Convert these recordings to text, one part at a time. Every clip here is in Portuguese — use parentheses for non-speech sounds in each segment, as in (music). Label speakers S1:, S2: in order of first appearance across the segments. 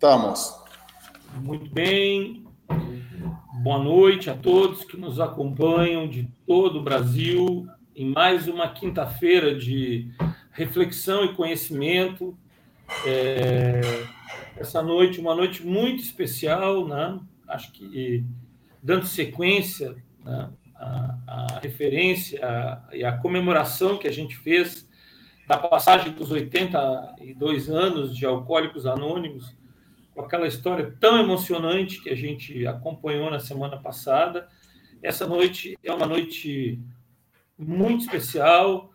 S1: Estamos.
S2: Muito bem. Boa noite a todos que nos acompanham de todo o Brasil em mais uma quinta-feira de reflexão e conhecimento. É, essa noite, uma noite muito especial, né? acho que dando sequência né? referência e a comemoração que a gente fez da passagem dos 82 anos de Alcoólicos Anônimos, com aquela história tão emocionante que a gente acompanhou na semana passada. Essa noite é uma noite muito especial,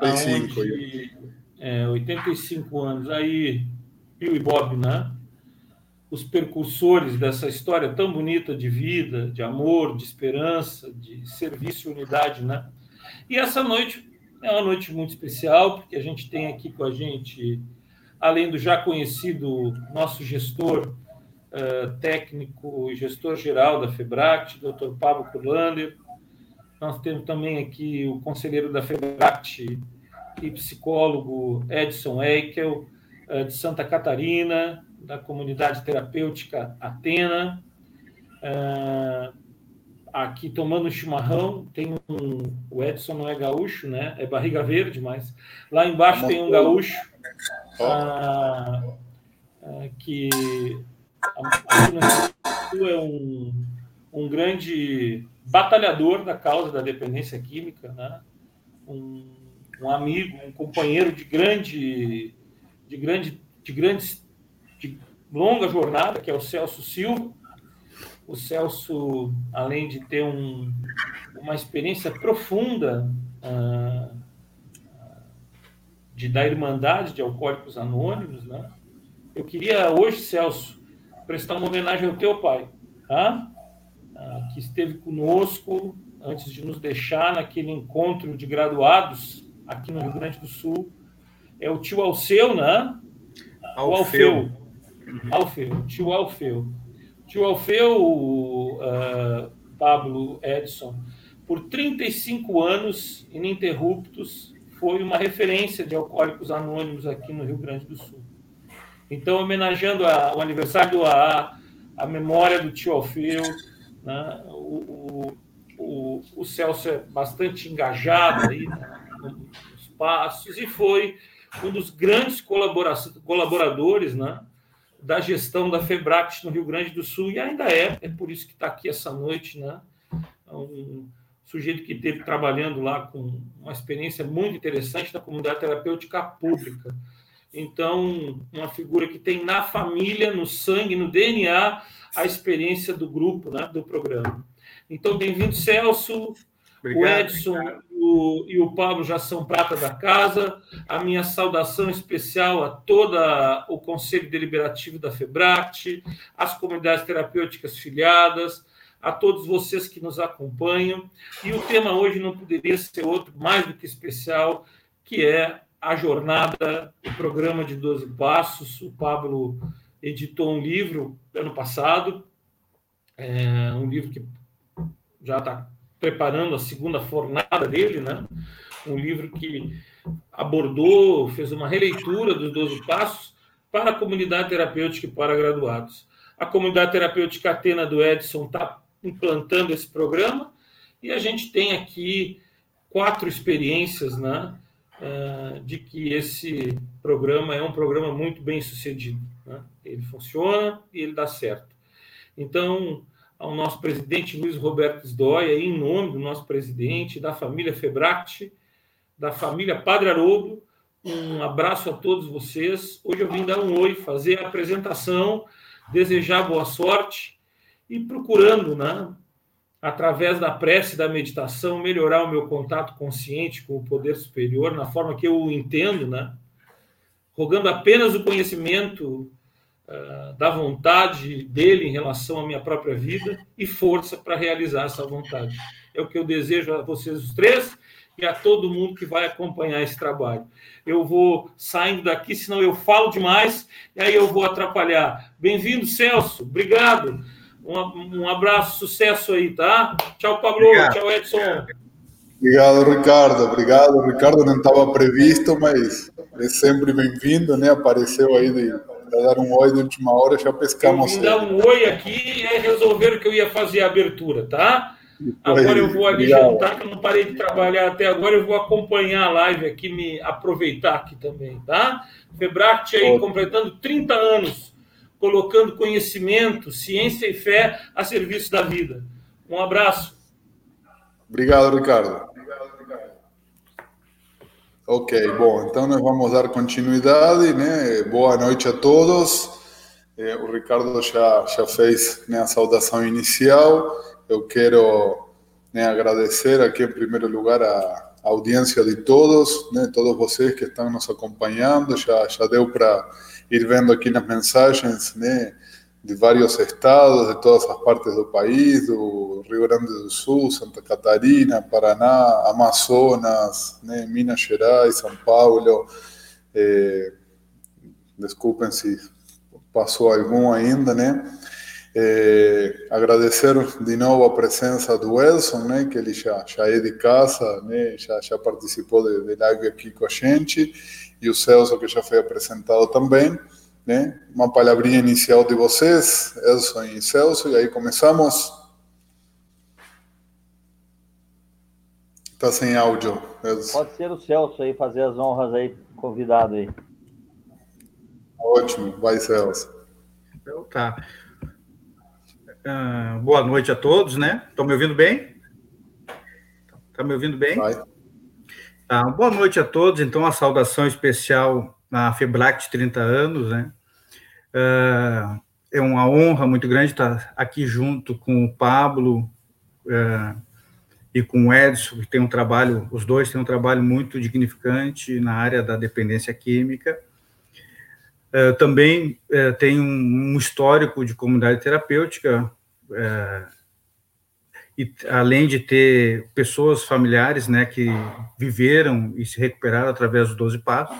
S2: onde é, 85 anos, aí Bill e Bob, né? Os percursores dessa história tão bonita de vida, de amor, de esperança, de serviço e unidade, né? E essa noite é uma noite muito especial, porque a gente tem aqui com a gente além do já conhecido nosso gestor uh, técnico, gestor geral da FEBRACT, Dr. Pablo Kurlander. Nós temos também aqui o conselheiro da FEBRACT e psicólogo Edson Eichel, uh, de Santa Catarina, da comunidade terapêutica Atena. Uh, aqui tomando chimarrão, tem um. O Edson não é gaúcho, né? É barriga verde, mas lá embaixo tem um gaúcho ah, que aqui no é um, um grande batalhador da causa da dependência química, né? um, um amigo, um companheiro de grande, de grande, de grandes, de longa jornada, que é o Celso Silva. O Celso, além de ter um, uma experiência profunda uh, de, da Irmandade de Alcoólicos Anônimos, né? Eu queria hoje, Celso, prestar uma homenagem ao teu pai, tá? Ah, que esteve conosco antes de nos deixar naquele encontro de graduados aqui no Rio Grande do Sul. É o tio Alceu, né?
S1: Alfeu. O Alfeu.
S2: Alfeu, tio Alfeu. Tio Alfeu, uh, Pablo Edson, por 35 anos ininterruptos, foi uma referência de alcoólicos anônimos aqui no Rio Grande do Sul. Então, homenageando a, o aniversário do AA, a memória do tio Alfeu, né, o, o, o, Celso é bastante engajado aí né, nos passos e foi um dos grandes colaboradores né, da gestão da FEBRACT no Rio Grande do Sul e ainda é, é por isso que está aqui essa noite, né? Um, sujeito que esteve trabalhando lá com uma experiência muito interessante na comunidade terapêutica pública. Então, uma figura que tem na família, no sangue, no DNA, a experiência do grupo, né, do programa. Então, bem-vindo, Celso. Obrigado, o Edson o, e o Pablo já são prata da casa. A minha saudação especial a todo o Conselho Deliberativo da FEBRACT, as comunidades terapêuticas filiadas, a todos vocês que nos acompanham. E o tema hoje não poderia ser outro mais do que especial, que é a jornada, o programa de 12 passos. O Pablo editou um livro ano passado, é um livro que já está preparando a segunda fornada dele, né? Um livro que abordou, fez uma releitura dos 12 passos para a comunidade terapêutica e para graduados. A comunidade terapêutica Atena do Edson está implantando esse programa e a gente tem aqui quatro experiências né, eh, de que esse programa é um programa muito bem sucedido. Né? Ele funciona e ele dá certo. Então, ao nosso presidente Luiz Roberto Sdóia, em nome do nosso presidente, da família Febract, da família Padre Haroldo, um abraço a todos vocês. Hoje eu vim dar um oi, fazer a apresentação, desejar boa sorte e procurando, né, através da prece da meditação, melhorar o meu contato consciente com o poder superior, na forma que eu o entendo, né, rogando apenas o conhecimento uh, da vontade dele em relação à minha própria vida e força para realizar essa vontade. É o que eu desejo a vocês os três e a todo mundo que vai acompanhar esse trabalho. Eu vou saindo daqui, senão eu falo demais e aí eu vou atrapalhar. Bem-vindo, Celso. Obrigado. Um, um abraço, sucesso aí, tá? Tchau, Pablo. Obrigado. Tchau, Edson.
S1: Obrigado, Ricardo. Obrigado, Ricardo. Não estava previsto, mas é sempre bem-vindo, né? Apareceu aí de, dar um oi de última hora, já pescamos.
S2: Dar um oi aqui e resolveram que eu ia fazer a abertura, tá? Agora eu vou ali jantar, que eu não parei de trabalhar até agora, eu vou acompanhar a live aqui, me aproveitar aqui também, tá? Febract aí completando 30 anos, colocando conhecimento, ciência e fé a serviço da vida. Um abraço.
S1: Obrigado, Ricardo. Ok, bom, então nós vamos dar continuidade, né? Boa noite a todos. Eh, o Ricardo já, já fez né, a saudação inicial. Eu quero né, agradecer aqui, em primeiro lugar, a audiência de todos, né, todos vocês que estão nos acompanhando. Já, já deu para ir vendo aqui nas mensagens, né? de vários estados, de todas as partes do país, do Rio Grande do Sul, Santa Catarina, Paraná, Amazonas, né, Minas Gerais, São Paulo. É, desculpem se passou algum ainda, agradecer de novo a presença do Elson, né, que ele já, já é de casa, né, já, já participou de, de live aqui com a gente, e o Celso, que já foi apresentado também né? Uma palavrinha inicial de vocês, Elson e Celso, e aí começamos. Tá sem áudio.
S3: Elson. Pode ser o Celso aí fazer as honras aí, convidado aí.
S1: Ótimo, vai Celso.
S4: Então tá. Uh, boa noite a todos, né? Estão me ouvindo bem? Está me ouvindo bem? Vai. Tá, boa noite a todos. Então, a saudação especial na FEBRAC 30 anos, né? Uh, é uma honra muito grande estar aqui junto com o Pablo uh, e com o Edson, que tem um trabalho, os dois têm um trabalho muito dignificante na área da dependência química. Uh, também uh, tem um, um, histórico de comunidade terapêutica, uh, e além de ter pessoas familiares né, que viveram e se recuperaram através dos 12 passos,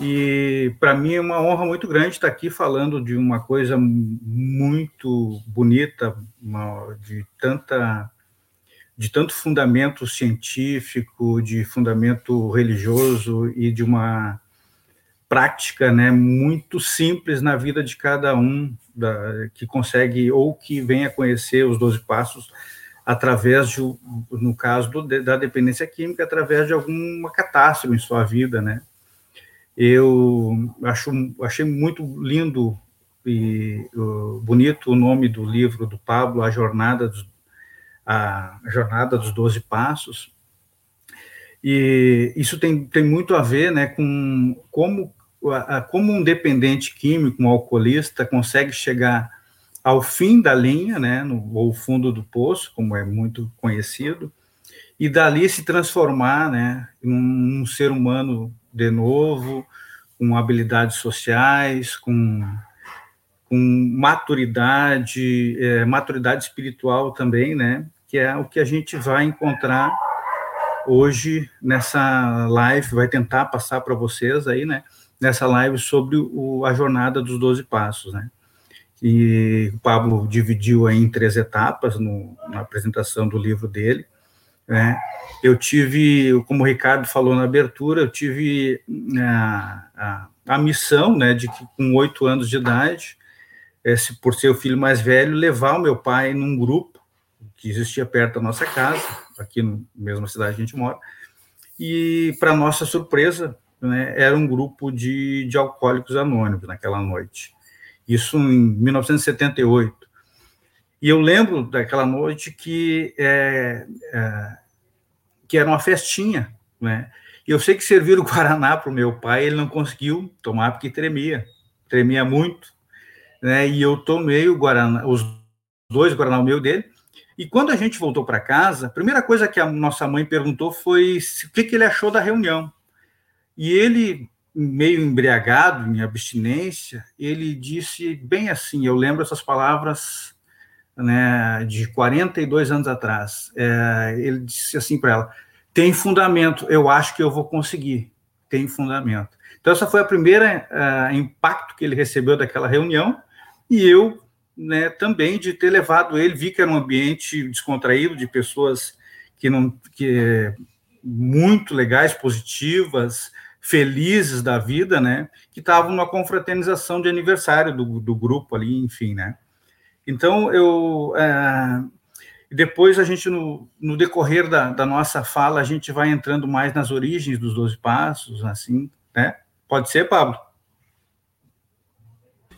S4: e para mim é uma honra muito grande estar aqui falando de uma coisa muito bonita, uma, de tanta de tanto fundamento científico, de fundamento religioso e de uma prática, né, muito simples na vida de cada um da, que consegue ou que venha conhecer os 12 passos através de, no caso do, da dependência química, através de alguma catástrofe em sua vida, né? Eu acho, achei muito lindo e bonito o nome do livro do Pablo, A Jornada dos, a Jornada dos Doze Passos. E isso tem, tem muito a ver né, com como, como um dependente químico, um alcoolista, consegue chegar ao fim da linha, né, no, ou fundo do poço, como é muito conhecido, e dali se transformar né, em um, ser humano de novo, com habilidades sociais, com, com maturidade, é, maturidade espiritual também, né? Que é o que a gente vai encontrar hoje nessa live, vai tentar passar para vocês aí, né? Nessa live sobre o, a jornada dos 12 passos, né? E o Pablo dividiu aí em três etapas no, na apresentação do livro dele. Né? Eu tive, como o Ricardo falou na abertura, eu tive a, né, a, a missão né, de que, com oito anos de idade, esse, por ser o filho mais velho, levar o meu pai num grupo que existia perto da nossa casa, aqui na mesma cidade que a gente mora, e, para nossa surpresa, né, era um grupo de, de alcoólicos anônimos naquela noite. Isso em 1978. E eu lembro daquela noite que, é, é, que era uma festinha, né? E eu sei que serviram Guaraná para o meu pai, ele não conseguiu tomar porque tremia, tremia muito, né? E eu tomei o Guaraná, os dois Guaraná o meu dele. E quando a gente voltou para casa, a primeira coisa que a nossa mãe perguntou foi o que, que ele achou da reunião. E ele, meio embriagado, em abstinência, ele disse bem assim, eu lembro essas palavras né, de 42 anos atrás. É, ele disse assim para ela: tem fundamento, eu acho que eu vou conseguir, tem fundamento. Então, essa foi a primeira uh, impacto que ele recebeu daquela reunião, e eu né, também de ter levado ele, vi que era um ambiente descontraído, de pessoas que não que muito legais, positivas, felizes da vida, né? Que estavam numa confraternização de aniversário do, do grupo ali, enfim, né? Então, eu. É, depois a gente, no, no decorrer da, da, nossa fala, a gente vai entrando mais nas origens dos Doze Passos, assim, né? Pode ser, Pablo?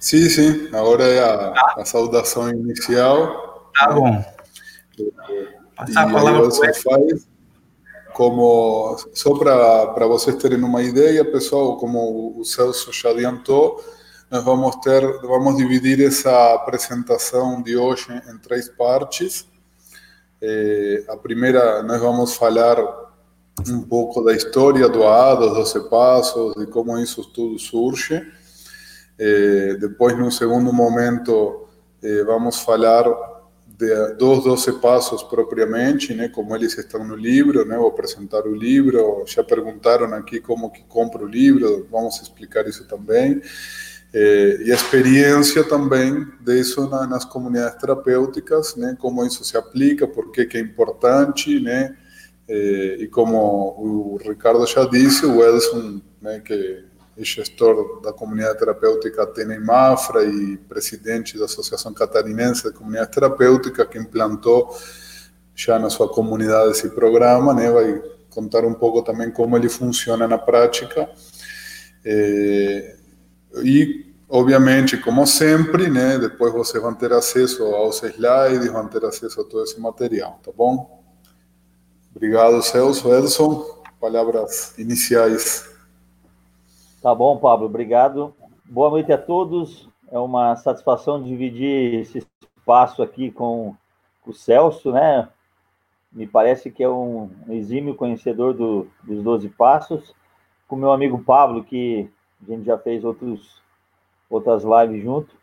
S1: Sim, sim. Agora é a, a saudação inicial.
S4: Tá bom.
S1: Passar a palavra para faz como só para vocês terem uma ideia, pessoal, como o Celso já adiantou, nós vamos ter, vamos dividir essa apresentação de hoje em três partes. Eh, a primeira, nós vamos falar um pouco da história do AA, dos 12 Passos, de como isso tudo surge. Eh, depois, num segundo momento, eh, vamos falar de, dos 12 passos propriamente, né, como eles estão no livro, né, vou apresentar o livro, já perguntaram aqui como que compra o livro, vamos explicar isso também, eh, e a experiência também disso na, nas comunidades terapêuticas, né, como isso se aplica, por que é importante, né, eh, e como o Ricardo já disse, o Edson, né, que e gestor da comunidade terapêutica Tênis Mafra e presidente da Associação Catarinense de Comunidade Terapêutica, que implantou já na sua comunidade esse programa, né? vai contar um pouco também como ele funciona na prática. É, e, obviamente, como sempre, né? depois vocês vão ter acesso aos slides, vão ter acesso a todo esse material, tá bom? Obrigado, Celso. Edson, palavras iniciais.
S3: Tá bom, Pablo, obrigado. Boa noite a todos. É uma satisfação dividir esse espaço aqui com o Celso, né? Me parece que é um exímio conhecedor do, dos Doze Passos. Com meu amigo Pablo, que a gente já fez outros, outras lives junto.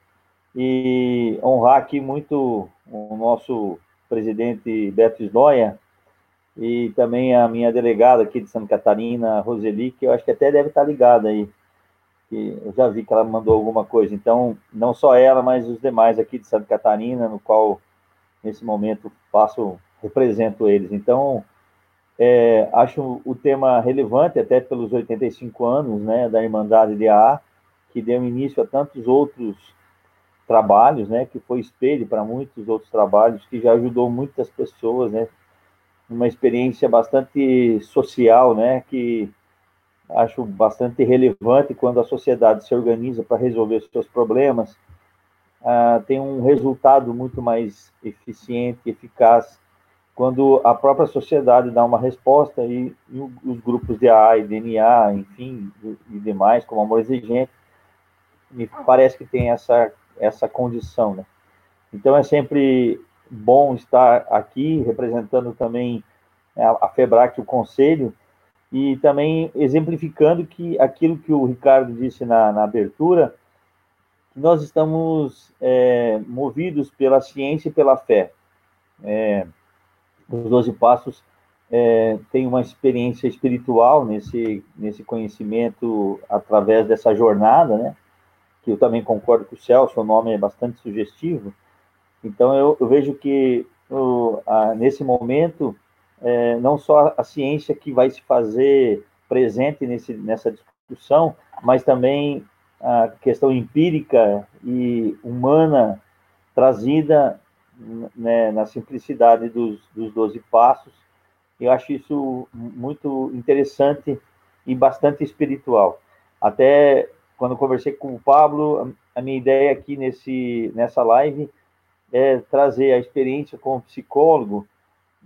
S3: E honrar aqui muito o nosso presidente Beto Esnoia, e também a minha delegada aqui de Santa Catarina, Roseli, que eu acho que até deve estar ligada aí, que eu já vi que ela mandou alguma coisa. Então, não só ela, mas os demais aqui de Santa Catarina, no qual nesse momento faço, represento eles. Então, é, acho o tema relevante até pelos 85 anos, né, da Irmandade de AA, que deu início a tantos outros trabalhos, né, que foi espelho para muitos outros trabalhos, que já ajudou muitas pessoas, né, uma experiência bastante social, né, que acho bastante relevante quando a sociedade se organiza para resolver seus problemas, uh, tem um resultado muito mais eficiente, eficaz, quando a própria sociedade dá uma resposta e, e os grupos de e DNA, enfim, e, e demais, como Amor Exigente, me parece que tem essa, essa condição, né? Então é sempre bom estar aqui representando também né, a FEBRAC, o Conselho, e também exemplificando que aquilo que o Ricardo disse na, na abertura, que nós estamos é, movidos pela ciência e pela fé. É, os Doze Passos é, têm uma experiência espiritual nesse, nesse conhecimento através dessa jornada, né? que eu também concordo com o Celso, o nome é bastante sugestivo, então, eu, eu vejo que a, nesse momento, é, não só a ciência que vai se fazer presente nesse, nessa discussão, mas também a questão empírica e humana trazida né, na simplicidade dos, dos 12 passos. Eu acho isso muito interessante e bastante espiritual. Até quando conversei com o Pablo, a minha ideia aqui nesse, nessa live é, trazer a experiência como psicólogo,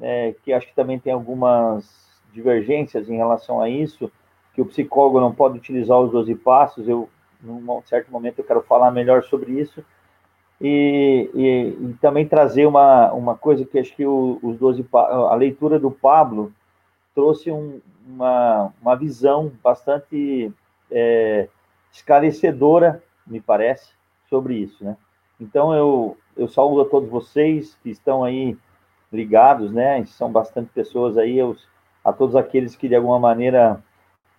S3: é, que acho que também tem algumas divergências em relação a isso, que o psicólogo não pode utilizar os 12 passos, eu, num certo momento, eu quero falar melhor sobre isso, e, e, e também trazer uma, uma coisa que acho que o, os 12, a leitura do Pablo trouxe um, uma, uma visão bastante é, esclarecedora, me parece, sobre isso, né? Então, eu, eu saúdo a todos vocês que estão aí ligados, né? São bastante pessoas aí, eu, a todos aqueles que de alguma maneira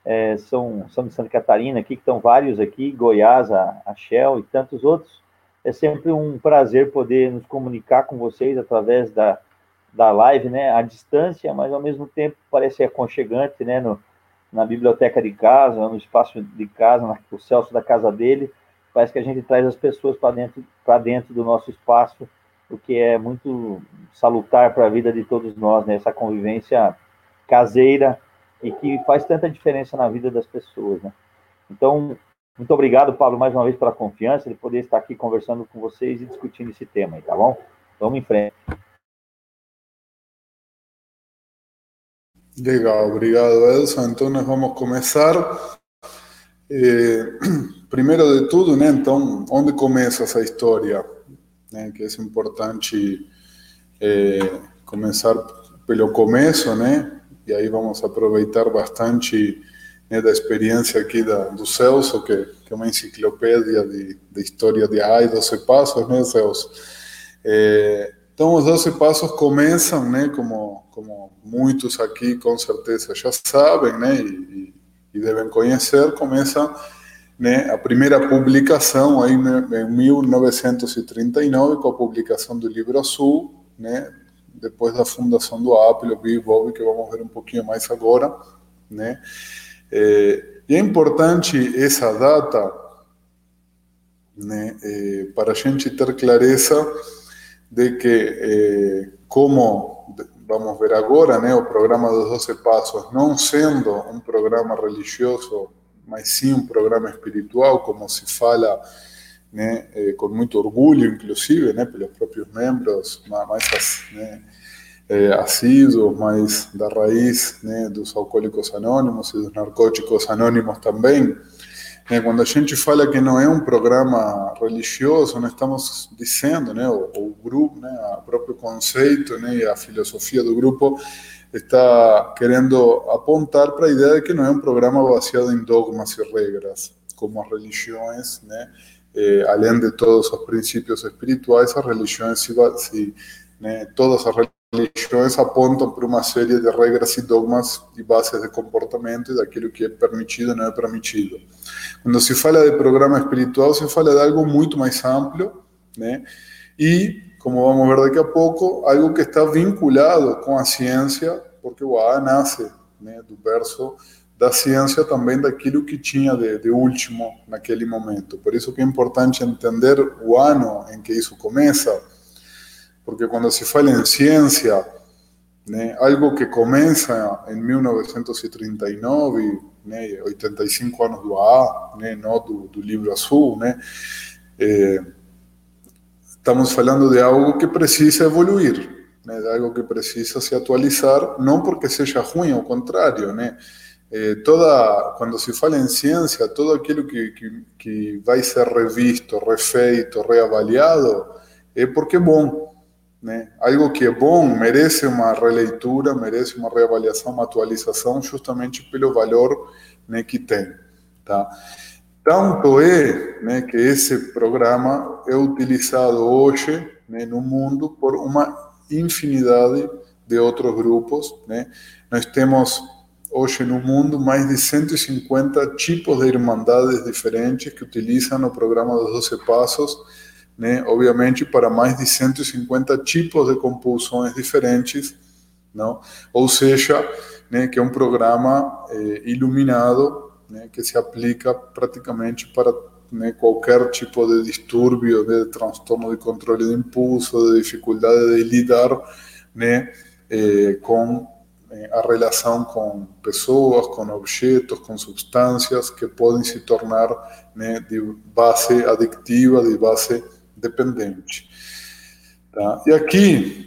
S3: é, são, são de Santa Catarina, aqui que estão vários aqui, Goiás, a, a Shell e tantos outros. É sempre um prazer poder nos comunicar com vocês através da, da live, né? À distância, mas ao mesmo tempo parece aconchegante, né? No, na biblioteca de casa, no espaço de casa, no Celso da casa dele, parece que a gente traz as pessoas para dentro, dentro do nosso espaço, o que é muito salutar para a vida de todos nós, né? essa convivência caseira e que faz tanta diferença na vida das pessoas. Né? Então, muito obrigado, Pablo, mais uma vez pela confiança de poder estar aqui conversando com vocês e discutindo esse tema, aí, tá bom? Vamos em frente.
S1: Legal, obrigado, Edson. Então, nós vamos começar. Eh, primeiro de tudo, né? Então, onde começa essa história? Né, que é importante eh, começar pelo começo, né? E aí vamos aproveitar bastante né, da experiência aqui da, do Celso, que, que, é uma enciclopédia de, de história de AI, 12 passos, né, Celso? É, então, os 12 passos começam, né, como, como muitos aqui com certeza já sabem, né, e, e devem conhecer, começa né, a primeira publicação aí em 1939, com a publicação do livro azul, né, depois da fundação do Apple, o Bill que vamos ver um pouquinho mais agora, né, é, e é importante essa data né, é, para a gente ter clareza de que, é, como vamos ver agora, né, o programa dos 12 Passos, não sendo um programa religioso, mas sim um programa espiritual, como se fala né, com muito orgulho, inclusive, né, pelos próprios membros, mais né, é, assíduos, mas da raiz né, dos alcoólicos anônimos e dos narcóticos anônimos também. Né, quando a gente fala que não é um programa religioso, nós estamos dizendo, né, o, o grupo, né, o próprio conceito né, e a filosofia do grupo está querendo apontar para a ideia de que não é um programa baseado em dogmas e regras, como as religiões, eh, além de todos os princípios espirituais, as religiões todas as religiões apontam para uma série de regras e dogmas e bases de comportamento e daquilo que é permitido e não é permitido. Quando se fala de programa espiritual, se fala de algo muito mais amplo, né? E, como vamos ver daqui a pouco, algo que está vinculado com a ciência, porque o AA nasce né, do verso da ciência também daquilo que tinha de, de, último naquele momento. Por isso que importante entender o ano em que isso começa, porque quando se fala ciência, né, algo que começa em 1939, né, 85 anos do AA, né, não do, azul, né, é, estamos falando de algo que precisa evoluir, né, de algo que precisa se atualizar, não porque seja ruim, ao contrário, né, é, toda, quando se fala em ciência, todo aquilo que, que, que vai ser revisto, refeito, reavaliado, é porque é bom, né? Algo que é bom merece uma releitura, merece uma reavaliação, uma atualização, justamente pelo valor né, que tem. Tá? Tanto é né, que esse programa é utilizado hoje né, no mundo por uma infinidade de outros grupos. Né? Nós temos hoje no mundo mais de 150 tipos de irmandades diferentes que utilizam o programa dos 12 Passos né? obviamente para mais de 150 tipos de compulsões diferentes, não? ou seja, né, que é um programa eh, iluminado né, que se aplica praticamente para né, qualquer tipo de distúrbio, de transtorno de controle de impulso, de dificuldade de lidar né, eh, com eh, a relação com pessoas, com objetos, com substâncias que podem se tornar né, de base adictiva, de base dependente. Tá? E aqui,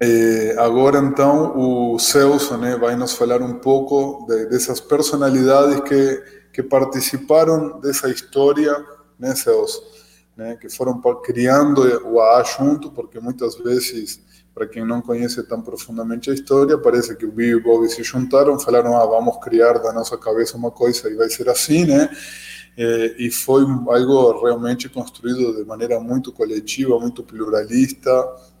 S1: é, agora então, o Celso né, vai nos falar um pouco de, dessas personalidades que, que participaram dessa história, né, Celso? Né, que foram criando o AA junto, porque muitas vezes, para quem não conhece tão profundamente a história, parece que o Bill e o Bobby se juntaram, falaram, ah, vamos criar da nossa cabeça uma coisa e vai ser assim, né? É, e foi algo realmente construído de maneira muito coletiva, muito pluralista,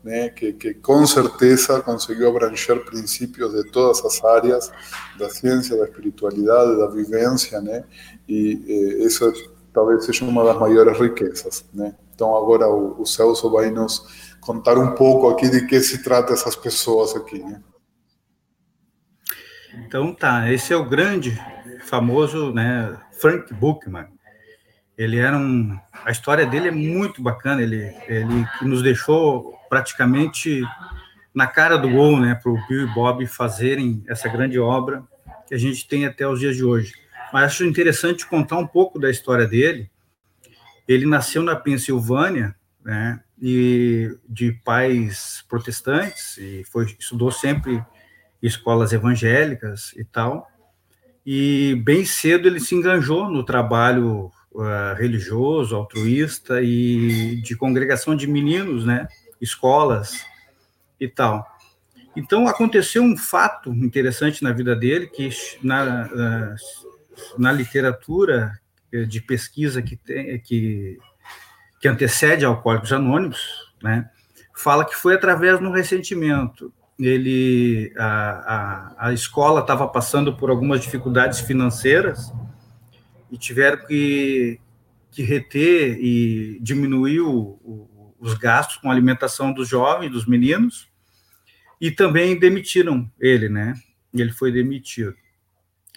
S1: né, que, que com certeza conseguiu abranger princípios de todas as áreas da ciência, da espiritualidade, da vivência, né, e, e isso talvez seja uma das maiores riquezas, né. Então agora o, o Celso vai nos contar um pouco aqui de que se trata essas pessoas aqui, né.
S4: Então tá, esse é o grande, famoso, né, Frank Bookman. Ele era um, a história dele é muito bacana. Ele, ele nos deixou praticamente na cara do gol, né, para o Bill e Bob fazerem essa grande obra que a gente tem até os dias de hoje. Mas acho interessante contar um pouco da história dele. Ele nasceu na Pensilvânia, né, e de pais protestantes e foi estudou sempre escolas evangélicas e tal. E bem cedo ele se enganjou no trabalho uh, religioso, altruísta e de congregação de meninos, né, escolas e tal. Então aconteceu um fato interessante na vida dele que na, na, na literatura de pesquisa que tem que que antecede Alcoólicos Anônimos, né, fala que foi através do ressentimento. Ele a, a, a escola estava passando por algumas dificuldades financeiras e tiveram que, que reter e diminuir o, o, os gastos com a alimentação dos jovens, dos meninos, e também demitiram ele, né? Ele foi demitido.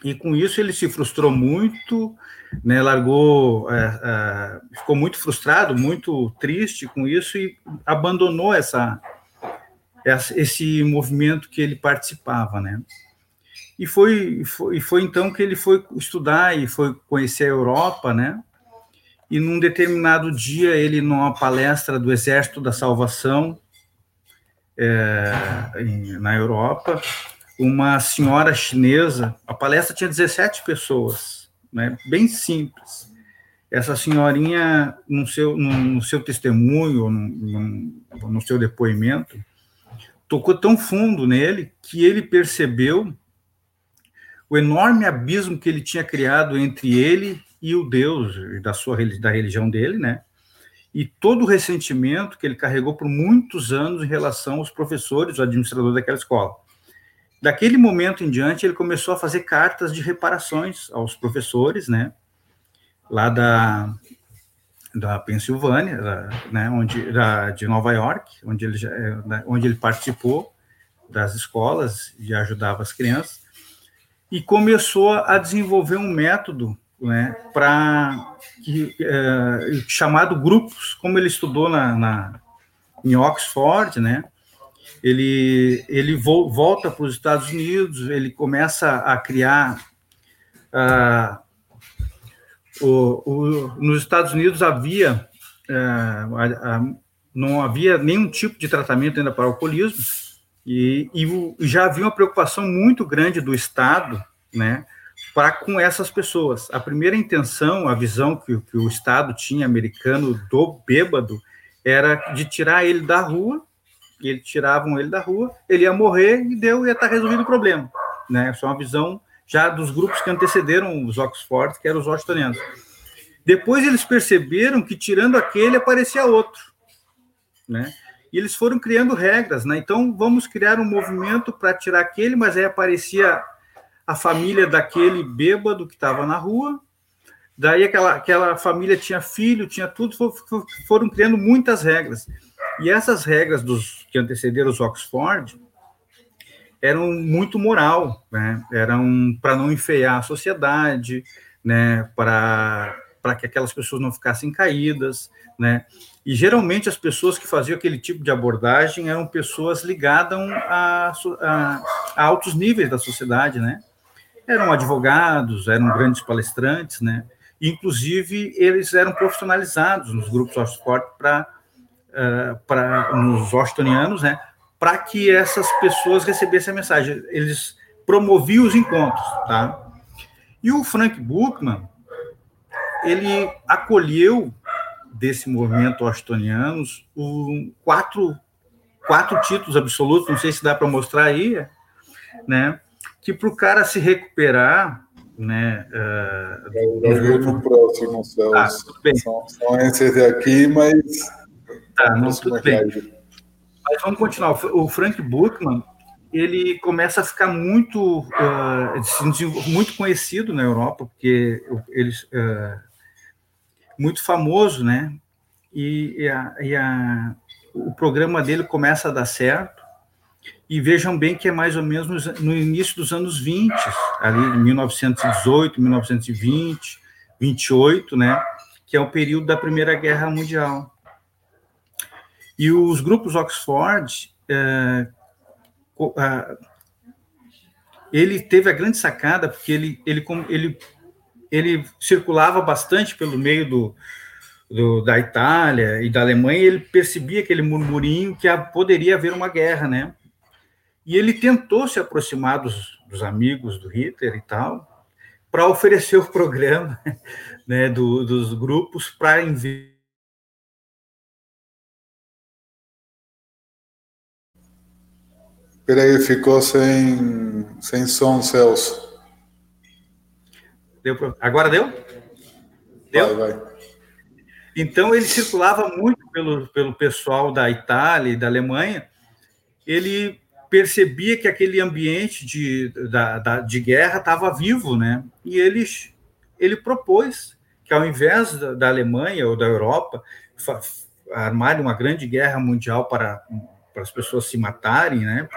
S4: E com isso ele se frustrou muito, né? Largou, é, é, ficou muito frustrado, muito triste com isso e abandonou essa, esse movimento que ele participava, né? E foi, foi, foi então que ele foi estudar e foi conhecer a Europa, né? E num determinado dia, ele, numa palestra do Exército da Salvação é, na Europa, uma senhora chinesa, a palestra tinha 17 pessoas, né? Bem simples. Essa senhorinha, no seu, no, no seu testemunho, no, no seu depoimento, tocou tão fundo nele que ele percebeu o enorme abismo que ele tinha criado entre ele e o Deus da sua da religião dele, né? E todo o ressentimento que ele carregou por muitos anos em relação aos professores, o administrador daquela escola. Daquele momento em diante, ele começou a fazer cartas de reparações aos professores, né? Lá da, da Pensilvânia, da, né, onde, da, de Nova York, onde ele, né, onde ele participou das escolas e ajudava as crianças e começou a desenvolver um método né, para é, chamado grupos, como ele estudou na, na, em Oxford, né, ele, ele vo, volta para os Estados Unidos, ele começa a criar. Uh, o, o, nos Estados Unidos havia uh, a, a, não havia nenhum tipo de tratamento ainda para o alcoolismo, e, e já havia uma preocupação muito grande do Estado, né, para com essas pessoas. A primeira intenção, a visão que, que, o Estado tinha americano do bêbado era de tirar ele da rua, e eles tiravam ele da rua, ele ia morrer e deu ia estar resolvido o problema, né? Essa é uma visão já dos grupos que antecederam os Oxford, que eram os washingtonianos. Depois eles perceberam que tirando aquele aparecia outro, né? E eles foram criando regras, né? Então vamos criar um movimento para tirar aquele, mas aí aparecia a família daquele bêbado que estava na rua. Daí aquela, aquela família tinha filho, tinha tudo, foram criando muitas regras. E essas regras dos que antecederam os Oxford eram muito moral, né? Eram para não enfeiar a sociedade, né? Para que aquelas pessoas não ficassem caídas, né? E geralmente as pessoas que faziam aquele tipo de abordagem eram pessoas ligadas a, a, a altos níveis da sociedade, né? Eram advogados, eram grandes palestrantes, né? Inclusive, eles eram profissionalizados nos grupos Oxford para uh, para nos washingtonianos, né? Para que essas pessoas recebessem a mensagem. Eles promoviam os encontros, tá? E o Frank Buchman, ele acolheu desse movimento washingtonianos um, quatro, quatro títulos absolutos, não sei se dá para mostrar aí, né? Que para o cara se recuperar, né?
S1: Uh, eu vi no próximo, Celso. Ah, são, são esses aqui, mas.
S4: Tá, não, tudo bem. Mas vamos continuar. O Frank Buchman, ele começa a ficar muito, uh, muito conhecido na Europa, porque ele, uh, muito famoso, né? E, e, a, e a, o programa dele começa a dar certo. e vejam bem que é mais ou menos no início dos anos 20, ali em 1918, 1920, 28, né, que é o período da Primeira Guerra Mundial. E os grupos Oxford, é, ele teve a grande sacada, porque ele, ele, ele, ele circulava bastante pelo meio do, do, da Itália e da Alemanha, e ele percebia aquele murmurinho que poderia haver uma guerra, né? E ele tentou se aproximar dos, dos amigos do Hitler e tal, para oferecer o programa (laughs) né, do, dos grupos para enviar.
S1: Peraí, ficou sem, sem som, Celso.
S4: Deu pra... Agora deu?
S1: Deu? Vai, vai.
S4: Então, ele circulava muito pelo, pelo pessoal da Itália e da Alemanha. Ele percebia que aquele ambiente de, da, da, de guerra estava vivo, né? E ele, ele propôs que, ao invés da, da Alemanha ou da Europa armarem uma grande guerra mundial para, para as pessoas se matarem, né?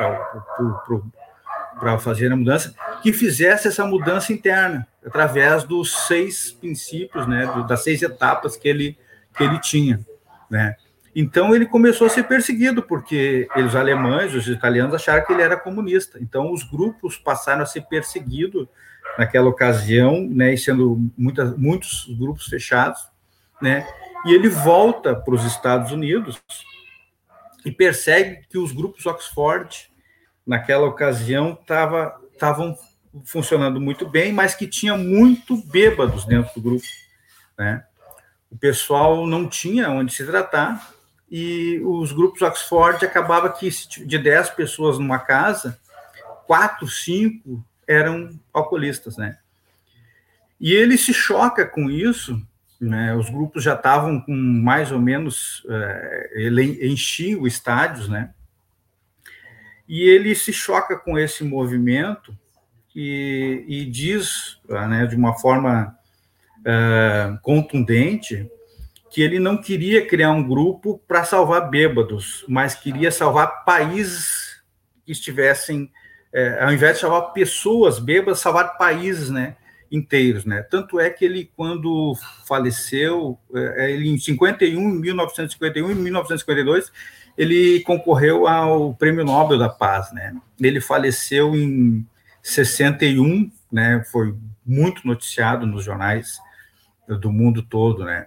S4: Para, fazer a mudança, que fizesse essa mudança interna através dos seis princípios, né? Das seis etapas que ele que ele tinha, né? Então ele começou a ser perseguido, porque os alemães, os italianos acharam que ele era comunista. Então os grupos passaram a ser perseguidos naquela ocasião, né, e sendo muitas, muitos grupos fechados, né, e ele volta para os Estados Unidos e percebe que os grupos Oxford, naquela ocasião, estavam funcionando muito bem, mas que tinha muito bêbados dentro do grupo, né? O pessoal não tinha onde se tratar e os grupos Oxford acabava que de 10 pessoas numa casa, quatro, cinco eram alcoolistas, né? E ele se choca com isso, né? Os grupos já estavam com mais ou menos, é, ele enchia os estádios, né? E ele se choca com esse movimento e, e diz, né, de uma forma é, contundente, que ele não queria criar um grupo para salvar bêbados, mas queria salvar países que estivessem, é, ao invés de salvar pessoas bêbadas, salvar países, né, inteiros, né? Tanto é que ele, quando faleceu, é, ele em 51, 1951 e 1952, ele concorreu ao Prêmio Nobel da Paz, né? Ele faleceu em 61, né? Foi muito noticiado nos jornais do mundo todo, né?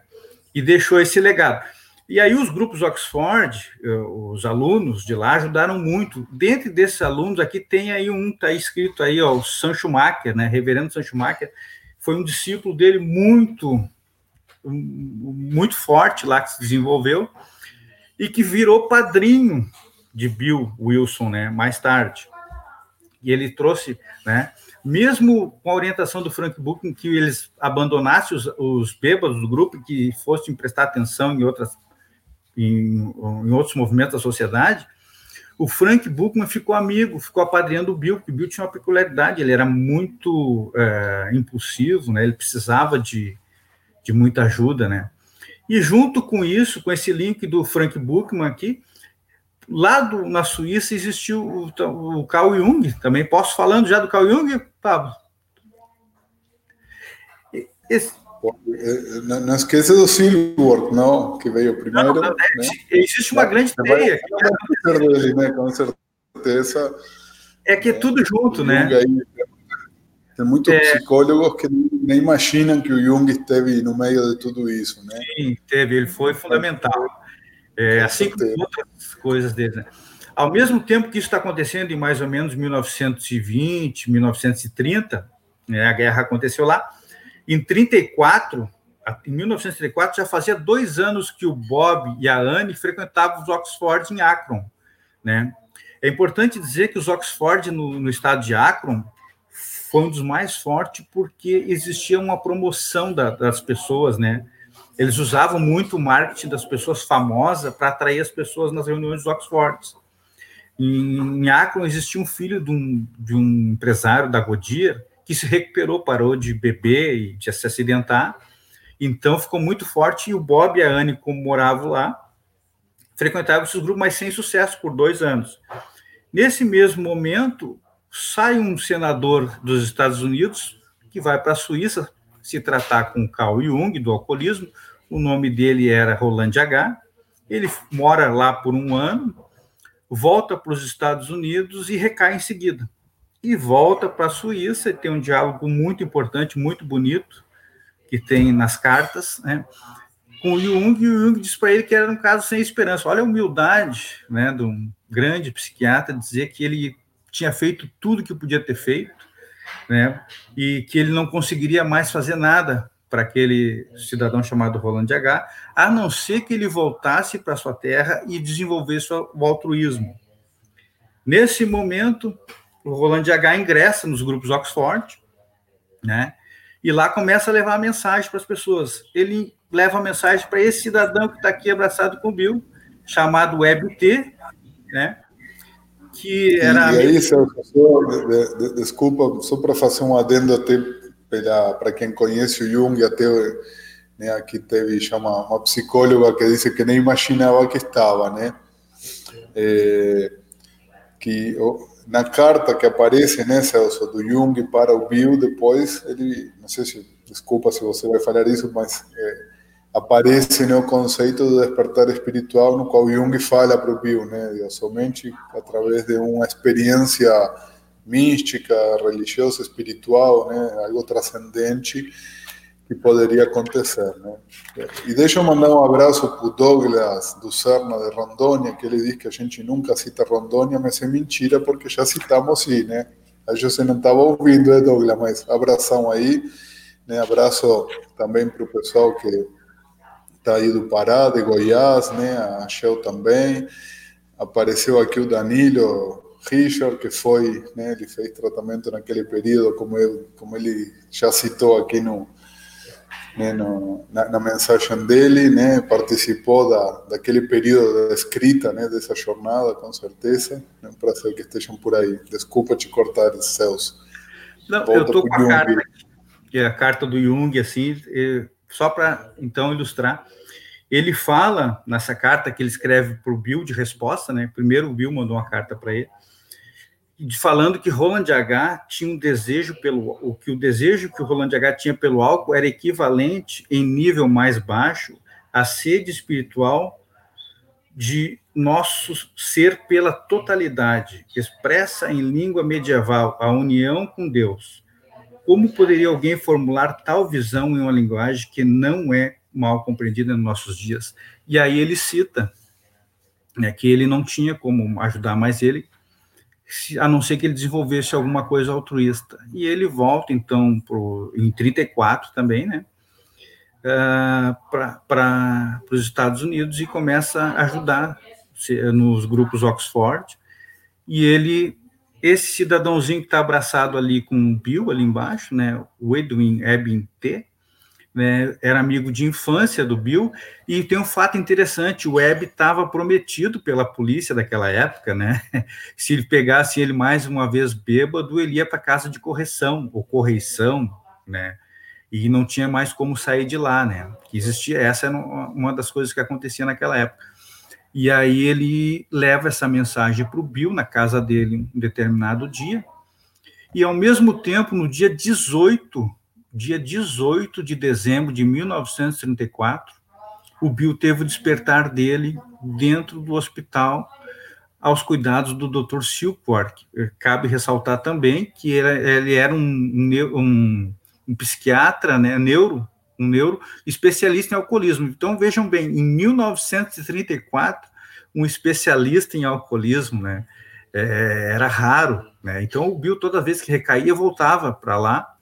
S4: e deixou esse legado. E aí os grupos Oxford, eh, os alunos de lá ajudaram muito. Dentro desses alunos aqui tem aí um, está escrito aí, ó, o Sancho Schumacher, né, reverendo Sancho Schumacher, foi um discípulo dele muito, muito forte lá, que se desenvolveu, e que virou padrinho de Bill Wilson, né, mais tarde. E ele trouxe, né, mesmo com a orientação do Frank Booking, que eles abandonassem os, os bêbados do grupo, que fossem prestar atenção em outras em, em, outros movimentos da sociedade, o Frank Buchmann ficou amigo, ficou apadrinhando o Bill, porque o Bill tinha uma peculiaridade, ele era muito é, impulsivo, né? ele precisava de, de muita ajuda, né? E junto com isso, com esse link do Frank Buchmann aqui, lá do, na Suíça existiu o, o Carl Jung, também posso falando já do Carl Jung, Pablo?
S1: Esse... Não, não esqueça do Silworth, não, que veio primeiro. Não, não, né?
S4: Existe uma grande ideia.
S1: Dele, né? Com certeza.
S4: É que é tudo junto, né?
S1: Aí, tem muitos é... psicólogos que nem imaginam que o Jung esteve no meio de tudo isso, né?
S4: Sim, teve, ele foi fundamental. É, assim como outras coisas dele, né? Ao mesmo tempo que isso está acontecendo em mais ou menos 1920, 1930, né, a guerra aconteceu lá, em 34, em 1934, já fazia dois anos que o Bob e a Anne frequentavam os Oxford em Akron, né? É importante dizer que os Oxford no, no estado de Akron foi um dos mais fortes porque existia uma promoção da, das pessoas, né? Eles usavam muito o marketing das pessoas famosas para atrair as pessoas nas reuniões dos Oxford. Em, Akron existia um filho de um, de um empresário da Goodyear que se recuperou, parou de beber e de se acidentar. Então ficou muito forte e o Bob e a Anne, como moravam lá, frequentavam esses grupos, mas sem sucesso por dois anos. Nesse mesmo momento, sai um senador dos Estados Unidos que vai para a Suíça se tratar com Carl Jung do alcoolismo. O nome dele era Roland H. Ele mora lá por um ano, volta para os Estados Unidos e recai em seguida. E volta para a Suíça e tem um diálogo muito importante, muito bonito, que tem nas cartas, né? com o Jung, e o Jung diz para ele que era um caso sem esperança. Olha a humildade né, de um grande psiquiatra dizer que ele tinha feito tudo que podia ter feito, né, e que ele não conseguiria mais fazer nada para aquele cidadão chamado Roland H., a não ser que ele voltasse para sua terra e desenvolvesse o altruísmo. Nesse momento, o Roland H. ingressa nos grupos Oxford, né, e lá começa a levar a mensagem para as pessoas. Ele leva a mensagem para esse cidadão que está aqui abraçado com o Bill, chamado WebT, né, que era.
S1: E aí, Celso, de, de, desculpa, só para fazer um adendo até para quem conhece o Jung, até né, aqui teve chama uma psicóloga que disse que nem imaginava que estava, né? É, que na carta que aparece, né, Celso, do Jung para o Bill, depois ele, não sei se, desculpa se você vai falar isso, mas é, aparece né, o conceito do despertar espiritual, no qual Jung fala para o Bill, né, somente através de uma experiência mística, religiosa, espiritual, né, algo transcendente que poderia acontecer, né. E deixa eu mandar um abraço para o Douglas do Serna de Rondônia, que ele diz que a gente nunca cita Rondônia, mas é mentira porque já citamos sim, né. A gente não estava ouvindo, né, Douglas, mas abração aí, né, abraço também para o pessoal que está aí do Pará, de Goiás, né? A Shell também. Apareceu aqui o Danilo Richard, que foi, né? Ele fez tratamento naquele período, como, eu, como ele já citou aqui no, né, no, na, na, mensagem dele, né, participou da, daquele período da escrita, né, dessa jornada, com certeza. É um prazer que estejam por aí. Desculpa te cortar, Celso.
S4: Não, Volta eu estou com a carta, que é a carta do Jung, assim, só para então ilustrar, ele fala nessa carta que ele escreve para o Bill de resposta, né? Primeiro o Bill mandou uma carta para ele, falando que Roland H tinha um desejo pelo o que o desejo que o Roland H tinha pelo álcool era equivalente em nível mais baixo à sede espiritual de nosso ser pela totalidade, expressa em língua medieval a união com Deus como poderia alguém formular tal visão em uma linguagem que não é mal compreendida nos nossos dias? E aí ele cita né, que ele não tinha como ajudar mais ele, a não ser que ele desenvolvesse alguma coisa altruísta. E ele volta, então, pro, em 34 também, né, uh, para os Estados Unidos e começa a ajudar nos grupos Oxford, e ele esse cidadãozinho que está abraçado ali com o Bill, ali embaixo, né, o Edwin Ebin T., né, era amigo de infância do Bill, e tem um fato interessante, o Webb estava prometido pela polícia daquela época, né, (laughs) se ele pegasse ele mais uma vez bêbado, ele ia para casa de correção, ou correição, né, e não tinha mais como sair de lá, né, existia, essa era uma das coisas que acontecia naquela época. E aí ele leva essa mensagem para o Bill na casa dele um determinado dia. E ao mesmo tempo, no dia 18, dia 18 de dezembro de 1934, o Bill teve o despertar dele dentro do hospital aos cuidados do Dr. Silkworth. Cabe ressaltar também que ele era um, um, um psiquiatra, né, neuro, um neuro especialista em alcoolismo. Então, vejam bem, em 1934, um especialista em alcoolismo, né, é, era raro, né, então o Bill, toda vez que recaía, voltava para lá,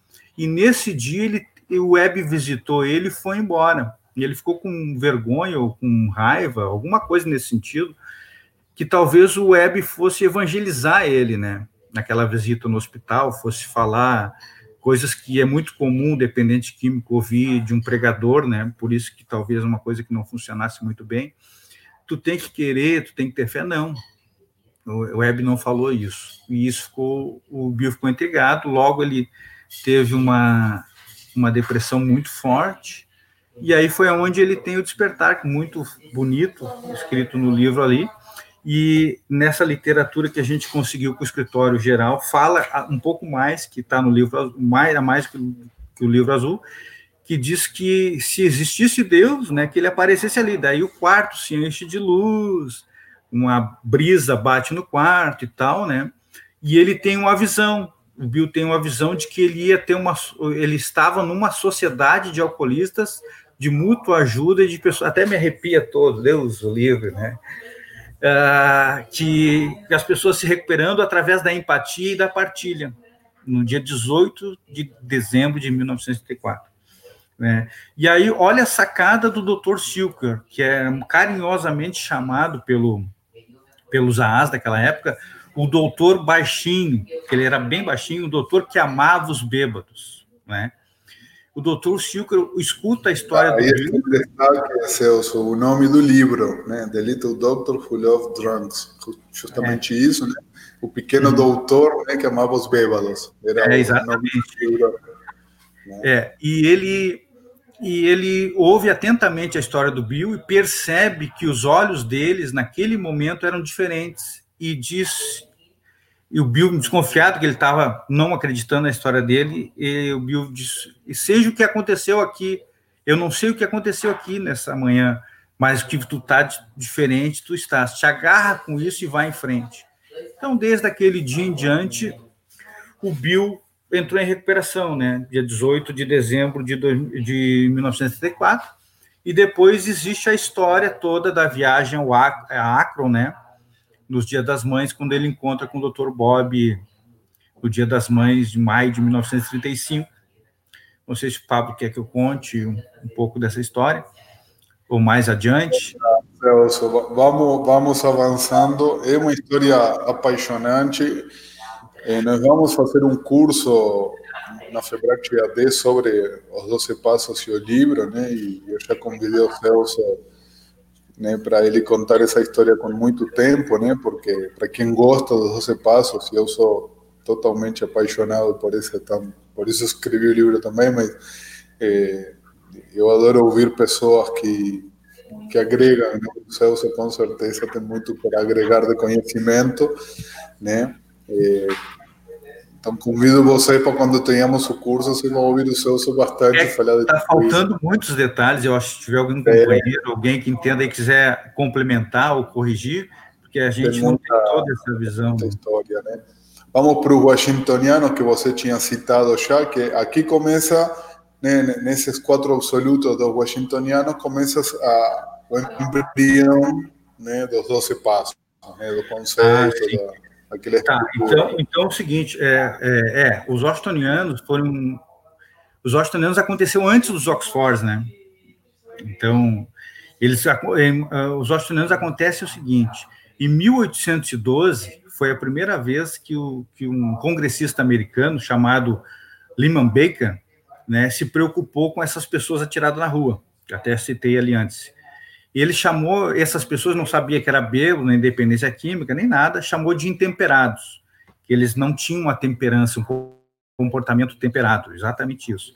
S4: e nesse dia ele, o Web visitou ele e foi embora, e ele ficou com vergonha ou com raiva, alguma coisa nesse sentido, que talvez o Web fosse evangelizar ele, né, naquela visita no hospital, fosse falar coisas que é muito comum dependente químico ouvir de um pregador, né? Por isso que talvez uma coisa que não funcionasse muito bem. Tu tem que querer, tu tem que ter fé, não. O Web não falou isso. E isso ficou, o Bill ficou intrigado, logo ele teve uma, uma depressão muito forte, e aí foi onde ele tem o despertar, muito bonito, escrito no livro ali, e nessa literatura que a gente conseguiu com o escritório geral, fala um pouco mais, que está no livro, mais, a mais que, que o livro azul, que diz que se existisse Deus, né, que ele aparecesse ali, daí o quarto se enche de luz, uma brisa bate no quarto e tal, né, e ele tem uma visão, o Bill tem uma visão de que ele ia ter uma, ele estava numa sociedade de alcoolistas de mútua ajuda e de pessoas, até me arrepia todo, Deus o livre, né, uh, que, que as pessoas se recuperando através da empatia e da partilha, no dia 18 de dezembro de 1934. Né? E aí, olha a sacada do Dr. Silker, que é carinhosamente chamado pelo, pelos AAs daquela época, o doutor baixinho, que ele era bem baixinho, o doutor que amava os bêbados, né? O doutor Silker escuta a história
S1: ah, do livro. Destaque, Celso, o nome do livro, né? The Little Doctor Who Loved Drunks. Justamente é. isso, né? O pequeno uhum. doutor né, que amava os bêbados.
S4: Era é, exatamente. Livro, né? É, e ele e ele ouve atentamente a história do Bill e percebe que os olhos deles naquele momento eram diferentes e diz e o Bill desconfiado que ele estava não acreditando na história dele e o Bill diz e seja o que aconteceu aqui eu não sei o que aconteceu aqui nessa manhã mas que tu tá diferente tu estás te agarra com isso e vai em frente então desde aquele dia em diante o Bill entrou em recuperação, né? Dia 18 de dezembro de, de 1974. E depois existe a história toda da viagem ao Akron, né? Nos Dia das Mães, quando ele encontra com o Dr. Bob no Dia das Mães de maio de 1935. Não sei se o Pablo quer que eu conte um, um pouco dessa história, ou mais adiante.
S1: Celso, vamos, vamos avançando. É uma história apaixonante eh, nós vamos fazer um curso na Febrac AD sobre os 12 passos e o livro, né? E eu já convidei o Celso né, para ele contar essa história com muito tempo, né? Porque para quem gosta dos 12 passos, eu sou totalmente apaixonado por esse por isso escrevi o livro também, mas é, eu adoro ouvir pessoas que que agregam, né? o Celso com certeza tem muito para agregar de conhecimento, né? É, então, convido você para quando tenhamos o curso, você vai ouvir o Celso bastante
S4: é, falar de Está faltando muitos detalhes, eu acho que se tiver algum é. companheiro, é. alguém que entenda e quiser complementar ou corrigir, porque a gente tem muita, não tem toda essa visão.
S1: História, né? Vamos para o washingtoniano que você tinha citado já, que aqui começa, né, nesses quatro absolutos do washingtoniano, começa a, o embrião né, dos 12 passos, né, do conceito, ah, da,
S4: Tá, então, então é o seguinte, é, é, é, os Washingtonianos foram... Os Washingtonianos aconteceu antes dos Oxfords, né? Então, eles, os Washingtonianos acontece o seguinte, em 1812 foi a primeira vez que, o, que um congressista americano chamado Lyman Baker né, se preocupou com essas pessoas atiradas na rua, que até citei ali antes. E ele chamou essas pessoas, não sabia que era bêbado, nem independência química, nem nada, chamou de intemperados, que eles não tinham uma temperança, um comportamento temperado, exatamente isso.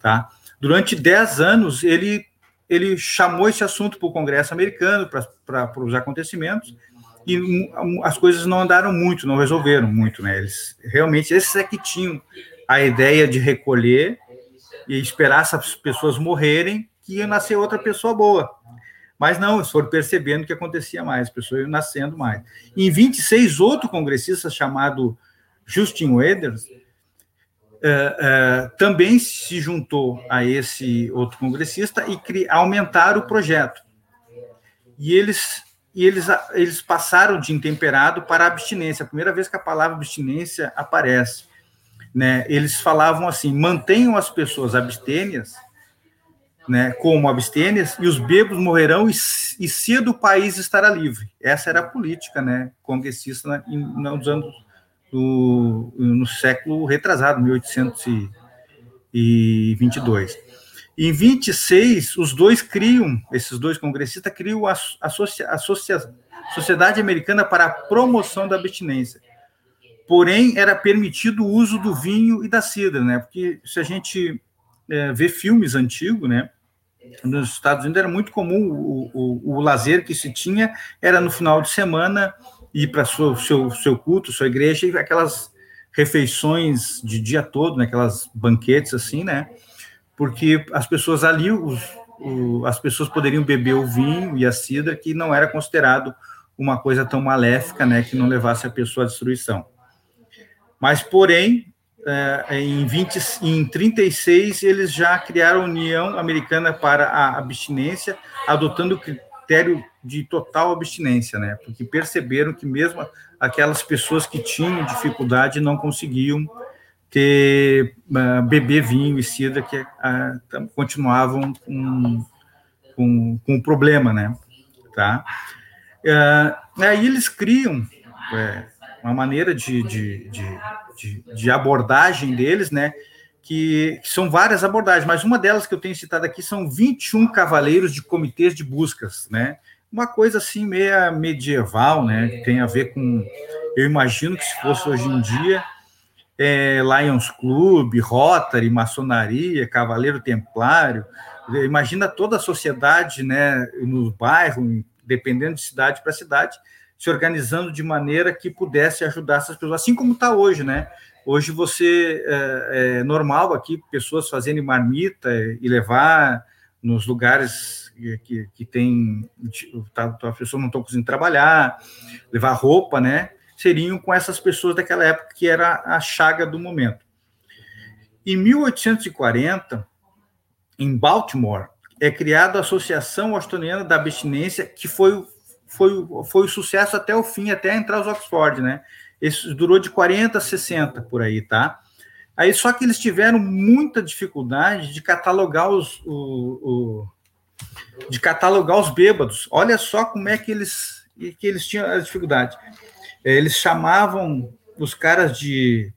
S4: Tá? Durante 10 anos, ele, ele chamou esse assunto para o Congresso americano, para os acontecimentos, e as coisas não andaram muito, não resolveram muito, né? Eles realmente, esses é que tinham a ideia de recolher e esperar essas pessoas morrerem, que ia nascer outra pessoa boa. Mas não, eles foram percebendo que acontecia mais, pessoas iam nascendo mais. Em 26, outro congressista chamado Justin Weders uh, uh, também se juntou a esse outro congressista e aumentaram o projeto. E eles, e eles, eles passaram de intemperado para abstinência, a primeira vez que a palavra abstinência aparece. Né? Eles falavam assim: mantenham as pessoas abstêmias né, como abstênias, e os bêbados morrerão e, e cedo o país estará livre. Essa era a política né, congressista né, nos anos do, no século retrasado, 1822. Em 26, os dois criam, esses dois congressistas criam a, a, a Sociedade Americana para a Promoção da Abstinência. Porém, era permitido o uso do vinho e da cidra, né? Porque se a gente é, vê filmes antigos, né? Nos Estados Unidos era muito comum o, o, o lazer que se tinha era no final de semana ir para seu, seu seu culto, sua igreja e aquelas refeições de dia todo, né, aquelas banquetes assim, né? Porque as pessoas ali, os, o, as pessoas poderiam beber o vinho e a cidra, que não era considerado uma coisa tão maléfica, né, que não levasse a pessoa à destruição. Mas, porém, é, em, 20, em 36, eles já criaram a União Americana para a Abstinência, adotando o critério de total abstinência, né? Porque perceberam que mesmo aquelas pessoas que tinham dificuldade não conseguiam ter uh, beber vinho e cidra que uh, continuavam com, com, com o problema, né? Tá? Uh, aí eles criam é, uma maneira de, de, de, de, abordagem deles, né? Que, que, são várias abordagens, mas uma delas que eu tenho citado aqui são 21 cavaleiros de comitês de buscas, né? Uma coisa assim meia medieval, né? Que tem a ver com, eu imagino que se fosse hoje em dia, é, Lions Club, Rotary, maçonaria, Cavaleiro Templário, imagina toda a sociedade, né? No bairro, dependendo de cidade para cidade, se organizando de maneira que pudesse ajudar essas pessoas, assim como está hoje, né? Hoje você é, é, normal aqui pessoas fazendo marmita e levar nos lugares que, que tem tá, tá, as pessoas não estão conseguindo trabalhar, levar roupa, né? Seriam com essas pessoas daquela época que era a chaga do momento. Em 1840, em Baltimore, é criada a Associação Australiana da Abstinência, que foi foi, foi o sucesso até o fim, até entrar os Oxford, né? Isso durou de 40 a 60 por aí, tá? Aí só que eles tiveram muita dificuldade de catalogar os o, o, de catalogar os bêbados. Olha só como é que eles que eles tinham a dificuldade. É, eles chamavam os caras de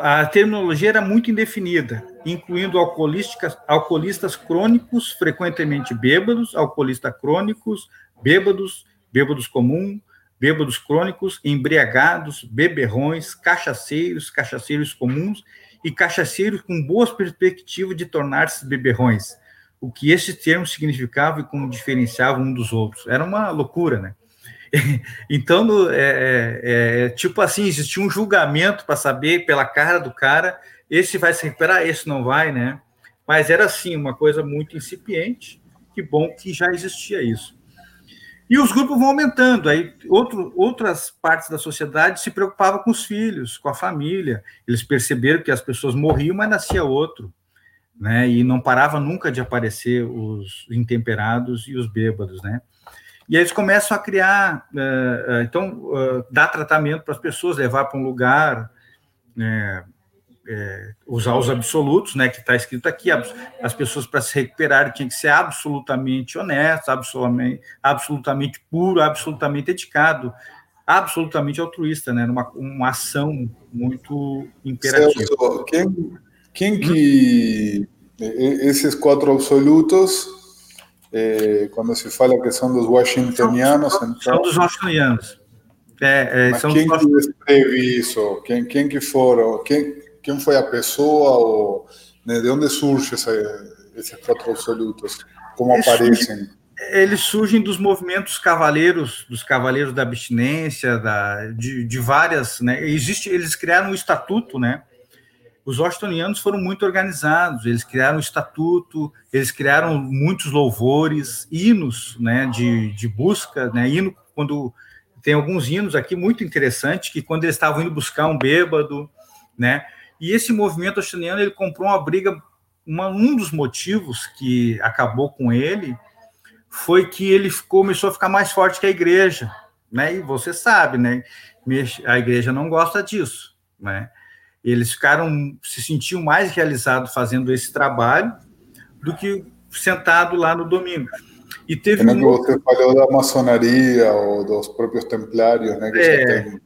S4: a terminologia era muito indefinida, incluindo alcoolistas crônicos, frequentemente bêbados, alcoolistas crônicos, bêbados, bêbados comum, bêbados crônicos, embriagados, beberrões, cachaceiros, cachaceiros comuns e cachaceiros com boas perspectivas de tornar-se beberrões. O que esses termos significavam e como diferenciavam um dos outros. Era uma loucura, né? (laughs) Então, é, é, é, tipo assim, existia um julgamento para saber pela cara do cara, esse vai se recuperar, esse não vai, né? Mas era assim, uma coisa muito incipiente. Que bom que já existia isso. E os grupos vão aumentando. Aí outro, outras partes da sociedade se preocupavam com os filhos, com a família. Eles perceberam que as pessoas morriam, mas nascia outro. Né? E não parava nunca de aparecer os intemperados e os bêbados, né? E aí eles começam a criar, uh, uh, então, uh, dar tratamento para as pessoas, levar para um lugar, né? É, usar os absolutos, né, que está escrito aqui, as pessoas para se recuperarem tinham que ser absolutamente honesto, absolutamente, absolutamente puro, absolutamente dedicado, absolutamente altruísta, né, uma, uma ação muito imperativa. Celso,
S1: quem, quem que esses quatro absolutos, eh, quando se fala que são dos washingtonianos,
S4: são, então, são dos washingtonianos.
S1: É, é, quem que escreve isso? Quem, quem que foram? Quem, quem foi a pessoa ou né, de onde surge essa, esses quatro absolutos? Como eles aparecem?
S4: Surgem, eles surgem dos movimentos cavaleiros, dos cavaleiros da abstinência, da, de, de várias, né? Existe, eles criaram um estatuto, né? Os washingtonianos foram muito organizados, eles criaram um estatuto, eles criaram muitos louvores, hinos, né, de, de busca, né, hino quando tem alguns hinos aqui muito interessantes que quando eles estavam indo buscar um bêbado, né, e esse movimento australiano ele comprou uma briga. Uma, um dos motivos que acabou com ele foi que ele começou a ficar mais forte que a igreja, né? E você sabe, né? A igreja não gosta disso, né? Eles ficaram se sentiam mais realizados fazendo esse trabalho do que sentado lá no domingo.
S1: E teve um... você falou da maçonaria ou dos próprios templários, né? Que é, tem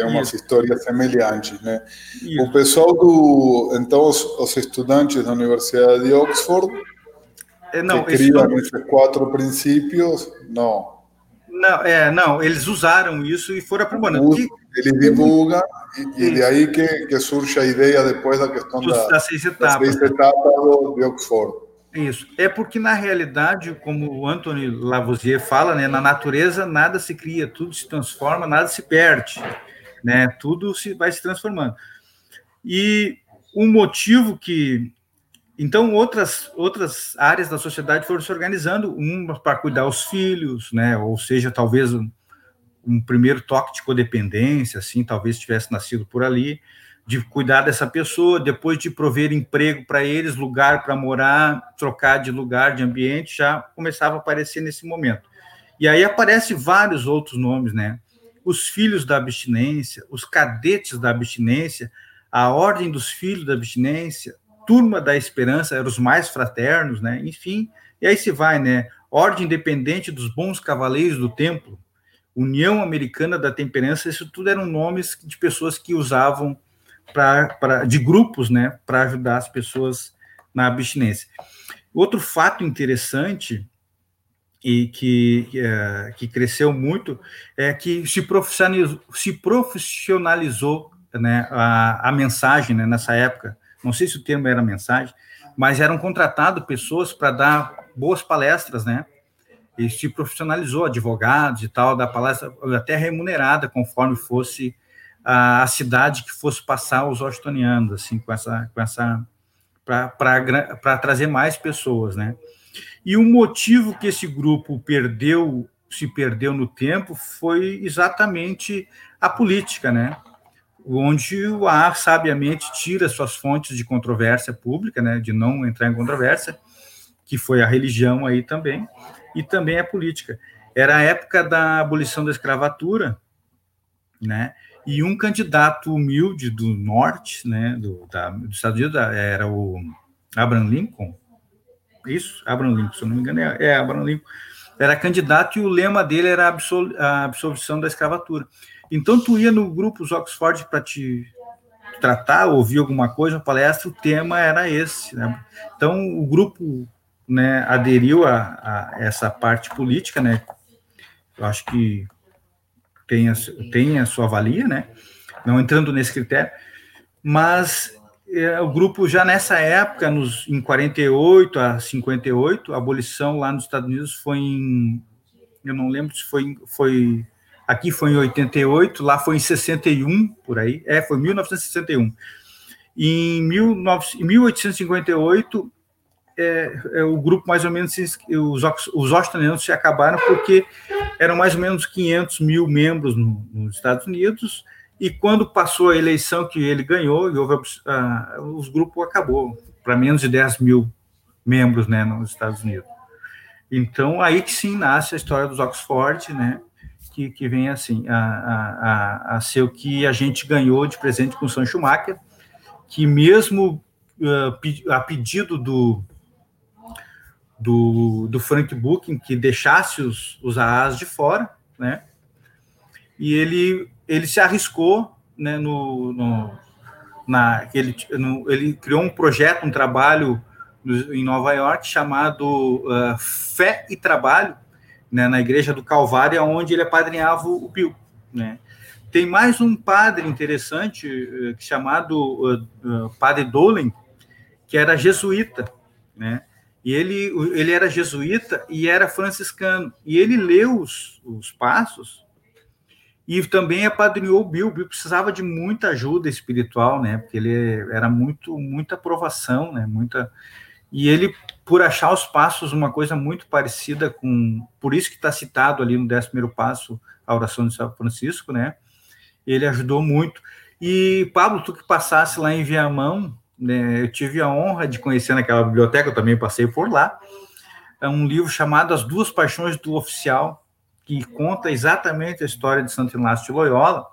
S1: umas Isso. histórias semelhantes, né? Isso. O pessoal do, então os, os, estudantes da Universidade de Oxford é, não, que criam esses quatro princípios, não.
S4: Não, é, não, eles usaram isso e foram aprimorando.
S1: Eles divulgam e, e de aí que, que, surge a ideia depois da questão da,
S4: das seis etapas,
S1: das seis etapas do, de Oxford.
S4: Isso. É porque, na realidade, como o Anthony Lavoisier fala, né, na natureza nada se cria, tudo se transforma, nada se perde. Né, tudo se vai se transformando. E o motivo que. Então, outras, outras áreas da sociedade foram se organizando, uma para cuidar os filhos, né, ou seja, talvez um, um primeiro toque de codependência, assim, talvez tivesse nascido por ali de cuidar dessa pessoa, depois de prover emprego para eles, lugar para morar, trocar de lugar, de ambiente, já começava a aparecer nesse momento. E aí aparece vários outros nomes, né? Os filhos da abstinência, os cadetes da abstinência, a ordem dos filhos da abstinência, turma da esperança, eram os mais fraternos, né? Enfim, e aí se vai, né? Ordem independente dos bons cavaleiros do templo, União Americana da Temperança, isso tudo eram nomes de pessoas que usavam pra, de grupos, né, para ajudar as pessoas na abstinência. Outro fato interessante e que, é, que cresceu muito é que se profissionalizou, se profissionalizou né, a, a mensagem né, nessa época. Não sei se o termo era mensagem, mas eram contratados pessoas para dar boas palestras, né? E se profissionalizou, advogados e tal, da palestra até remunerada, conforme fosse a, a cidade que fosse passar os washingtonianos, assim, com essa, com essa para trazer mais pessoas, né? E o motivo que esse grupo perdeu, se perdeu no tempo, foi exatamente a política, né? Onde o AA sabiamente tira suas fontes de controvérsia pública, né? De não entrar em controvérsia, que foi a religião aí também, e também a política. Era a época da abolição da escravatura, né? e um candidato humilde do norte, né, do, da, dos Estados Unidos, era o Abraham Lincoln, isso, Abraham Lincoln, se eu não me engano, é, é Abraham Lincoln, era candidato e o lema dele era absol, a absolvição da escravatura. Então, tu ia no grupo Oxford para te tratar, ouvir alguma coisa, uma palestra, o tema era esse. Né? Então, o grupo né, aderiu a, a essa parte política, né? Eu acho que tem a, tem a sua valia, né? Não entrando nesse critério, mas é, o grupo já nessa época, nos, em 48 a 58, a abolição lá nos Estados Unidos foi em, eu não lembro se foi, foi aqui foi em 88, lá foi em 61, por aí, é, foi 1961. Em, 19, em 1858, é, é, o grupo mais ou menos, os, os australianos se acabaram porque eram mais ou menos 500 mil membros no, nos Estados Unidos, e quando passou a eleição que ele ganhou, e houve, uh, os grupos acabou para menos de 10 mil membros né, nos Estados Unidos. Então, aí que sim nasce a história dos Oxford, né, que, que vem assim, a, a, a, ser o que a gente ganhou de presente com o Sam Schumacher, que mesmo uh, a pedido do, do, do Frank Booking que deixasse os, os AAs de fora, né? E ele, ele se arriscou né, no, no, na, ele, no, ele criou um projeto, um trabalho em Nova York chamado uh, Fé e Trabalho, né, na Igreja do Calvário, onde ele apadrinhava o Bill. Né? Tem mais um padre interessante, uh, chamado uh, Padre Dolan, que era jesuíta, né? E ele, ele era jesuíta e era franciscano. E ele leu os, os passos e também apadrinhou o Bill. O Bill precisava de muita ajuda espiritual, né? Porque ele era muito, muita aprovação, né? Muita... E ele, por achar os passos uma coisa muito parecida com... Por isso que está citado ali no décimo passo, a oração de São Francisco, né? Ele ajudou muito. E, Pablo, tu que passasse lá em Viamão, né, eu tive a honra de conhecer naquela biblioteca, eu também passei por lá, é um livro chamado As Duas Paixões do Oficial, que conta exatamente a história de Santo Inácio de Loyola,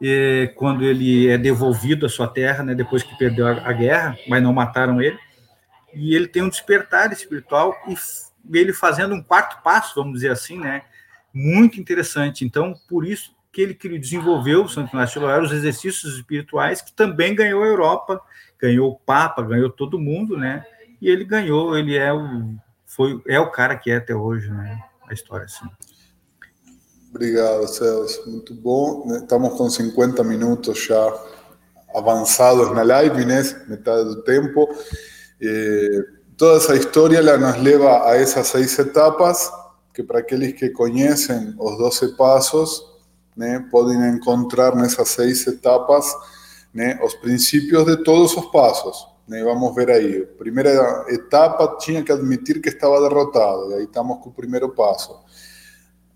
S4: e, quando ele é devolvido à sua terra, né, depois que perdeu a, a, guerra, mas não mataram ele, e ele tem um despertar espiritual e ele fazendo um quarto passo, vamos dizer assim, né, muito interessante. Então, por isso que ele desenvolveu, Santo Inácio de Loyola, os exercícios espirituais, que também ganhou a Europa ganhou o Papa, ganhou todo mundo, né? E ele ganhou, ele é o, foi, é o cara que é até hoje, né? A história assim.
S1: Obrigado, Celso. Muito bom. Estamos com 50 minutos já avançados na live, né? Metade do tempo. toda essa história ela nos leva a essas seis etapas, que para aqueles que conhecem os 12 passos, né, podem encontrar nessas seis etapas né, os princípios de todos os passos. Né, vamos ver aí. Primeira etapa tinha que admitir que estava derrotado, e aí estamos com o primeiro passo.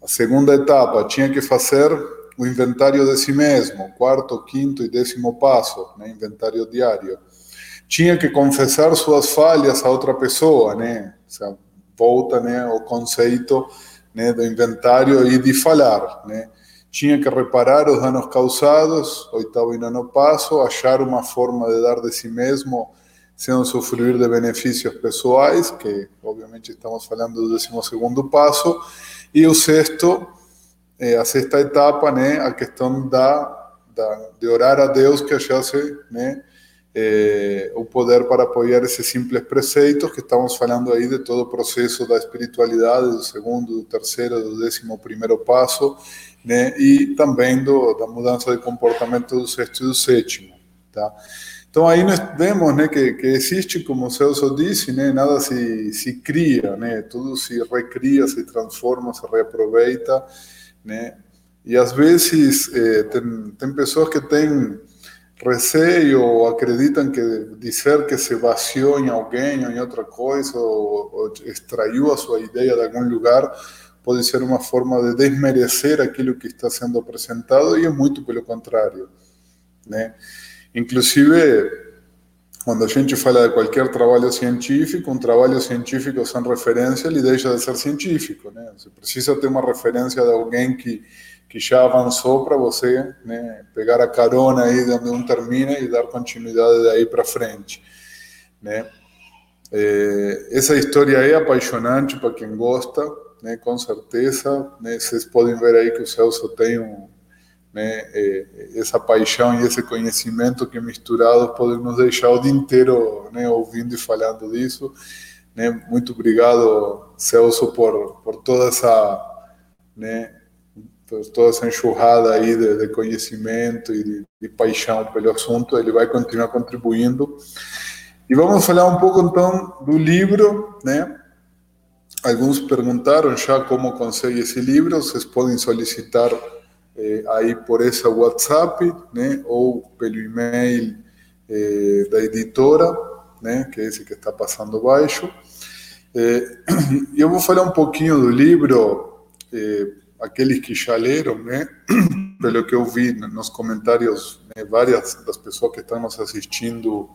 S1: A segunda etapa tinha que fazer o inventário de si mesmo, quarto, quinto e décimo passo, né, inventário diário. Tinha que confessar suas falhas a outra pessoa, né? volta né, ao conceito né, do inventário e de falhar, né? Tinha que reparar os danos causados, oitavo e nono passo, achar uma forma de dar de si mesmo sem usufruir de benefícios pessoais, que obviamente estamos falando do décimo segundo passo, e o sexto, é, a sexta etapa, né, a questão da, da, de orar a Deus que achasse né, é, o poder para apoiar esses simples preceitos que estamos falando aí de todo o processo da espiritualidade, do segundo, do terceiro, do décimo primeiro passo, né? E também do, da mudança de comportamento do sexto e do sétimo, tá? Então aí nós vemos, né, que, que existe, como o Celso disse, né, nada se, se cria, né, tudo se recria, se transforma, se reaproveita, né, e às vezes eh, tem, tem pessoas que têm receio ou acreditam que dizer que se vaciou em alguém ou em outra coisa ou, ou extraiu a sua ideia de algum lugar pode ser uma forma de desmerecer aquilo que está sendo apresentado e é muito pelo contrário, né? Inclusive, quando a gente fala de qualquer trabalho científico, um trabalho científico sem referência, ele deixa de ser científico, né? Você precisa ter uma referência de alguém que que já avançou para você né, pegar a carona aí de onde um termina e dar continuidade daí para frente, né? É, essa história é apaixonante para quem gosta, né, com certeza. Né, vocês podem ver aí que o Celso tem um, né, essa paixão e esse conhecimento que misturados podem nos deixar o dia inteiro né, ouvindo e falando disso. Né, muito obrigado, Celso, por, por toda essa né, toda essa enxurrada aí de, de conhecimento e de, de, paixão pelo assunto, ele vai continuar contribuindo. E vamos falar um pouco então do livro, né? Alguns perguntaram já como consegue esse livro, vocês podem solicitar eh, aí por essa WhatsApp, né? Ou pelo e-mail eh, da editora, né? Que é esse que está passando abaixo. Eh, (clears throat) eu vou falar um pouquinho do livro aqueles que já leram, né? (clears throat) Pelo que eu vi nos comentários, né, várias das pessoas que estão nos assistindo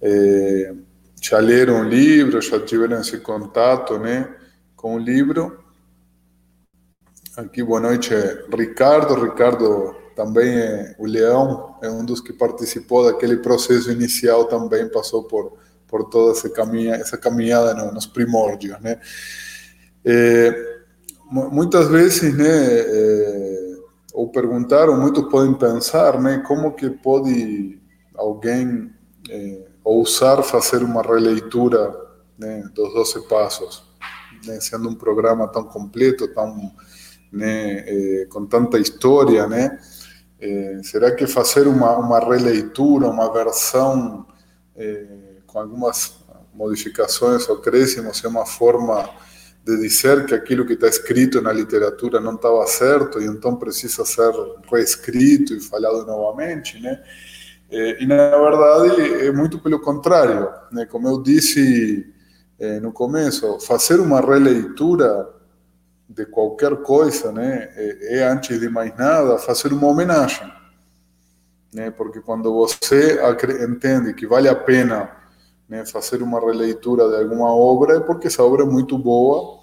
S1: é, já leram o livro, já tiveram esse contato, né, com o livro. Aqui, boa noite, Ricardo. Ricardo também é o Leão, é um dos que participou daquele processo inicial, também passou por por toda essa caminhada, essa caminhada nos primórdios, né? É, muitas vezes, né, é, ou perguntaram, muitos podem pensar, né, como que pode alguém é, ousar fazer uma releitura né, dos 12 passos, né, sendo um programa tão completo, tão, né, é, com tanta história, né, é, será que fazer uma, uma releitura, uma versão é, com algumas modificações ou acréscimos é uma forma de dizer que aquilo que está escrito na literatura não estava certo e então precisa ser reescrito e falado novamente, né? E na verdade é muito pelo contrário, né? Como eu disse no começo, fazer uma releitura de qualquer coisa, né? É antes de mais nada fazer uma homenagem, né? Porque quando você entende que vale a pena né, fazer uma releitura de alguma obra é porque essa obra é muito boa,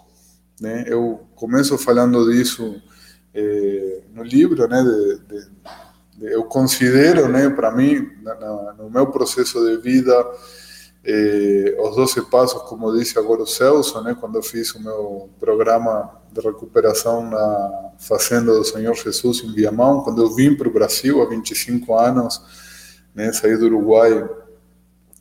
S1: né? Eu começo falando disso é, no livro, né? De, de, de, eu considero, né, para mim, na, no meu processo de vida, é, os 12 passos, como disse agora o Celso, né, quando eu fiz o meu programa de recuperação na Fazenda do Senhor Jesus em Viamão, quando eu vim para o Brasil há 25 anos, né, saí do Uruguai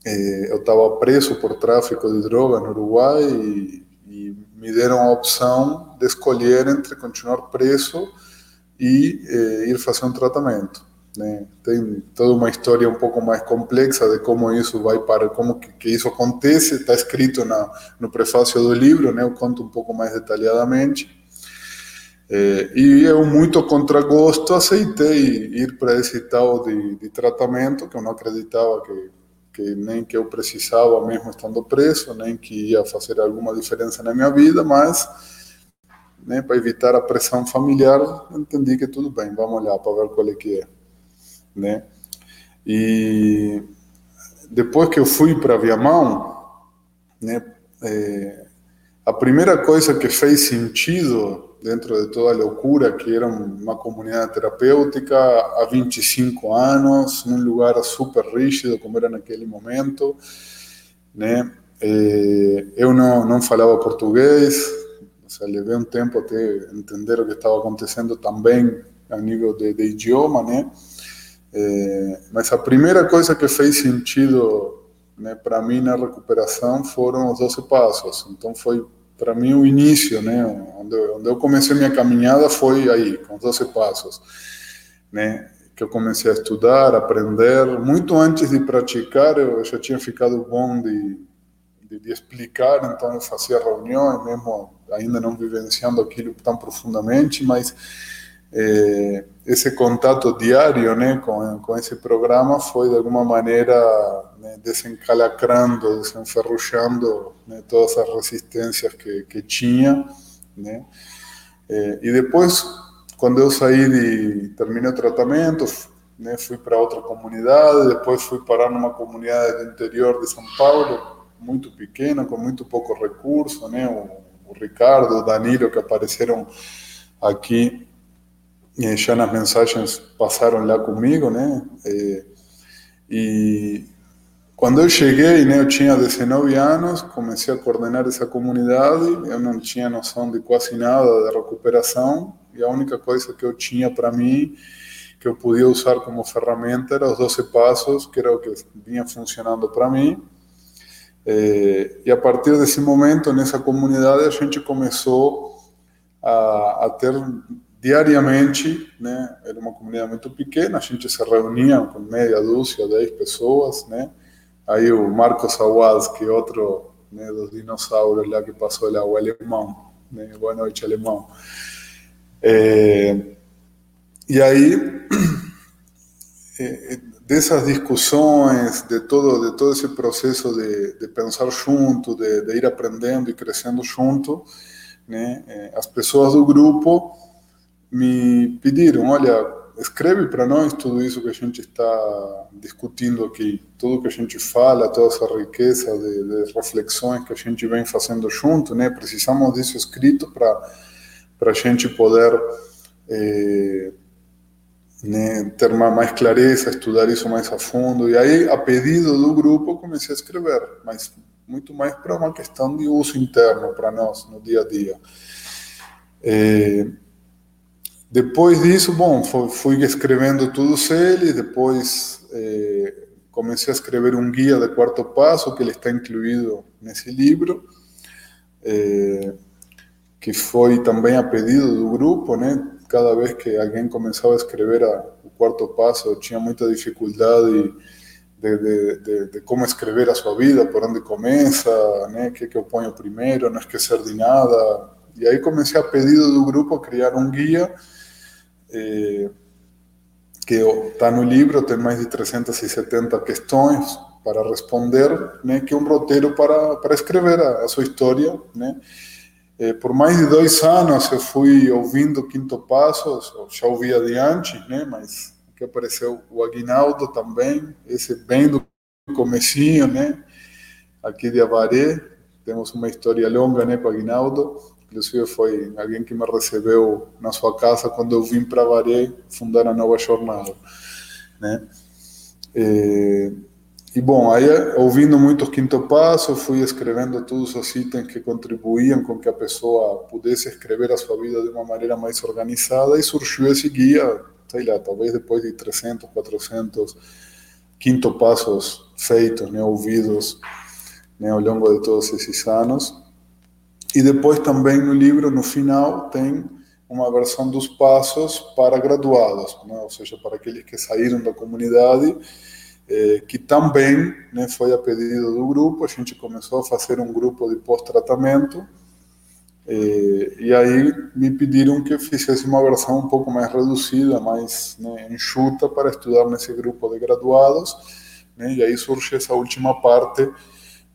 S1: eh, eu estava preso por tráfico de droga no Uruguai e, e, me deram a opção de escolher entre continuar preso e eh, ir fazer um tratamento. Né? Tem toda uma história um pouco mais complexa de como isso vai para como que, que isso acontece. Está escrito na, no prefácio do livro, né? Eu conto um pouco mais detalhadamente. É, e eu, muito contragosto, aceitei ir para esse tal de, de, tratamento, que eu não acreditava que, que nem que eu precisava, mesmo estando preso, nem que ia fazer alguma diferença na minha vida, mas né, para evitar a pressão familiar, entendi que tudo bem, vamos olhar para ver qual é que é né? E depois que eu fui para Viamão, né, é, a primeira coisa que fez sentido dentro de toda a loucura que era uma comunidade terapêutica há 25 anos, num lugar super rígido como era naquele momento, né? É, eu não não falava português, ou seja, levei um tempo até entender o que estava acontecendo também a nível de, de idioma, né? É, mas a primeira coisa que fez sentido né, para mim na recuperação foram os 12 passos. Então foi para mim o início, né, onde, onde eu comecei minha caminhada foi aí, com os 12 passos, né, que eu comecei a estudar, aprender. Muito antes de praticar, eu já tinha ficado bom de, de, de explicar, então eu fazia reuniões, mesmo ainda não vivenciando aquilo tão profundamente, mas é, esse contato diário né, com, com esse programa foi, de alguma maneira, né, desencalacrando, desenferrujando né, todas as resistências que, que tinha. Né? É, e depois, quando eu saí de. terminei o tratamento, né, fui para outra comunidade, depois fui parar numa comunidade do interior de São Paulo, muito pequena, com muito pouco recurso, né? O, o Ricardo, o Danilo, que apareceram aqui já nas mensagens passaram lá comigo, né? E, e quando eu cheguei, né, eu tinha 19 anos, comecei a coordenar essa comunidade, eu não tinha noção de quase nada de recuperação, e a única coisa que eu tinha para mim, que eu podia usar como ferramenta, era os 12 passos, que era o que vinha funcionando para mim. E a partir desse momento, nessa comunidade, a gente começou a, a ter diariamente, né? Era uma comunidade muito pequena, a gente se reunia com meia dúzia, dez pessoas, né? Aí o Marcos Awaz, que é outro né, dos dinossauros lá que passou lá, o alemão, né? Boa noite, alemão. É, e aí, é, dessas discussões, de todo, de todo esse processo de, de pensar junto, de, de ir aprendendo e crescendo junto, né? É, as pessoas do grupo me pediram, olha, escreve para nós tudo isso que a gente está discutindo aqui, tudo que a gente fala, toda essa riqueza de, de reflexões que a gente vem fazendo junto, né? Precisamos disso escrito para para a gente poder é, né, ter mais clareza, estudar isso mais a fundo. E aí, a pedido do grupo, comecei a escrever, mas muito mais para uma questão de uso interno para nós no dia a dia. É, depois disso, bom, fui escrevendo todos eles, depois eh, comecei a escrever um guia de quarto passo, que ele está incluído nesse livro, eh, que foi também a pedido do grupo, né? Cada vez que alguém começava a escrever a, o quarto passo, eu tinha muita dificuldade de, de, de, de, como escrever a sua vida, por onde começa, né? O que, que eu ponho primeiro, não esquecer de nada. E aí comecei a pedido do grupo a criar um guia eh, que está no livro, tem mais de 370 questões para responder, né, que é um roteiro para, para escrever a, a sua história, né. Eh, por mais de dois anos eu fui ouvindo Quinto Passo, já ouvia adiante, né, mas que apareceu o Aguinaldo também, esse bem do comecinho, né, aqui de Avaré, temos uma história longa, né, com o Aguinaldo, Inclusive foi alguém que me recebeu na sua casa quando eu vim para Varé fundar a nova jornada, né? E, e bom, aí ouvindo muito o quinto passo, fui escrevendo todos os itens que contribuíam com que a pessoa pudesse escrever a sua vida de uma maneira mais organizada e surgiu esse guia, sei lá, talvez depois de 300, 400 quinto passos feitos, né, ouvidos né, ao longo de todos esses anos. E depois também no livro, no final, tem uma versão dos passos para graduados, né? ou seja, para aqueles que saíram da comunidade, eh, que também né, foi a pedido do grupo, a gente começou a fazer um grupo de pós-tratamento, eh, e aí me pediram que fizesse uma versão um pouco mais reduzida, mais né, enxuta, para estudar nesse grupo de graduados, né, e aí surge essa última parte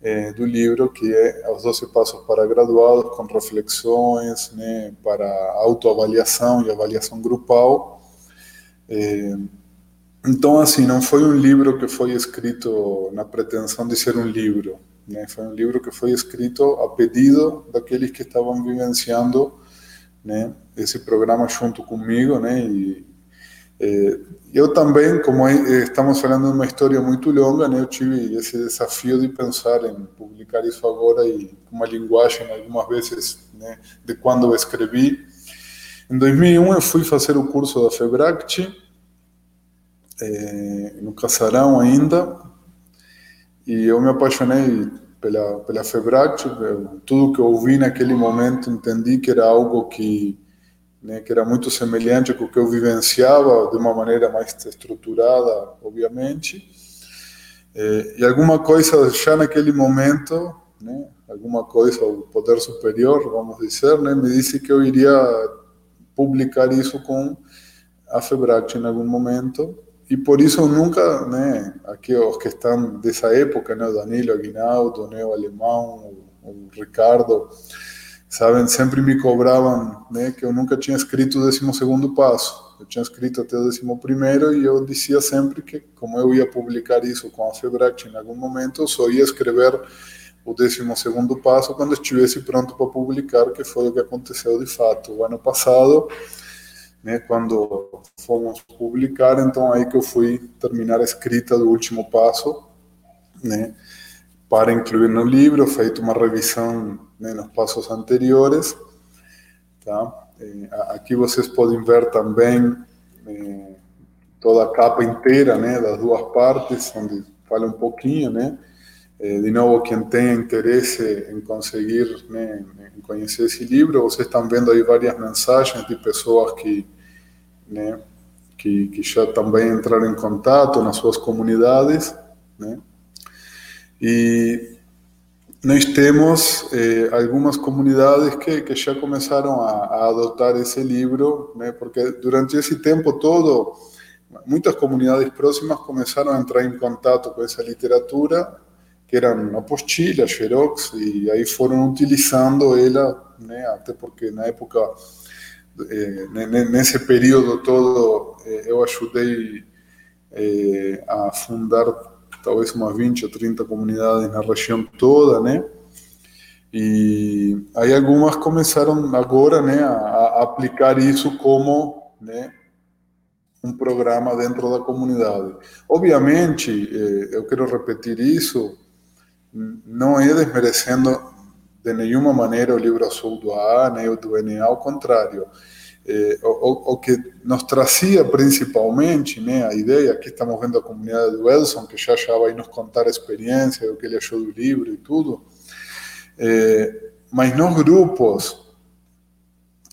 S1: eh, do livro, que é Os 12 Passos para Graduados, com reflexões né, para autoavaliação e avaliação grupal. Eh, então, assim, não foi um livro que foi escrito na pretensão de ser um livro, né? Foi um livro que foi escrito a pedido daqueles que estavam vivenciando né, esse programa junto comigo, né? E, eu também, como estamos falando de uma história muito longa, né, eu tive esse desafio de pensar em publicar isso agora e uma linguagem, algumas vezes, né, de quando eu escrevi. Em 2001 eu fui fazer o curso da FEBRACT, eh, no Casarão ainda, e eu me apaixonei pela, pela FEBRACT, tudo que eu ouvi naquele momento entendi que era algo que né, que era muito semelhante com o que eu vivenciava, de uma maneira mais estruturada, obviamente. É, e alguma coisa já naquele momento, né, alguma coisa, o poder superior, vamos dizer, né, me disse que eu iria publicar isso com a FEBRAC em algum momento. E por isso eu nunca, né, aqui os que estão dessa época, né, o Danilo Aguinaldo, né, o Alemão, o, o Ricardo, sabem, sempre me cobravam né, que eu nunca tinha escrito o décimo segundo passo. Eu tinha escrito até o décimo primeiro e eu dizia sempre que, como eu ia publicar isso com a Febrac em algum momento, eu só ia escrever o décimo segundo passo quando estivesse pronto para publicar, que foi o que aconteceu de fato. O ano passado, né, quando fomos publicar, então aí que eu fui terminar a escrita do último passo, né, para incluir no livro, feito uma revisão né, nos passos anteriores. Tá? Aqui vocês podem ver também eh, toda a capa inteira né, das duas partes, onde fala um pouquinho, né? Eh, de novo, quem tenha interesse em conseguir, né, em conhecer esse livro, vocês estão vendo aí várias mensagens de pessoas que, né, que, que já também entraram em contato nas suas comunidades, né? E nós temos eh, algumas comunidades que, que já começaram a, a, adotar esse livro, né, porque durante esse tempo todo, muitas comunidades próximas começaram a entrar em contato com essa literatura, que eram apostilhas, xerox, e aí foram utilizando ela, né, até porque na época, eh, nesse período todo, eh, eu ajudei eh, a fundar talvez umas 20 ou 30 comunidades na região toda, né? E aí algumas começaram agora, né, a, a aplicar isso como, né, um programa dentro da comunidade. Obviamente, eh, eu quero repetir isso, não é desmerecendo de nenhuma maneira o livro azul do AA, nem o do NA, ao contrário. Eh, o, o, que nos trazia principalmente né, a ideia, aqui estamos vendo a comunidade do Elson, que já já vai nos contar a experiência, o que ele achou do livro e tudo, eh, mas nos grupos,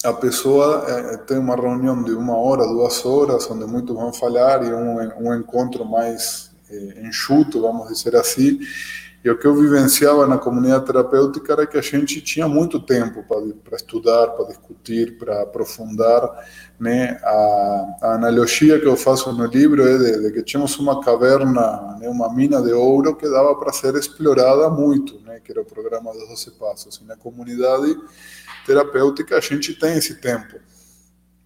S1: a pessoa eh, tem uma reunião de uma hora, duas horas, onde muitos vão falar, e um, um encontro mais eh, enxuto, vamos dizer assim, e o que eu vivenciava na comunidade terapêutica era que a gente tinha muito tempo para estudar, para discutir, para aprofundar. Né? A, a, analogia que eu faço no livro é de, de que tínhamos uma caverna, né? uma mina de ouro que dava para ser explorada muito, né? que era o programa dos 12 Passos. E na comunidade terapêutica a gente tem esse tempo.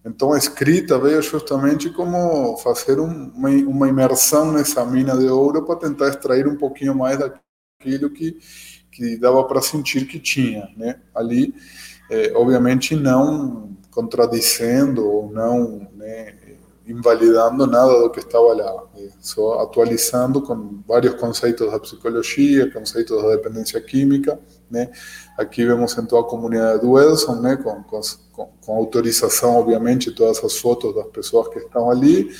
S1: Então a escrita veio justamente como fazer um, uma, uma imersão nessa mina de ouro para tentar extrair um pouquinho mais daquilo aquilo que, que dava para sentir que tinha, né? Ali, é, obviamente, não contradizendo ou não né, invalidando nada do que estava lá, é, só atualizando com vários conceitos da psicologia, conceitos da dependência química, né? Aqui vemos então a comunidade do Edson, né? Com, com, com autorização, obviamente, todas as fotos das pessoas que estão ali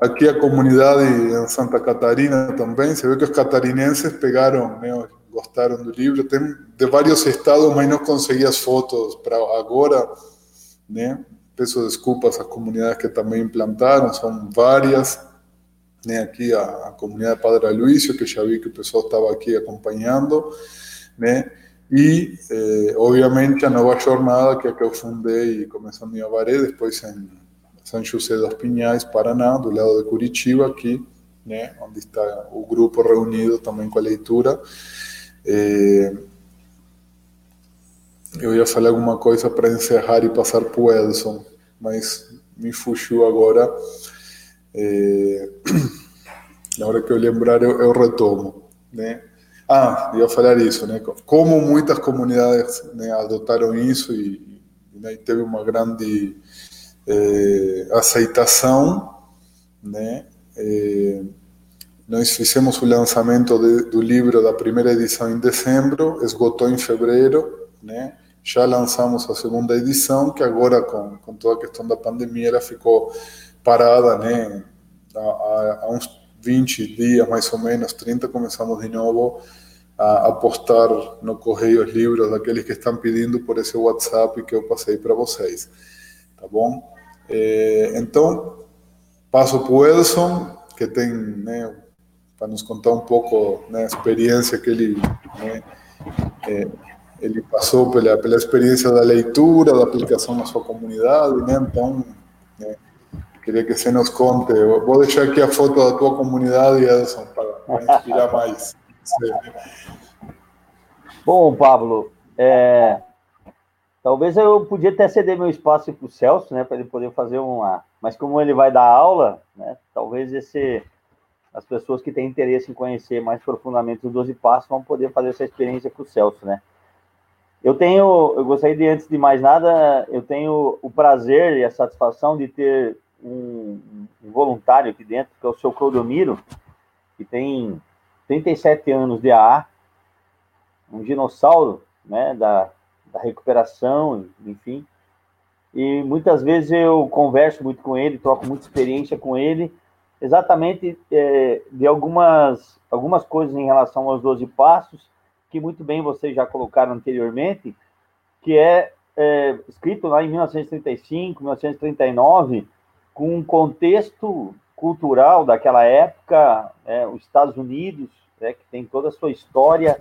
S1: Aqui a comunidade em Santa Catarina também, se vê que os catarinenses pegaram, né, gostaram do livro. Tem de vários estados, mas não consegui as fotos para agora, né? Peço desculpas às comunidades que também implantaram, são várias, né? Aqui a, a comunidade Padre Aloysio, que já vi que o pessoal estava aqui acompanhando, né? E, eh, obviamente, a nova jornada que, é que eu fundei e começou em Avaré, depois em São José dos Pinhais, Paraná, do lado de Curitiba, aqui, né, onde está o grupo reunido também com a leitura. Eh, eu ia falar alguma coisa para encerrar e passar para o Edson, mas me fugiu agora. É... Na hora que eu lembrar, eu, eu retomo. Né? Ah, ia falar isso, né? Como muitas comunidades né, adotaram isso e, né, teve uma grande é, aceitação, né? É, nós fizemos o lançamento de, do livro da primeira edição em dezembro, esgotou em fevereiro, né? Já lançamos a segunda edição, que agora, com, com toda a questão da pandemia, ela ficou parada, né? Há uns 20 dias, mais ou menos, 30, começamos de novo a, a postar no correio os livros daqueles que estão pedindo por esse WhatsApp que eu passei para vocês. Tá bom? É, então, passo para o Edson, que tem, né, para nos contar um pouco né, a experiência que ele né, é, ele passou pela, pela experiência da leitura, da aplicação na sua comunidade, né? Então, né, queria que você nos conte. Eu vou deixar aqui a foto da tua comunidade, Edson, para, inspirar mais. (laughs)
S3: Bom, Pablo, é, talvez eu podia até ceder meu espaço para o Celso, né, para ele poder fazer uma. Mas como ele vai dar aula, né, talvez esse as pessoas que têm interesse em conhecer mais profundamente os 12 passos vão poder fazer essa experiência com o Celso, né? Eu tenho, eu gostaria de, antes de mais nada, eu tenho o prazer e a satisfação de ter um, um voluntário aqui dentro, que é o seu Clodomiro, que tem 37 anos de AA, um dinossauro, né, da, da recuperação, enfim. E muitas vezes eu converso muito com ele, troco muita experiência com ele, exatamente é, de algumas, algumas coisas em relação aos 12 passos, que muito bem vocês já colocaram anteriormente, que é, é escrito lá em 1935, 1939, com um contexto cultural daquela época, é, os Estados Unidos, é, que tem toda a sua história.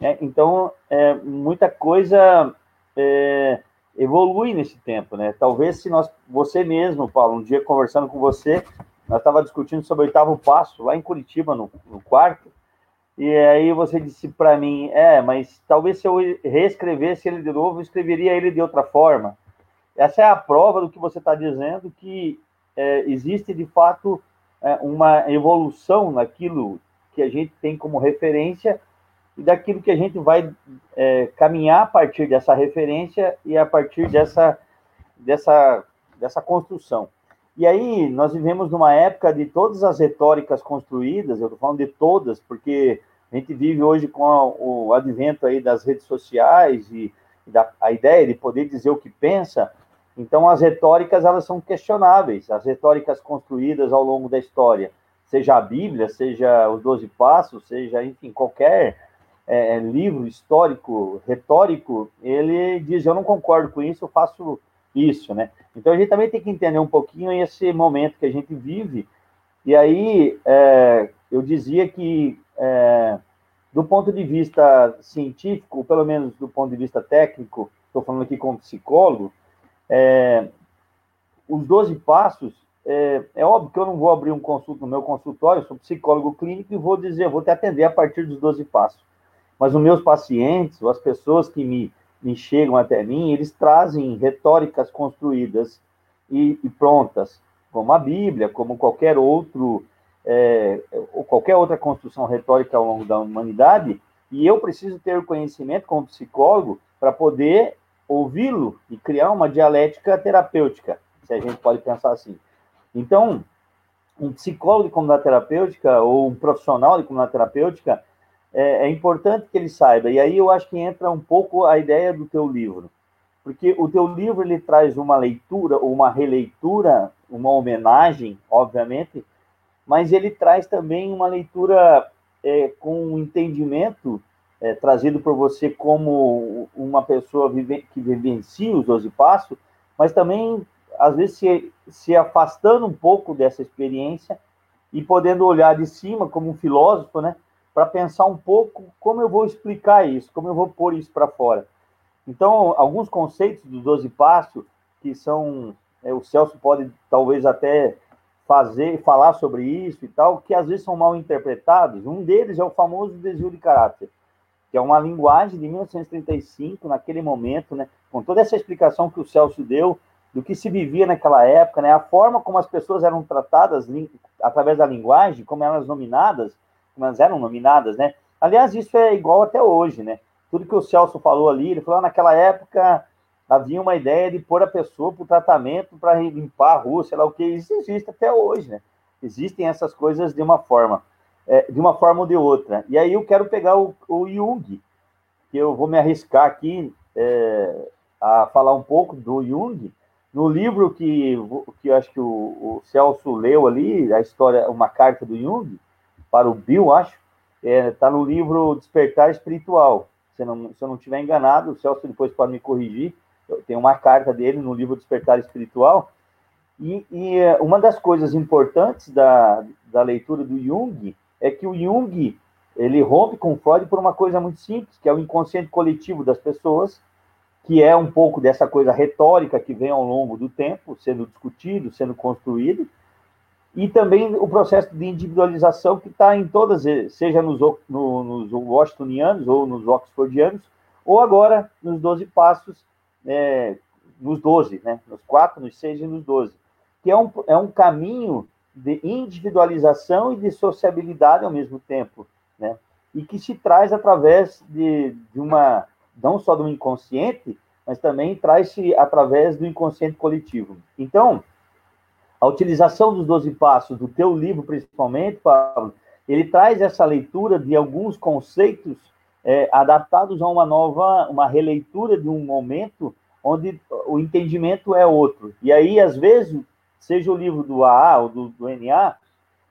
S3: É, então, é, muita coisa é, evolui nesse tempo, né? Talvez se nós, você mesmo, Paulo, um dia conversando com você, nós estava discutindo sobre o oitavo passo lá em Curitiba, no, no quarto, e aí você disse para mim, é, mas talvez se eu reescrevesse ele de novo, eu escreveria ele de outra forma. Essa é a prova do que você está dizendo, que é, existe de fato é, uma evolução naquilo que a gente tem como referência e daquilo que a gente vai é, caminhar a partir dessa referência e a partir dessa, dessa, dessa construção. E aí, nós vivemos numa época de todas as retóricas construídas, eu estou falando de todas, porque a gente vive hoje com o advento aí das redes sociais e da, a ideia de poder dizer o que pensa, então as retóricas elas são questionáveis, as retóricas construídas ao longo da história, seja a Bíblia, seja os Doze Passos, seja, enfim, qualquer é, livro histórico, retórico, ele diz, eu não concordo com isso, eu faço isso, né? Então a gente também tem que entender um pouquinho esse momento que a gente vive. E aí é, eu dizia que é, do ponto de vista científico, pelo menos do ponto de vista técnico, estou falando aqui como psicólogo, é, os 12 passos, é, é, óbvio que eu não vou abrir um consulto no meu consultório, sou psicólogo clínico e vou dizer, vou te atender a partir dos 12 passos. Mas os meus pacientes, as pessoas que me me chegam até mim, eles trazem retóricas construídas e, e prontas, como a Bíblia, como qualquer outro é, ou qualquer outra construção retórica ao longo da humanidade, e eu preciso ter o conhecimento como psicólogo para poder ouvi-lo e criar uma dialética terapêutica, se a gente pode pensar assim. Então, um psicólogo de comunidade terapêutica ou um profissional de comunidade terapêutica, é, é, importante que ele saiba. E aí eu acho que entra um pouco a ideia do teu livro, porque o teu livro ele traz uma leitura uma releitura, uma homenagem, obviamente, mas ele traz também uma leitura é, com um entendimento é, trazido por você como uma pessoa vive, que vivencia os 12 passos, mas também, às vezes, se, se afastando um pouco dessa experiência e podendo olhar de cima como um filósofo, né? Para pensar um pouco como eu vou explicar isso, como eu vou pôr isso para fora. Então, alguns conceitos dos 12 passos, que são. É, o Celso pode talvez até fazer, falar sobre isso e tal, que às vezes são mal interpretados. Um deles é o famoso desvio de caráter, que é uma linguagem de 1935, naquele momento, né, com toda essa explicação que o Celso deu do que se vivia naquela época, né, a forma como as pessoas eram tratadas através da linguagem, como eram nominadas, elas eram nominadas, né? Aliás, isso é igual até hoje, né? Tudo que o Celso falou ali, ele falou, ah, naquela época havia uma ideia de pôr a pessoa para o tratamento para limpar a rua, sei lá o que, isso existe até hoje, né? Existem essas coisas de uma forma, é, de uma forma ou de outra. E aí eu quero pegar o, o Jung, que eu vou me arriscar aqui é, a falar um pouco do Jung, no livro que, que acho que o, o, Celso leu ali, a história, uma carta do Jung, para o Bill, acho, está é, tá no livro Despertar Espiritual. Se, não, se eu não estiver enganado, o Celso depois pode me corrigir, tem uma carta dele no livro Despertar Espiritual, e, e, é, uma das coisas importantes da, da leitura do Jung é que o Jung ele rompe com Freud por uma coisa muito simples, que é o inconsciente coletivo das pessoas, que é um pouco dessa coisa retórica que vem ao longo do tempo, sendo discutido, sendo construído, e também o processo de individualização que está em todas, seja nos, no, nos washingtonianos ou nos oxfordianos, ou agora nos 12 passos é, nos 12, né? nos 4, nos 6 e nos 12, que é um, é um caminho de individualização e de sociabilidade ao mesmo tempo, né? e que se traz através de, de uma, não só do inconsciente, mas também traz-se através do inconsciente coletivo. Então, a utilização dos 12 passos, do teu livro principalmente, Pablo, ele traz essa leitura de alguns conceitos é, adaptados a uma nova, uma releitura de um momento onde o entendimento é outro. E aí, às vezes, seja o livro do AA ou do, do NA,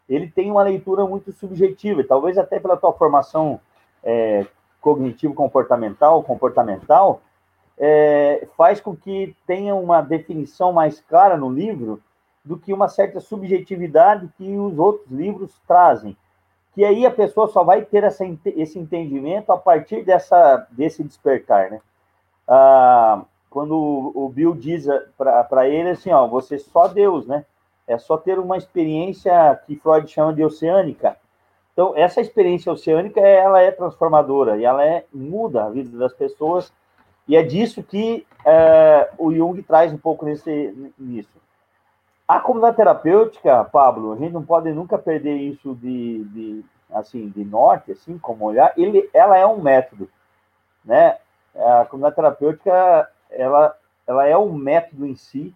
S3: ele tem uma leitura muito subjetiva, talvez até pela tua formação é, cognitivo-comportamental, comportamental, é, faz com que tenha uma definição mais clara no livro do que uma certa subjetividade que os outros livros trazem que aí a pessoa só vai ter essa, esse entendimento a partir dessa, desse despertar, né? Ah, quando o Bill diz para ele assim, ó, você só Deus, né? É só ter uma experiência que Freud chama de oceânica. Então, essa experiência oceânica, ela é transformadora e ela é muda a vida das pessoas e é disso que é, o Jung traz um pouco nesse, nisso. A comunidade terapêutica, Pablo, a gente não pode nunca perder isso de, de assim, de norte, assim, como olhar, ele, ela é um método, né? A comunidade terapêutica, ela, ela é um método em si,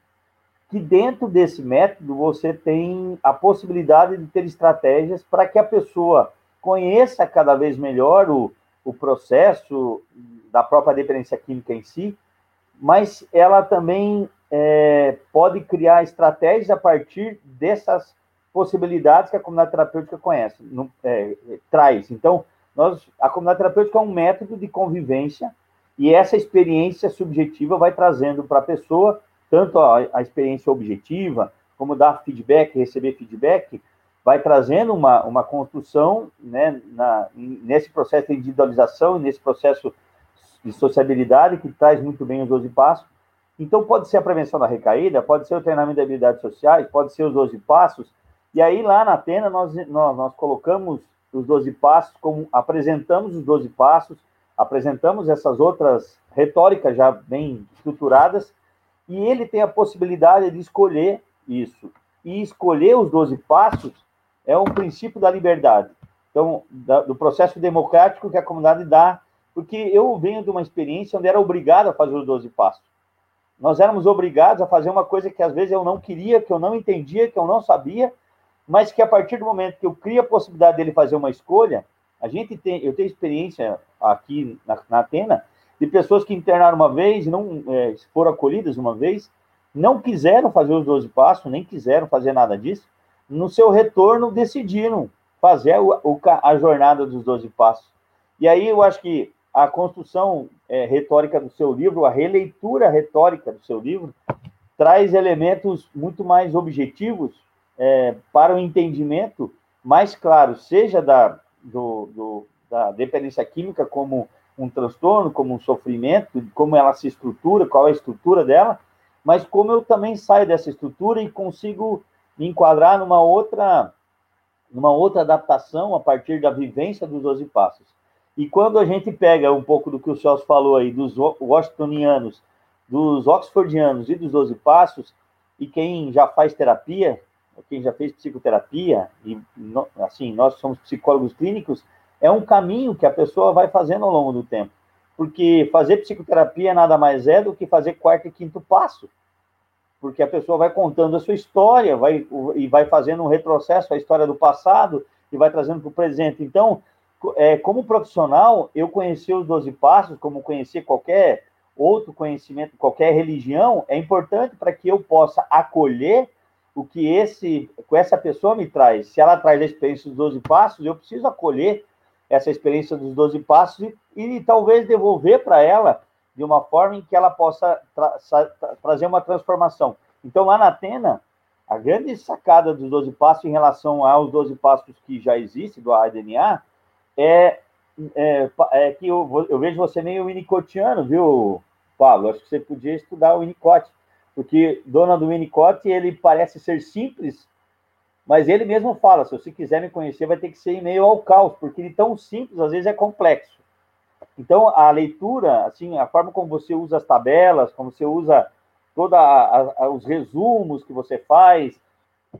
S3: que dentro desse método você tem a possibilidade de ter estratégias para que a pessoa conheça cada vez melhor o, o processo da própria dependência química em si, mas ela também é, pode criar estratégias a partir dessas possibilidades que a comunidade terapêutica conhece, é, traz. Então, nós, a comunidade terapêutica é um método de convivência e essa experiência subjetiva vai trazendo para a pessoa tanto a, a, experiência objetiva, como dar feedback, receber feedback, vai trazendo uma, uma construção né, na, nesse processo de individualização, nesse processo de sociabilidade que traz muito bem os 12 passos. Então, pode ser a prevenção da recaída, pode ser o treinamento de habilidades sociais, pode ser os 12 passos. E aí, lá na Atena, nós, nós, nós colocamos os 12 passos, como apresentamos os 12 passos, apresentamos essas outras retóricas já bem estruturadas, e ele tem a possibilidade de escolher isso. E escolher os 12 passos é um princípio da liberdade. Então, da, do processo democrático que a comunidade dá, porque eu venho de uma experiência onde era obrigado a fazer os 12 passos nós éramos obrigados a fazer uma coisa que às vezes eu não queria, que eu não entendia, que eu não sabia, mas que a partir do momento que eu cria a possibilidade dele fazer uma escolha, a gente tem, eu tenho experiência aqui na, na Atena de pessoas que internaram uma vez não é, foram acolhidas uma vez, não quiseram fazer os 12 passos, nem quiseram fazer nada disso, no seu retorno decidiram fazer o, o, a jornada dos 12 passos. E aí eu acho que a construção é, retórica do seu livro, a releitura retórica do seu livro, traz elementos muito mais objetivos é, para o entendimento mais claro, seja da, do, do, da dependência química como um transtorno, como um sofrimento, como ela se estrutura, qual é a estrutura dela, mas como eu também saio dessa estrutura e consigo me enquadrar numa outra, numa outra adaptação a partir da vivência dos 12 passos. E quando a gente pega um pouco do que o Celso falou aí, dos washingtonianos, dos oxfordianos e dos 12 passos, e quem já faz terapia, quem já fez psicoterapia, e assim, nós somos psicólogos clínicos, é um caminho que a pessoa vai fazendo ao longo do tempo. Porque fazer psicoterapia nada mais é do que fazer quarto e quinto passo. Porque a pessoa vai contando a sua história vai, e vai fazendo um retrocesso à história do passado e vai trazendo para o presente. Então, é, como profissional, eu conhecer os 12 passos, como conhecer qualquer outro conhecimento, qualquer religião, é importante para que eu possa acolher o que esse, essa pessoa me traz. Se ela traz a experiência dos 12 passos, eu preciso acolher essa experiência dos 12 passos e, e talvez devolver para ela de uma forma em que ela possa tra trazer uma transformação. Então, lá na Atena, a grande sacada dos 12 passos em relação aos 12 passos que já existem do ADNA é, é, é que eu, eu, vejo você meio winnicottiano, viu, Paulo? Acho que você podia estudar o Winnicott, porque dona do Winnicott, ele parece ser simples, mas ele mesmo fala, se você quiser me conhecer, vai ter que ser em meio ao caos, porque ele tão simples, às vezes é complexo. Então, a leitura, assim, a forma como você usa as tabelas, como você usa todos os resumos que você faz,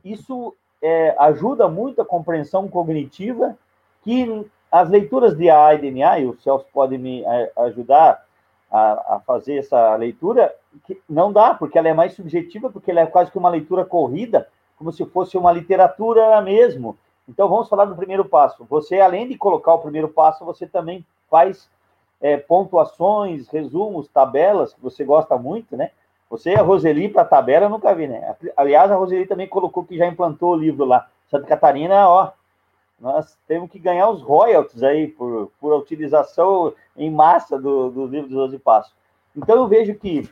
S3: isso é, ajuda muito a compreensão cognitiva que as leituras de AIDNA, e o Celso pode me é, ajudar a, a, fazer essa leitura, não dá, porque ela é mais subjetiva, porque ela é quase que uma leitura corrida, como se fosse uma literatura mesmo. Então, vamos falar do primeiro passo. Você, além de colocar o primeiro passo, você também faz é, pontuações, resumos, tabelas, que você gosta muito, né? Você, a Roseli, para tabela, eu nunca vi, né? Aliás, a Roseli também colocou que já implantou o livro lá. Santa Catarina, ó, nós temos que ganhar os royalties aí por, por utilização em massa do, do livro dos 12 Passos. Então, eu vejo que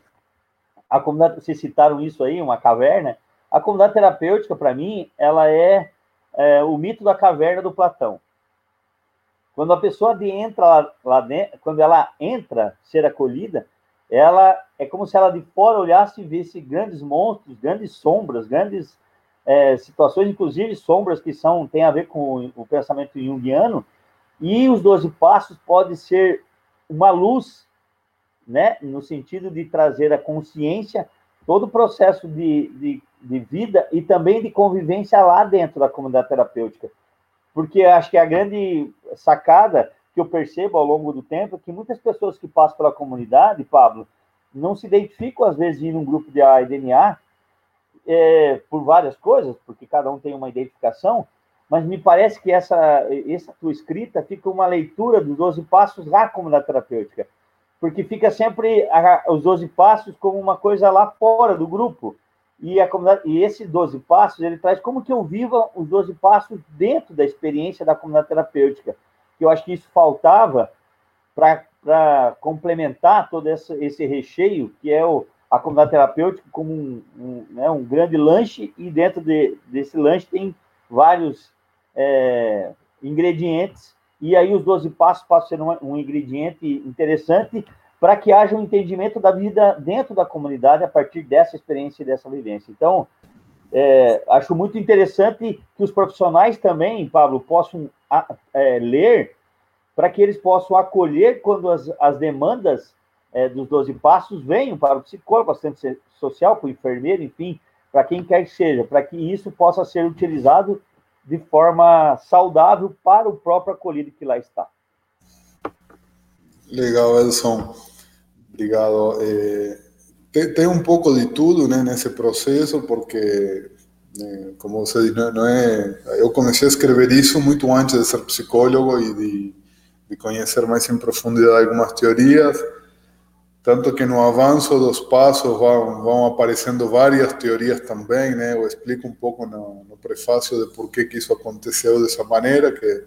S3: a comunidade, vocês citaram isso aí, uma caverna, a comunidade terapêutica, para mim, ela é, é, o mito da caverna do Platão. Quando a pessoa entra lá, lá dentro, quando ela entra ser acolhida, ela é como se ela de fora olhasse e visse grandes monstros, grandes sombras, grandes é, situações, inclusive sombras que são têm a ver com o pensamento junguiano, e os 12 passos pode ser uma luz, né, no sentido de trazer a consciência todo o processo de, de, de, vida e também de convivência lá dentro da comunidade terapêutica. Porque acho que a grande sacada que eu percebo ao longo do tempo é que muitas pessoas que passam pela comunidade, Pablo, não se identificam, às vezes, em um grupo de ADNA é, por várias coisas, porque cada um tem uma identificação, mas me parece que essa, essa tua escrita fica uma leitura dos 12 passos da comunidade terapêutica porque fica sempre a, os 12 passos como uma coisa lá fora do grupo. E, a comunidade, e esses 12 passos, ele traz como que eu viva os 12 passos dentro da experiência da comunidade terapêutica. Eu acho que isso faltava para complementar todo esse, esse recheio, que é o, a comunidade terapêutica como um, um, né, um grande lanche, e dentro de, desse lanche tem vários é, ingredientes e aí os 12 passos passam a ser um, um ingrediente interessante para que haja um entendimento da vida dentro da comunidade a partir dessa experiência e dessa vivência. Então, é, acho muito interessante que os profissionais também, Pablo, possam é, ler para que eles possam acolher quando as, as demandas é, dos 12 passos venham para o psicólogo, assistente social, para o enfermeiro, enfim, para quem quer que seja, para que isso possa ser utilizado de forma saudável para o próprio acolhido que lá está.
S1: Legal, Edson. Obrigado. É, tem, tem, um pouco de tudo né, nesse processo, porque, né, como você disse, não, não, é. Eu comecei a escrever isso muito antes de ser psicólogo e de, de conhecer mais em profundidade algumas teorias. Tanto que no avanço dos passos vão, vão aparecendo várias teorias também, né? Eu explico um pouco no, no prefácio de por que, que isso aconteceu dessa maneira, que,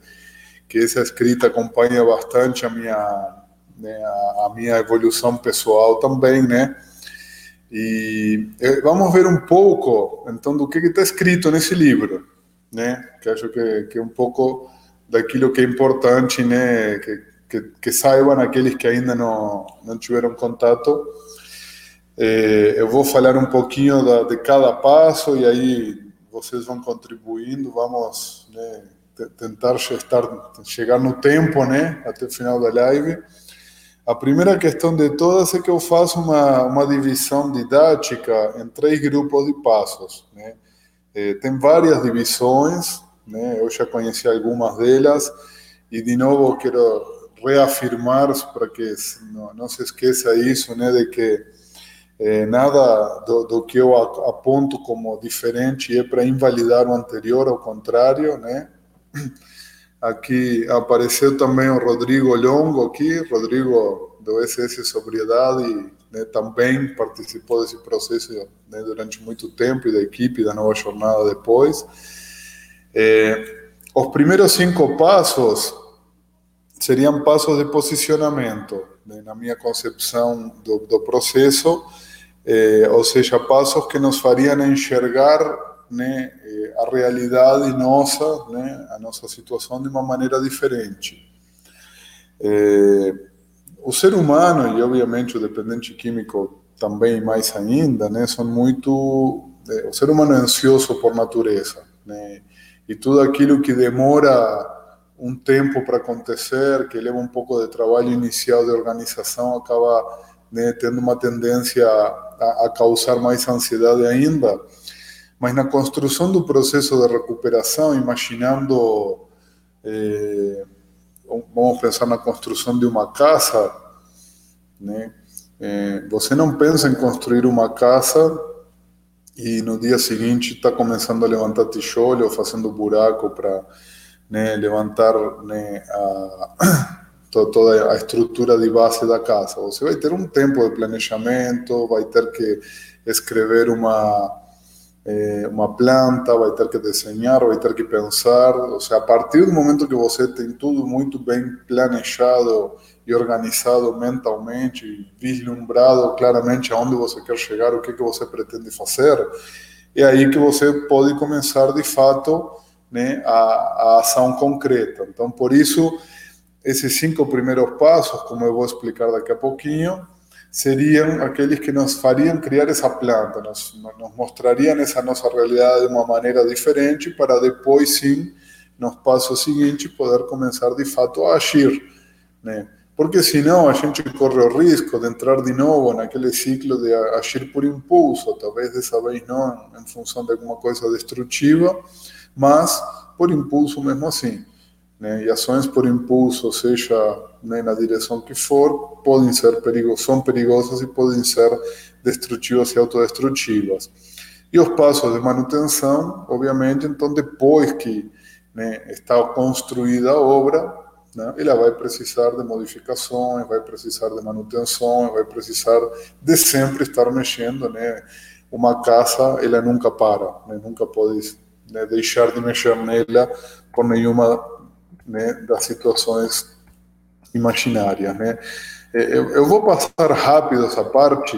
S1: que essa escrita acompanha bastante a minha, né, a, a minha evolução pessoal também, né? E eh, vamos ver um pouco, então, do que está escrito nesse livro, né? Que acho que, que é um pouco daquilo que é importante, né? Que, que, que saibam aqueles que ainda não, tiveram contato. É, eu vou falar um pouquinho de cada passo e aí vocês vão contribuindo, vamos né, tentar chegar no tempo, né? Até o final da live. A primeira questão de todas é que eu faço uma, uma divisão didática em três grupos de passos. Né? É, tem várias divisões, né? eu já conheci algumas delas, e de novo quero reafirmar para que não, não, se esqueça isso, né, de que é, nada do, do, que eu aponto como diferente é para invalidar o anterior, ao contrário, né? (clears throat) Aqui apareceu também o Rodrigo Longo aqui, Rodrigo do SS Sobriedade, né, também participou desse processo né, durante muito tempo e da equipe da Nova Jornada depois. É, os primeiros cinco passos seriam passos de posicionamento, né, na minha concepção do, do processo, é, ou seja, passos que nos fariam enxergar né, eh, a realidade nossa, né, a nossa situação de uma maneira diferente. É, o ser humano e obviamente o dependente químico também mais ainda, né, são muito é, o ser humano é ansioso por natureza, né, e tudo aquilo que demora um tempo para acontecer, que leva um pouco de trabalho inicial de organização, acaba né, tendo uma tendência a, a causar mais ansiedade ainda mas na construção do processo de recuperação, imaginando, eh, vamos pensar na construção de uma casa, né? Eh, você não pensa em construir uma casa e no dia seguinte está começando a levantar tijolo, fazendo buraco para né, levantar né, a, (clears throat) toda a estrutura de base da casa. Você vai ter um tempo de planejamento, vai ter que escrever uma é, uma planta, vai ter que desenhar, vai ter que pensar. Ou seja, a partir do momento que você tem tudo muito bem planejado e organizado mentalmente, vislumbrado claramente aonde você quer chegar, o que, que você pretende fazer, é aí que você pode começar de fato né, a, a ação concreta. Então, por isso, esses cinco primeiros passos, como eu vou explicar daqui a pouquinho, seriam aqueles que nos fariam criar essa planta, nos, nos mostrariam essa nossa realidade de uma maneira diferente para depois sim, nos passos seguintes, poder começar de fato a agir, né? Porque senão a gente corre o risco de entrar de novo naquele ciclo de agir por impulso, talvez dessa vez não em função de alguma coisa destrutiva, mas por impulso mesmo assim. Né? E ações por impulso, seja né, na direção que for, podem ser perigosas, são perigosas e podem ser destrutivas e autodestrutivas. E os passos de manutenção, obviamente, então depois que né, está construída a obra, né, ela vai precisar de modificações, vai precisar de manutenção, vai precisar de sempre estar mexendo, né? Uma casa, ela nunca para, né, nunca pode né, deixar de mexer nela por nenhuma né, das situações imaginárias. Né? Eu, eu, vou passar rápido essa parte,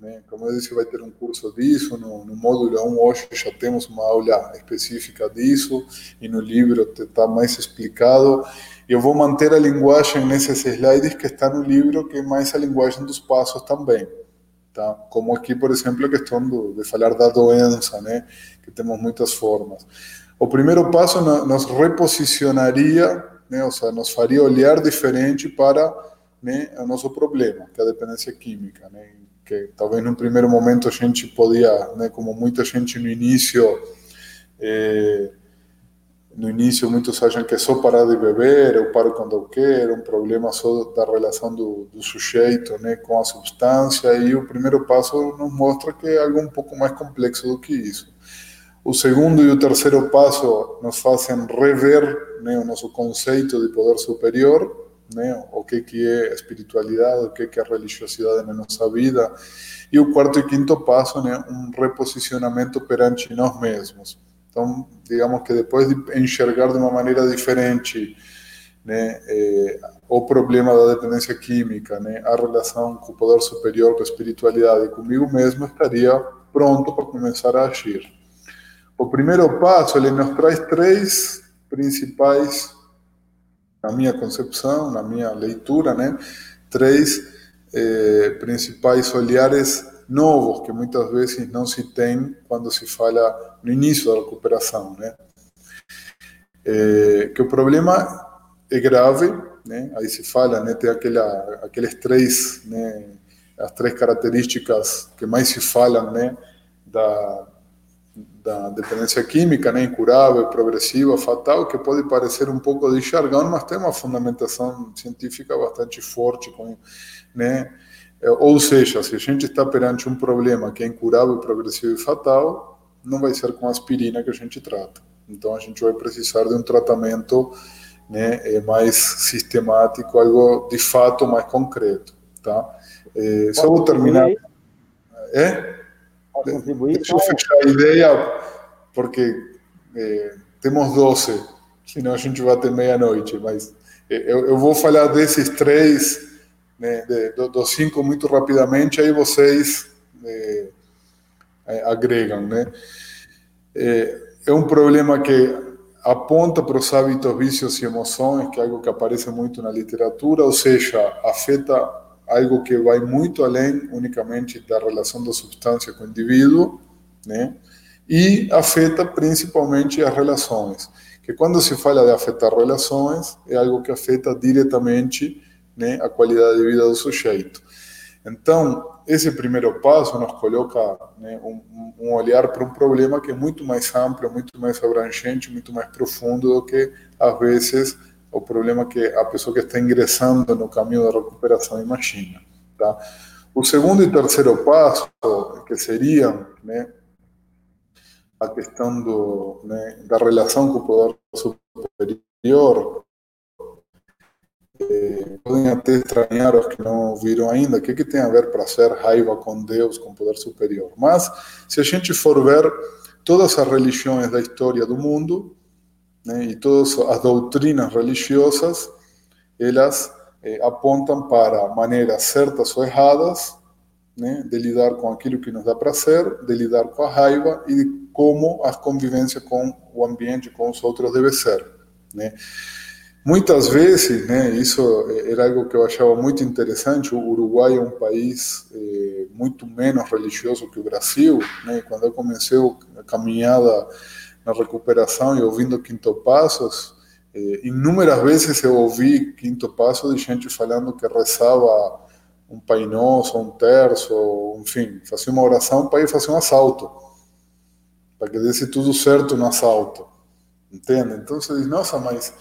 S1: né? como eu disse, vai ter um curso disso, no, no módulo 1 hoje já temos uma aula específica disso, e no livro está mais explicado. Eu vou manter a linguagem nesses slides que está no livro, que é mais a linguagem dos passos também. Tá? Como aqui, por exemplo, a questão do, de falar da doença, né? que temos muitas formas. O primeiro passo nos reposicionaria, né, ou seja, nos faria olhar diferente para né, o nosso problema, que é a dependência química, né, que talvez no primeiro momento a gente podia, né, como muita gente no início, eh, no início muitos acham que é só parar de beber, eu paro quando eu quero, um problema só da relação do, do sujeito né, com a substância, e o primeiro passo nos mostra que é algo um pouco mais complexo do que isso. O segundo e o terceiro passo nos fazem rever né, o nosso conceito de poder superior, né, o que, que é espiritualidade, o que, que é religiosidade na nossa vida. E o quarto e quinto passo, né, um reposicionamento perante nós mesmos. Então, digamos que depois de enxergar de uma maneira diferente né, é, o problema da dependência química, né, a relação com o poder superior, com a espiritualidade, comigo mesmo, estaria pronto para começar a agir. O primeiro passo, ele nos traz três principais, na minha concepção, na minha leitura, né, três eh, principais olhares novos que muitas vezes não se tem quando se fala no início da recuperação, né? É, que o problema é grave, né? Aí se fala, né? Tem aquela, aqueles três, né? As três características que mais se falam, né? Da, da dependência química, né? Incurável, progressiva, fatal, que pode parecer um pouco de jargão, mas tem uma fundamentação científica bastante forte, com, né? É, ou seja, se a gente está perante um problema que é incurável, progressivo e fatal, não vai ser com aspirina que a gente trata. Então a gente vai precisar de um tratamento né, é, mais sistemático, algo de fato mais concreto, tá? É, só vou terminar. É? Deixa eu fechar a ideia, porque é, temos 12, senão a gente vai até meia-noite, mas é, eu, eu vou falar desses três né, de, dos cinco muito rapidamente, aí vocês é, agregam, né? É, é um problema que aponta para os hábitos, vícios e emoções, que é algo que aparece muito na literatura, ou seja, afeta algo que vai muito além unicamente da relação da substância com o indivíduo, né? E afeta principalmente as relações. Que quando se fala de afetar relações, é algo que afeta diretamente né, a qualidade de vida do sujeito. Então, esse primeiro passo nos coloca né, um, um, olhar para um problema que é muito mais amplo, muito mais abrangente, muito mais profundo do que, às vezes, o problema que a pessoa que está ingressando no caminho da recuperação imagina. Tá? O segundo e terceiro passo, que seriam né, a questão do, né, da relação com o poder superior, podem até estranhar os que não viram ainda, o que, que tem a ver prazer, raiva com Deus, com poder superior. Mas, se a gente for ver todas as religiões da história do mundo, né, e todas as doutrinas religiosas, elas eh, apontam para maneiras certas ou erradas né, de lidar com aquilo que nos dá prazer, de lidar com a raiva e de como a convivência com o ambiente, com os outros deve ser. Né. Muitas vezes, né, isso era algo que eu achava muito interessante. O Uruguai é um país eh, muito menos religioso que o Brasil. Né? Quando eu comecei a caminhada na recuperação e ouvindo Quinto Passos, eh, inúmeras vezes eu ouvi Quinto Passo de gente falando que rezava um Pai Nosso, um terço, enfim, fazia uma oração para ir fazer um assalto, para que desse tudo certo no assalto. Entende? Então você diz, nossa, mas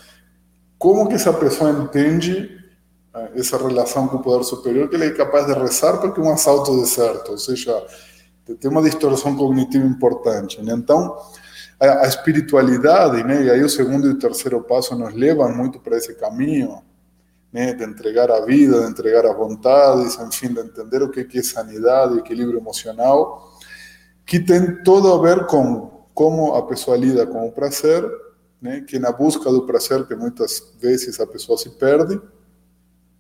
S1: como que essa pessoa entende eh, essa relação com o poder superior que ele é capaz de rezar para que um assalto dê certo, ou seja, tem uma distorção cognitiva importante. Né? Então, a, espiritualidade, né? e aí o segundo e o terceiro passo nos levam muito para esse caminho, né? de entregar a vida, de entregar as vontades, enfim, de entender o que é sanidade, equilíbrio emocional, que tem todo a ver com como a pessoa lida com o prazer né? que na busca do prazer, que muitas vezes a pessoa se perde,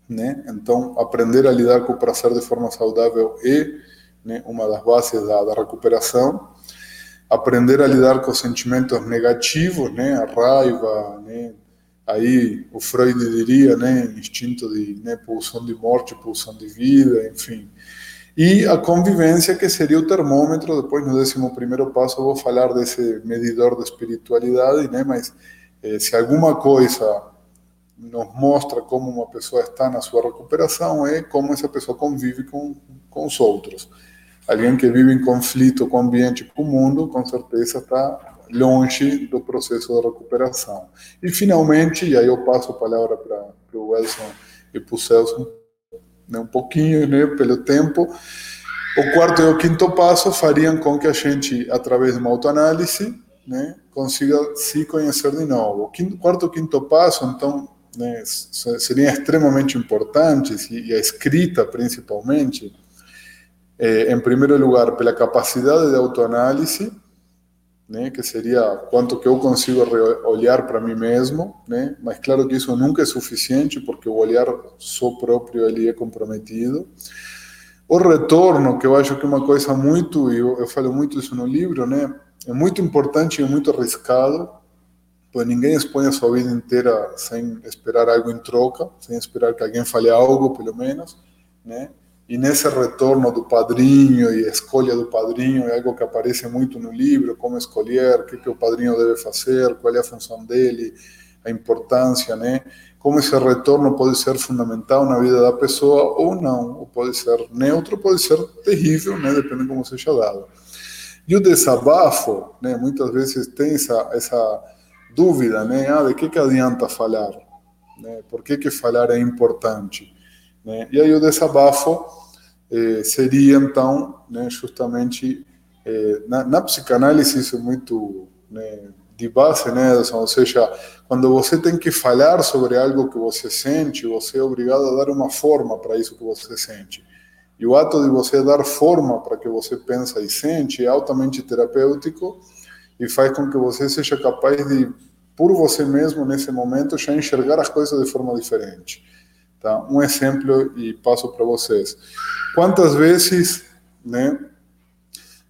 S1: né? então aprender a lidar com o prazer de forma saudável é né, uma das bases da, da, recuperação. Aprender a lidar com sentimentos negativos, né, a raiva, né, aí o Freud diria, né, instinto de né, pulsão de morte, pulsão de vida, enfim. E a convivência, que seria o termômetro, depois no décimo primeiro passo vou falar desse medidor da espiritualidade, né? mas eh, se alguma coisa nos mostra como uma pessoa está na sua recuperação, é como essa pessoa convive com, com os outros. Alguém que vive em conflito com o ambiente, com o mundo, com certeza está longe do processo de recuperação. E finalmente, e aí eu passo a palavra para o Wilson e para o Celso, né, um pouquinho, né, pelo tempo. O quarto e o quinto passo fariam com que a gente, através de uma autoanálise, né, consiga se conhecer de novo. O quinto, quarto e quinto passo, então, né, seriam extremamente importantes, e, a escrita principalmente, é, em primeiro lugar, pela capacidade de autoanálise, né, que seria quanto que eu consigo olhar para mim mesmo, né, mas claro que isso nunca é suficiente, porque o olhar só próprio ali é comprometido. O retorno, que eu acho que é uma coisa muito, eu, eu falo muito isso no livro, né, é muito importante e muito arriscado, pois ninguém expõe a sua vida inteira sem esperar algo em troca, sem esperar que alguém fale algo, pelo menos, né, e nesse retorno do padrinho e escolha do padrinho é algo que aparece muito no livro, como escolher, o que, que o padrinho deve fazer, qual é a função dele, a importância, né? Como esse retorno pode ser fundamental na vida da pessoa ou não, ou pode ser neutro, pode ser terrível, né? Depende de como seja dado. E o desabafo, né? Muitas vezes tem essa, essa dúvida, né? Ah, de que, que adianta falar? Né? Por que, que falar é importante? Né? E aí o desabafo eh, seria, então, né, justamente, eh, na, na, psicanálise isso é muito né, de base, né, ou seja, quando você tem que falar sobre algo que você sente, você é obrigado a dar uma forma para isso que você sente. E o ato de você dar forma para que você pensa e sente é altamente terapêutico e faz com que você seja capaz de, por você mesmo, nesse momento, já enxergar as coisas de forma diferente. Tá? Um exemplo e passo para vocês. Quantas vezes, né,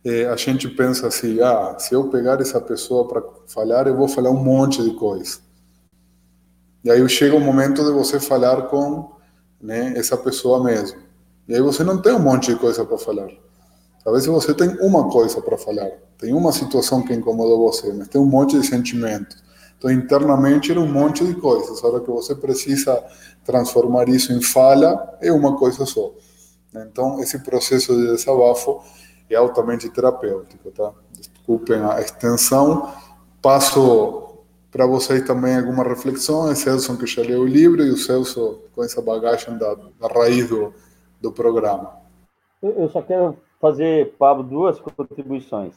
S1: é, a gente pensa assim, ah, se eu pegar essa pessoa para falar, eu vou falar um monte de coisa. E aí chega o momento de você falar com né, essa pessoa mesmo. E aí você não tem um monte de coisa para falar. Talvez você tem uma coisa para falar, tem uma situação que incomodou você, mas tem um monte de sentimentos. Então, internamente era um monte de coisas. A hora que você precisa transformar isso em fala, é uma coisa só. Então, esse processo de desabafo é altamente terapêutico, tá? Desculpem a extensão. Passo para vocês também alguma reflexão. É Celso que já leu o livro e o Celso com essa bagagem da, da raiz do, do programa.
S3: Eu só quero fazer, Pablo, duas contribuições.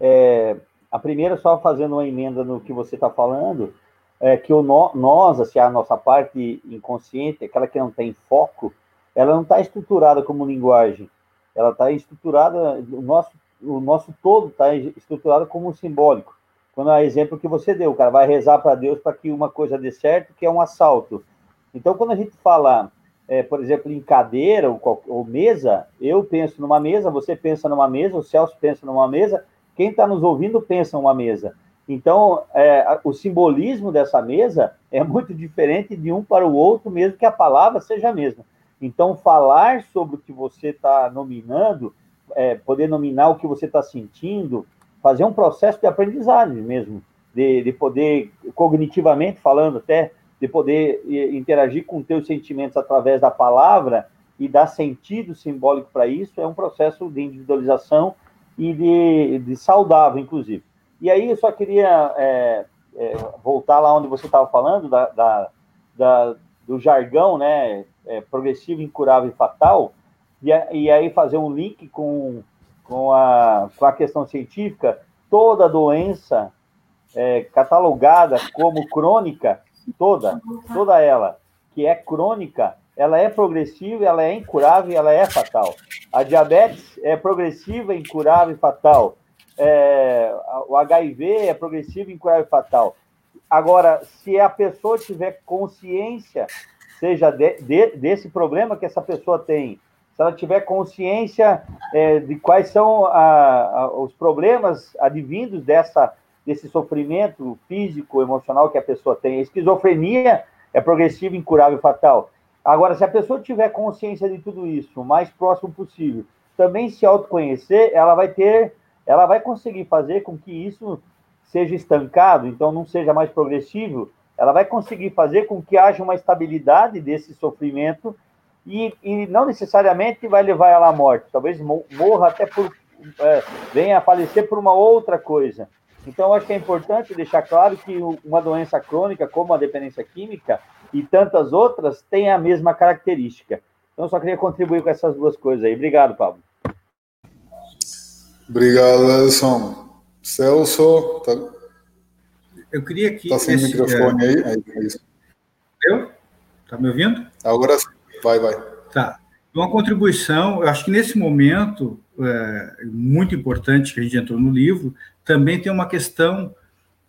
S3: É, a primeira, só fazendo uma emenda no que você está falando, é que o no, nós, assim, a nossa parte inconsciente, aquela que não tem foco, ela não está estruturada como linguagem. Ela está estruturada, o nosso, o nosso todo está estruturado como simbólico. Quando é o exemplo que você deu, o cara vai rezar para Deus para que uma coisa dê certo, que é um assalto. Então, quando a gente fala, é, por exemplo, em cadeira ou, ou mesa, eu penso numa mesa, você pensa numa mesa, o Celso pensa numa mesa, quem está nos ouvindo pensa uma mesa. Então, é, o simbolismo dessa mesa é muito diferente de um para o outro, mesmo que a palavra seja a mesma. Então, falar sobre o que você está nominando, é, poder nominar o que você está sentindo, fazer um processo de aprendizagem mesmo, de, de poder, cognitivamente falando até, de poder interagir com teus sentimentos através da palavra e dar sentido simbólico para isso, é um processo de individualização e de, de saudável, inclusive. E aí eu só queria é, é, voltar lá onde você estava falando, da, da, da, do jargão, né, é, progressivo, incurável e fatal, e, e aí fazer um link com, com, a, com a questão científica, toda doença é, catalogada como crônica, toda, toda ela, que é crônica, ela é progressiva, ela é incurável e ela é fatal. A diabetes é progressiva, incurável e fatal. É, o HIV é progressivo, incurável e fatal. Agora, se a pessoa tiver consciência, seja de, de, desse problema que essa pessoa tem, se ela tiver consciência é, de quais são a, a, os problemas advindos dessa, desse sofrimento físico, emocional que a pessoa tem, a esquizofrenia é progressiva, incurável e fatal. Agora, se a pessoa tiver consciência de tudo isso, o mais próximo possível, também se autoconhecer, ela vai ter, ela vai conseguir fazer com que isso seja estancado, então não seja mais progressivo, ela vai conseguir fazer com que haja uma estabilidade desse sofrimento e, e não necessariamente vai levar ela à morte, talvez morra até por, é, venha a falecer por uma outra coisa. Então, acho que é importante deixar claro que uma doença crônica, como a dependência química, e tantas outras têm a mesma característica. Então, só queria contribuir com essas duas coisas aí. Obrigado, Pablo.
S1: Obrigado, Edson. Celso, tá...
S4: eu queria que.
S1: Está sem esse, microfone é... aí? aí é isso.
S4: Eu? Está me ouvindo?
S1: Agora vai, vai.
S4: Tá. Uma contribuição, eu acho que nesse momento é, muito importante que a gente entrou no livro, também tem uma questão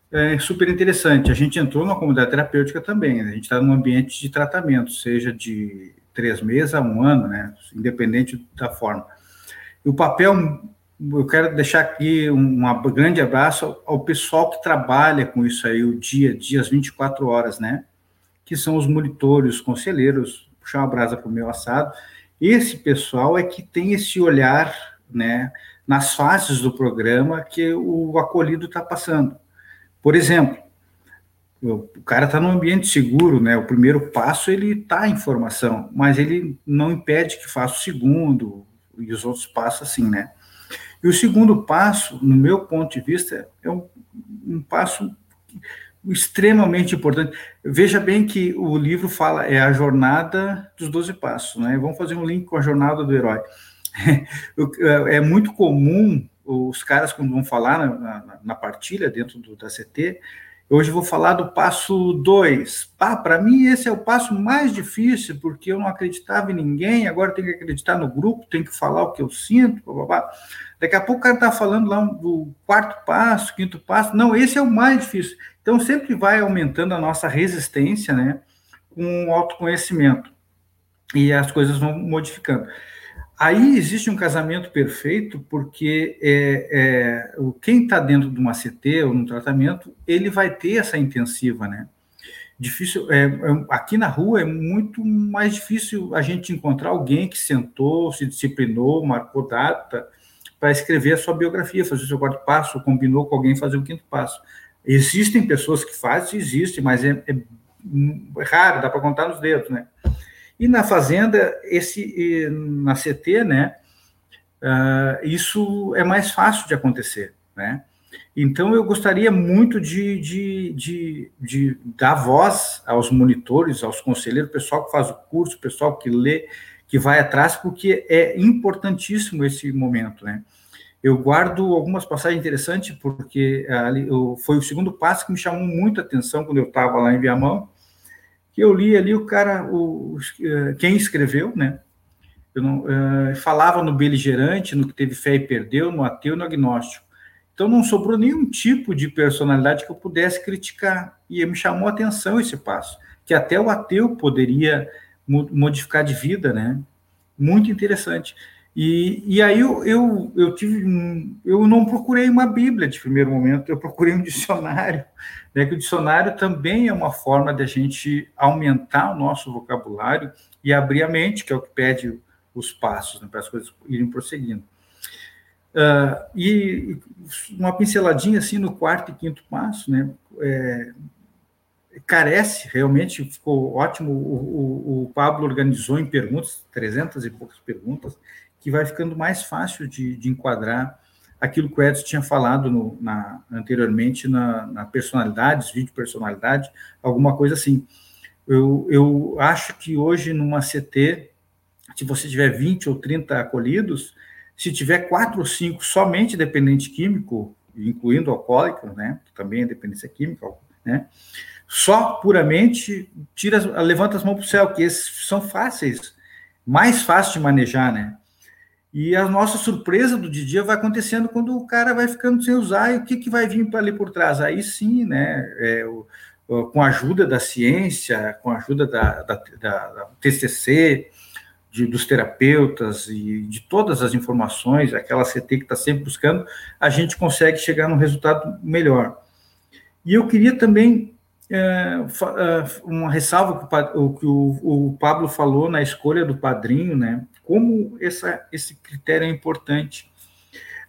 S4: é, super interessante. A gente entrou numa comunidade terapêutica também, né? a gente está num ambiente de tratamento, seja de três meses a um ano, né? independente da forma. E o papel, eu quero deixar aqui um, um grande abraço ao, pessoal que trabalha com isso aí, o dia a dia, as 24 horas, né? Que são os monitores, os conselheiros, puxar uma brasa para o meu assado. Esse pessoal é que tem esse olhar, né? Nas fases do programa que o acolhido está passando. Por exemplo, o cara está num ambiente seguro, né? O primeiro passo ele está em formação, mas ele não impede que faça o segundo e os outros passos assim, né? E o segundo passo, no meu ponto de vista, é um, um passo extremamente importante. Veja bem que o livro fala é a jornada dos 12 passos, né? Vamos fazer um link com a jornada do herói. (laughs) é muito comum os caras quando vão falar na, na, na partilha dentro do, da CT, Hoje vou falar do passo 2. Ah, para mim esse é o passo mais difícil, porque eu não acreditava em ninguém, agora tenho que acreditar no grupo, tenho que falar o que eu sinto, blá. Daqui a pouco o cara está falando lá do quarto passo, quinto passo. Não, esse é o mais difícil. Então sempre vai aumentando a nossa resistência, né, com o autoconhecimento. E as coisas vão modificando. Aí existe um casamento perfeito, porque é, é, quem está dentro de uma CT ou no tratamento, ele vai ter essa intensiva, né? Difícil, é, é, aqui na rua é muito mais difícil a gente encontrar alguém que sentou, se disciplinou, marcou data para escrever a sua biografia, fazer o seu quarto passo, combinou com alguém fazer o quinto passo. Existem pessoas que fazem, existe, mas é, é raro, dá para contar nos dedos, né? E na fazenda, esse na CT, né, uh, isso é mais fácil de acontecer, né? Então, eu gostaria muito de, de, de, de, dar voz aos monitores, aos conselheiros, pessoal que faz o curso, pessoal que lê, que vai atrás, porque é importantíssimo esse momento, né? Eu guardo algumas passagens interessantes, porque ali, eu, foi o segundo passo que me chamou muito a atenção quando eu estava lá em Viamão, que eu li ali o cara, o, eh, quem escreveu, né? Não, uh, falava no beligerante, no que teve fé e perdeu, no ateu, no agnóstico. Então não sobrou nenhum tipo de personalidade que eu pudesse criticar. E me chamou a atenção esse passo, que até o ateu poderia modificar de vida, né? Muito interessante. E, e aí eu, eu, eu tive eu não procurei uma Bíblia de primeiro momento, eu procurei um dicionário, né, que o dicionário também é uma forma de a gente aumentar o nosso vocabulário e abrir a mente, que é o que pede os passos, né, para as coisas irem prosseguindo. Uh, e uma pinceladinha assim no quarto e quinto passo, né, é, carece, realmente ficou ótimo, o, o, o Pablo organizou em perguntas, 300 e poucas perguntas, que vai ficando mais fácil de, de enquadrar aquilo que o Edson tinha falado no, na, anteriormente na, na personalidades, vídeo personalidade, alguma coisa assim. Eu, eu acho que hoje numa CT, se você tiver 20 ou 30 acolhidos, se tiver quatro ou cinco somente dependente químico, incluindo alcoólico, né, que também é dependência química, né, só puramente tira, levanta as mãos para o céu, que esses são fáceis, mais fáceis de manejar, né? E a nossa surpresa do dia vai acontecendo quando o cara vai ficando sem usar e o que, que vai vir para ali por trás. Aí sim, né? É, o, com a ajuda da ciência, com a ajuda da, da, da, da TCC, de, dos terapeutas e de todas as informações, aquela CT que está sempre buscando, a gente consegue chegar num resultado melhor. E eu queria também é, é uma ressalva que, o, que o, o Pablo falou na escolha do padrinho, né? Como essa, esse critério é importante.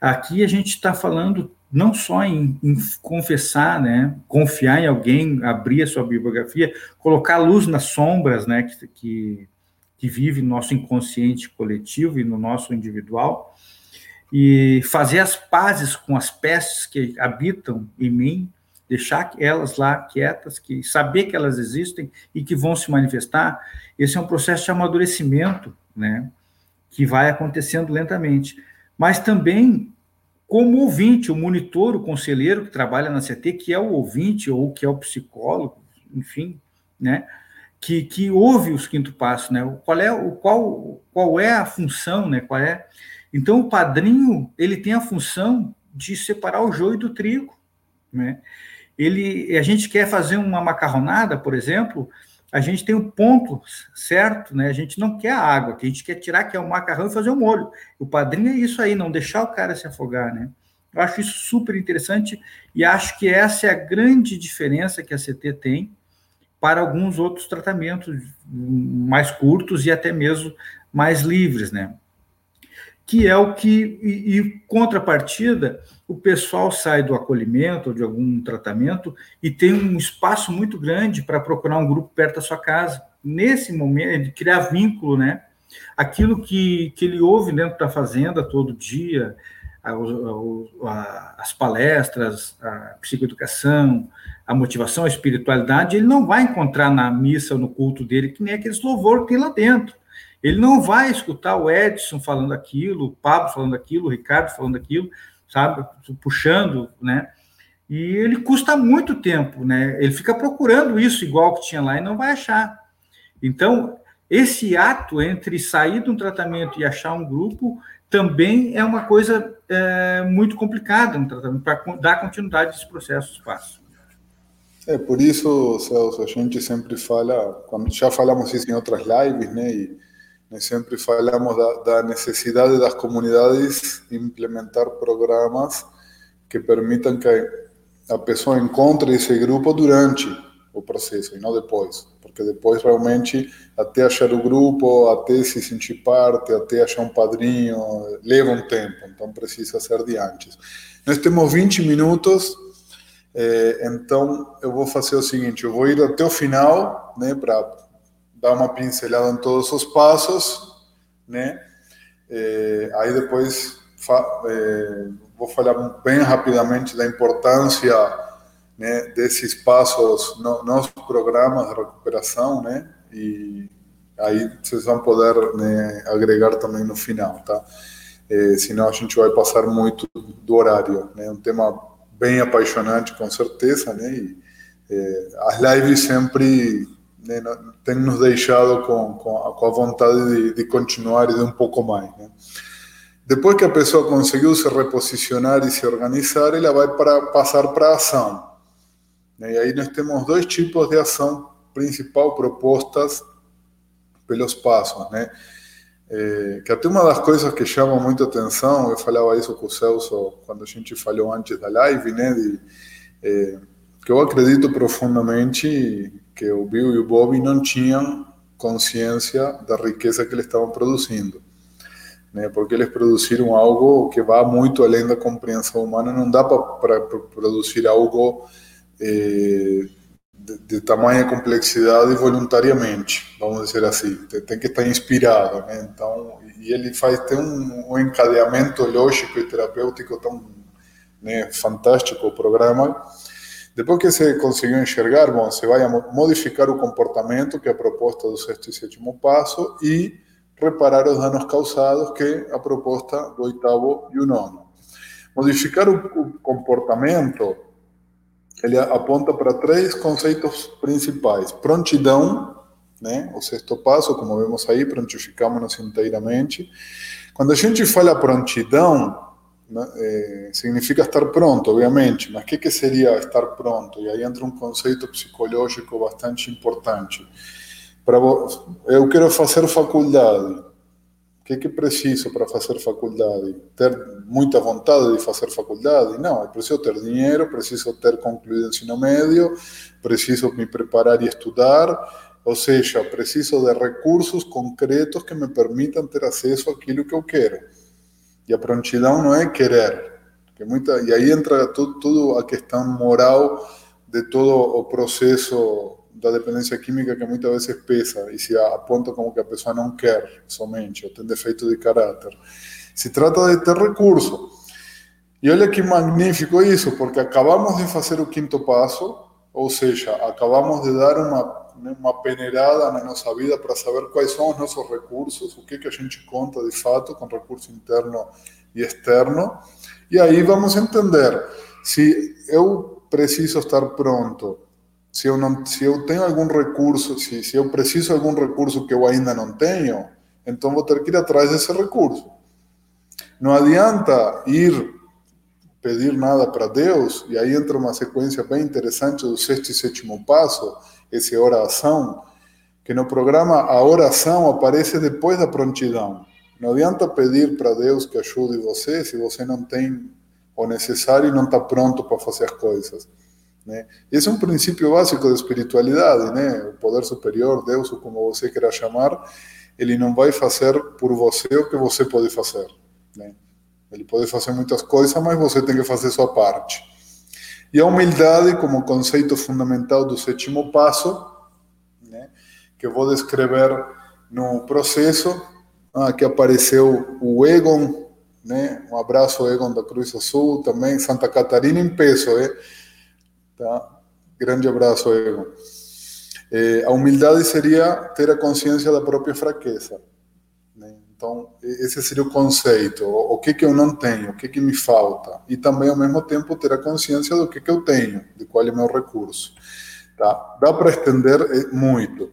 S4: Aqui a gente está falando não só em, em, confessar, né, confiar em alguém, abrir a sua bibliografia, colocar luz nas sombras, né, que, que, que vive no nosso inconsciente coletivo e no nosso individual, e fazer as pazes com as pestes que habitam em mim, deixar elas lá quietas, que saber que elas existem e que vão se manifestar. Esse é um processo de amadurecimento, né? Que vai acontecendo lentamente. Mas também, como ouvinte, o monitor, o conselheiro que trabalha na CT, que é o ouvinte ou que é o psicólogo, enfim, né? Que, que ouve os quinto passos, né? Qual é o qual qual é a função, né? Qual é? Então, o padrinho, ele tem a função de separar o joio do trigo, né? Ele, a gente quer fazer uma macarronada, por exemplo, a gente tem o um ponto certo, né? A gente não quer a água, que a gente quer tirar que é o macarrão e fazer o molho. O padrinho é isso aí, não deixar o cara se afogar, né? Eu acho isso super interessante e acho que essa é a grande diferença que a CT tem para alguns outros tratamentos mais curtos e até mesmo mais livres, né? Que é o que, e, e contrapartida, o pessoal sai do acolhimento ou de algum tratamento e tem um espaço muito grande para procurar um grupo perto da sua casa. Nesse momento, criar vínculo, né? Aquilo que, que ele ouve dentro da fazenda todo dia, a, a, as palestras, a psicoeducação, a motivação, a espiritualidade, ele não vai encontrar na missa no culto dele, que nem aqueles louvor que tem lá dentro. Ele não vai escutar o Edson falando aquilo, o Pablo falando aquilo, o Ricardo falando aquilo, sabe, puxando, né? E ele custa muito tempo, né? Ele fica procurando isso igual que tinha lá e não vai achar. Então, esse ato entre sair de um tratamento e achar um grupo também é uma coisa é, muito complicada no tratamento, para dar continuidade a esse processo espaço.
S1: É, por isso, Celso, a gente sempre fala, já falamos isso em outras lives, né, e sempre falamos da, da necessidade das comunidades implementar programas que permitam que a pessoa encontre esse grupo durante o processo e não depois, porque depois realmente até achar o grupo, até se sentir parte, até achar um padrinho, leva um tempo, então precisa ser de antes. Nós temos 20 minutos é, então, eu vou fazer o seguinte: eu vou ir até o final, né, para dar uma pincelada em todos os passos, né? É, aí depois é, vou falar bem rapidamente da importância né, desses passos no, nos programas de recuperação, né? E aí vocês vão poder né, agregar também no final, tá? É, senão a gente vai passar muito do horário, né? Um tema bem apaixonante, com certeza, né? E, é, as lives sempre né, têm nos deixado com, com, a, com a vontade de, de, continuar e de um pouco mais, né? Depois que a pessoa conseguiu se reposicionar e se organizar, ela vai para passar para a ação. Né? E aí nós temos dois tipos de ação principal propostas pelos passos, né? É, que até uma das coisas que chama muito atenção, eu falava isso com o Celso quando a gente falou antes da live, né, de, é, que eu acredito profundamente que o Bill e o Bob não tinham consciência da riqueza que eles estavam produzindo. Né, porque eles produziram algo que vai muito além da compreensão humana, não dá para produzir algo é, de, de tamanha complexidade voluntariamente, vamos dizer assim. Tem que estar inspirado, né? Então, e ele faz tem um, um encadeamento lógico e terapêutico tão né, fantástico o programa. Depois que você conseguiu enxergar, bom, você vai modificar o comportamento, que é a proposta do sexto e sétimo passo, e reparar os danos causados, que é a proposta do oitavo e o nono. Modificar o, comportamento ele aponta para três conceitos principais: prontidão, né? O sexto passo, como vemos aí, prontificamos-nos inteiramente. Quando a gente fala prontidão, é, significa estar pronto, obviamente, mas o que, seria estar pronto? E aí entra um conceito psicológico bastante importante. Para eu quero fazer faculdade. O que, que preciso para fazer faculdade? Ter muita vontade de fazer faculdade? Não, preciso ter dinheiro, preciso ter concluído o ensino médio, preciso me preparar e estudar, ou seja, preciso de recursos concretos que me permitam ter acesso àquilo que eu quero. E a prontidão não é querer. Que muita, e aí entra tudo, tudo a questão moral de todo o processo da dependência química que muitas vezes pesa e se aponta como que a pessoa não quer somente, ou tem defeito de caráter. Se trata de ter recurso. E olha que magnífico isso, porque acabamos de fazer o quinto passo, ou seja, acabamos de dar uma, uma peneirada na nossa vida para saber quais são os nossos recursos, o que, que a gente conta de fato com recurso interno e externo. E aí vamos entender se eu preciso estar pronto se eu, não, se eu tenho algum recurso, se, se eu preciso de algum recurso que eu ainda não tenho, então vou ter que ir atrás desse recurso. Não adianta ir pedir nada para Deus, e aí entra uma sequência bem interessante do sexto e sétimo passo, essa oração, que no programa a oração aparece depois da prontidão. Não adianta pedir para Deus que ajude você se você não tem o necessário e não está pronto para fazer as coisas. Né? Esse é um princípio básico da espiritualidade, né? O poder superior, Deus, ou como você queira chamar, ele não vai fazer por você o que você pode fazer. Né? Ele pode fazer muitas coisas, mas você tem que fazer sua parte. E a humildade, como conceito fundamental do sétimo passo, né, que eu vou descrever no processo, ah, que apareceu o Egon, né, um abraço Egon da Cruz Azul, também Santa Catarina em peso, é? tá? grande abraço Egon. É, a humildade seria ter a consciência da própria fraqueza. Então, esse seria o conceito. O que que eu não tenho, o que que me falta. E também, ao mesmo tempo, ter a consciência do que que eu tenho, de qual é o meu recurso. Tá? Dá para estender eh, muito.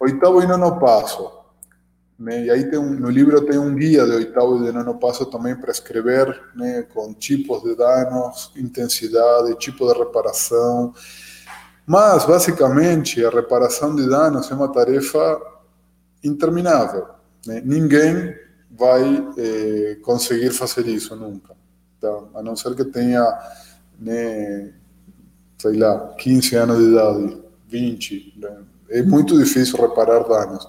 S1: Oitavo e nono passo. Né? E aí tem um, no livro tem um guia de oitavo e de nono passo também para escrever, né? com tipos de danos, intensidade, tipo de reparação. Mas, basicamente, a reparação de danos é uma tarefa interminável né? Ninguém vai é, conseguir fazer isso nunca. Tá? A não ser que tenha, né, sei lá, 15 anos de idade, 20. Né? É muito difícil reparar danos.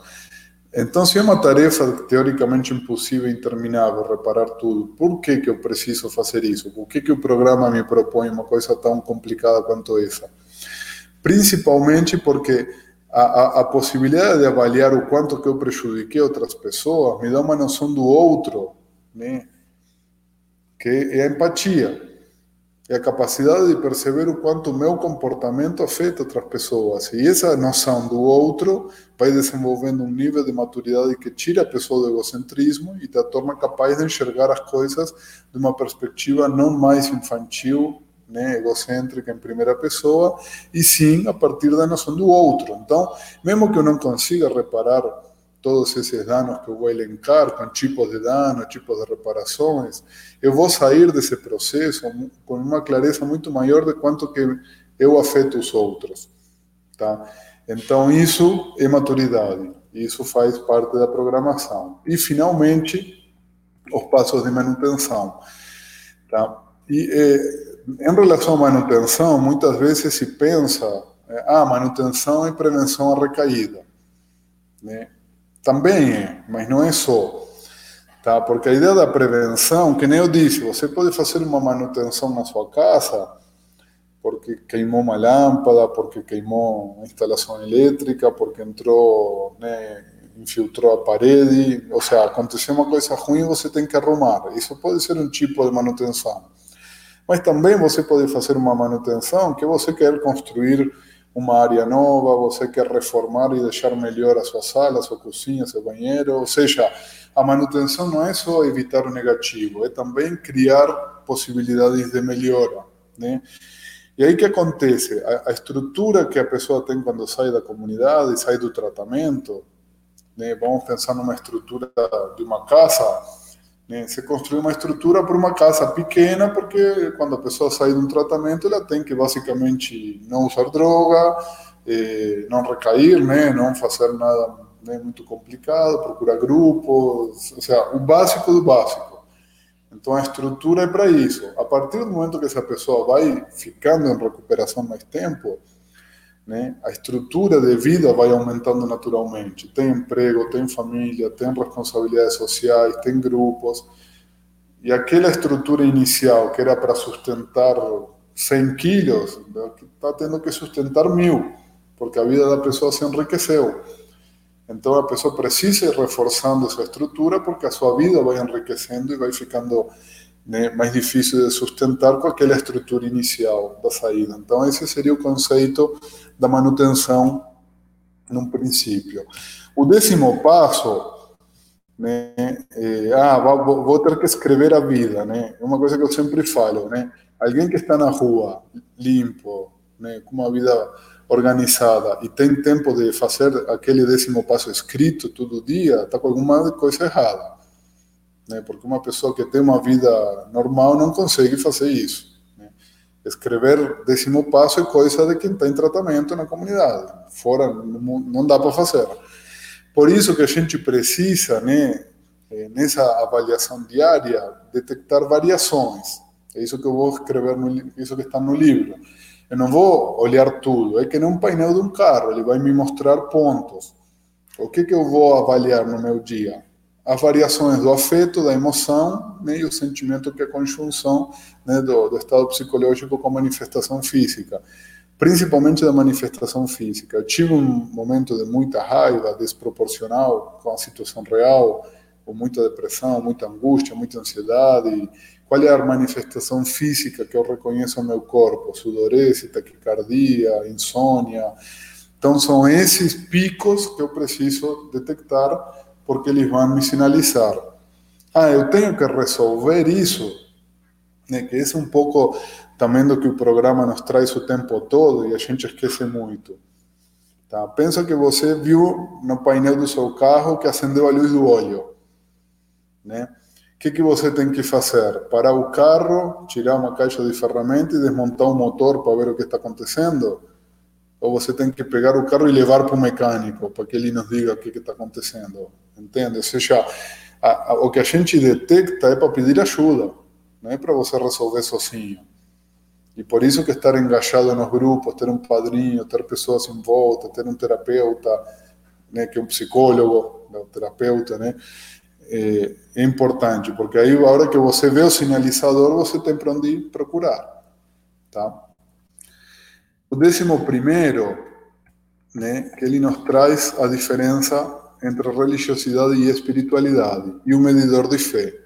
S1: Então, se é uma tarefa teoricamente impossível e interminável reparar tudo, por que, que eu preciso fazer isso? Por que, que o programa me propõe uma coisa tão complicada quanto essa? Principalmente porque a, a, possibilidade de avaliar o quanto que eu prejudiquei outras pessoas me dá uma noção do outro, né? que é a empatia. É a capacidade de perceber o quanto o meu comportamento afeta outras pessoas. E essa noção do outro vai desenvolvendo um nível de maturidade que tira a pessoa do egocentrismo e te torna capaz de enxergar as coisas de uma perspectiva não mais infantil né, egocêntrica em primeira pessoa, e sim a partir da noção do outro. Então, mesmo que eu não consiga reparar todos esses danos que eu vou elencar, com tipos de dano, tipos de reparações, eu vou sair desse processo com uma clareza muito maior de quanto que eu afeto os outros. Tá? Então, isso é maturidade, isso faz parte da programação. E, finalmente, os passos de manutenção. Tá? E, eh, em relação à manutenção, muitas vezes se pensa, é, ah, manutenção e prevenção à recaída. Né? Também é, mas não é só. Tá? Porque a ideia da prevenção, que nem eu disse, você pode fazer uma manutenção na sua casa, porque queimou uma lâmpada, porque queimou a instalação elétrica, porque entrou, né, infiltrou a parede, ou seja, aconteceu uma coisa ruim, você tem que arrumar. Isso pode ser um tipo de manutenção. Mas também você pode fazer uma manutenção que você quer construir uma área nova, você quer reformar e deixar melhor a sua sala, a sua cozinha, seu banheiro. Ou seja, a manutenção não é só evitar o negativo, é também criar possibilidades de melhora. Né? E aí que acontece? A, a, estrutura que a pessoa tem quando sai da comunidade, sai do tratamento, né? vamos pensar numa estrutura de uma casa, né? Você construir uma estrutura para uma casa pequena, porque quando a pessoa sai de um tratamento, ela tem que basicamente não usar droga, eh, não recair, né? não fazer nada né, muito complicado, procurar grupos, ou seja, o básico do básico. Então a estrutura é para isso. A partir do momento que essa pessoa vai ficando em recuperação mais tempo, né? A estrutura de vida vai aumentando naturalmente. Tem emprego, tem família, tem responsabilidades sociais, tem grupos. E aquela estrutura inicial que era para sustentar 100 quilos, está tendo que sustentar mil, porque a vida da pessoa se enriqueceu. Então a pessoa precisa ir reforçando essa estrutura porque a sua vida vai enriquecendo e vai ficando né, mais difícil de sustentar com aquela estrutura inicial da saída. Então, esse seria o conceito da manutenção num princípio. O décimo passo, né, é, ah, vou, vou, ter que escrever a vida, né? É uma coisa que eu sempre falo, né? Alguém que está na rua, limpo, né, com uma vida organizada e tem tempo de fazer aquele décimo passo escrito todo dia, está com alguma coisa errada. Né? Porque uma pessoa que tem uma vida normal não consegue fazer isso. Né? Escrever décimo passo é coisa de quem está em tratamento na comunidade. Fora não, dá para fazer. Por isso que a gente precisa, né, eh, nessa avaliação diária, detectar variações. É isso que eu vou escrever, no, isso que está no livro. Eu não vou olhar tudo, é que nem um painel de um carro, ele vai me mostrar pontos. O que, que eu vou avaliar no meu dia? As variações do afeto, da emoção né, e o sentimento que é a conjunção né, do, do estado psicológico com a manifestação física principalmente da manifestação física. Eu tive um momento de muita raiva, desproporcional com a situação real, com muita depressão, muita angústia, muita ansiedade. Qual é a manifestação física que eu reconheço no meu corpo? Sudorese, taquicardia, insônia. Então, são esses picos que eu preciso detectar, porque eles vão me sinalizar. Ah, eu tenho que resolver isso, né? que esse é um pouco também do que o programa nos traz o tempo todo e a gente esquece muito. Tá? Pensa que você viu no painel do seu carro que acendeu a luz do óleo. Né? O que, que você tem que fazer? Parar o carro, tirar uma caixa de ferramentas e desmontar o motor para ver o que está acontecendo? Ou você tem que pegar o carro e levar para o mecânico para que ele nos diga o que está acontecendo? Entende? Ou seja, a, a, o que a gente detecta é para pedir ajuda, não é para você resolver sozinho. E por isso que estar engajado nos grupos, ter um padrinho, ter pessoas em volta, ter um terapeuta, né, que é um psicólogo, um terapeuta, né, é, é, importante, porque aí a hora que você vê o sinalizador, você tem para onde procurar, tá? O décimo primeiro, né, que ele nos traz a diferença entre religiosidade e espiritualidade e o medidor de fé.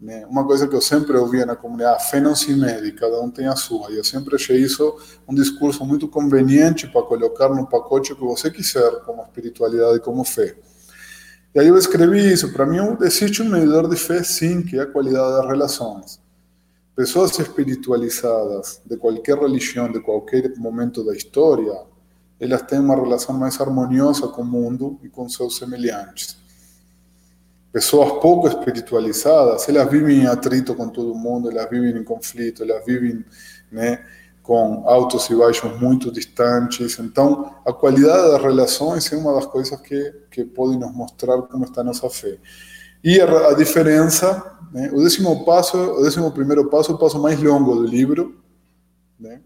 S1: Né? Uma coisa que eu sempre ouvia na comunidade, a fé não se mede, cada um tem a sua. E eu sempre achei isso um discurso muito conveniente para colocar no pacote que você quiser, como espiritualidade, como fé. E aí eu escrevi isso. Para mim, existe um medidor de fé, sim, que é a qualidade das relações. Pessoas espiritualizadas de qualquer religião, de qualquer momento da história, elas têm uma relação mais harmoniosa com o mundo e com seus semelhantes pessoas pouco espiritualizadas, elas vivem em atrito com todo mundo, elas vivem em conflito, elas vivem né, com altos e baixos muito distantes. Então, a qualidade das relações é uma das coisas que, que pode nos mostrar como está a nossa fé. E a, a diferença, né, o décimo passo, o décimo primeiro passo, o passo mais longo do livro, né,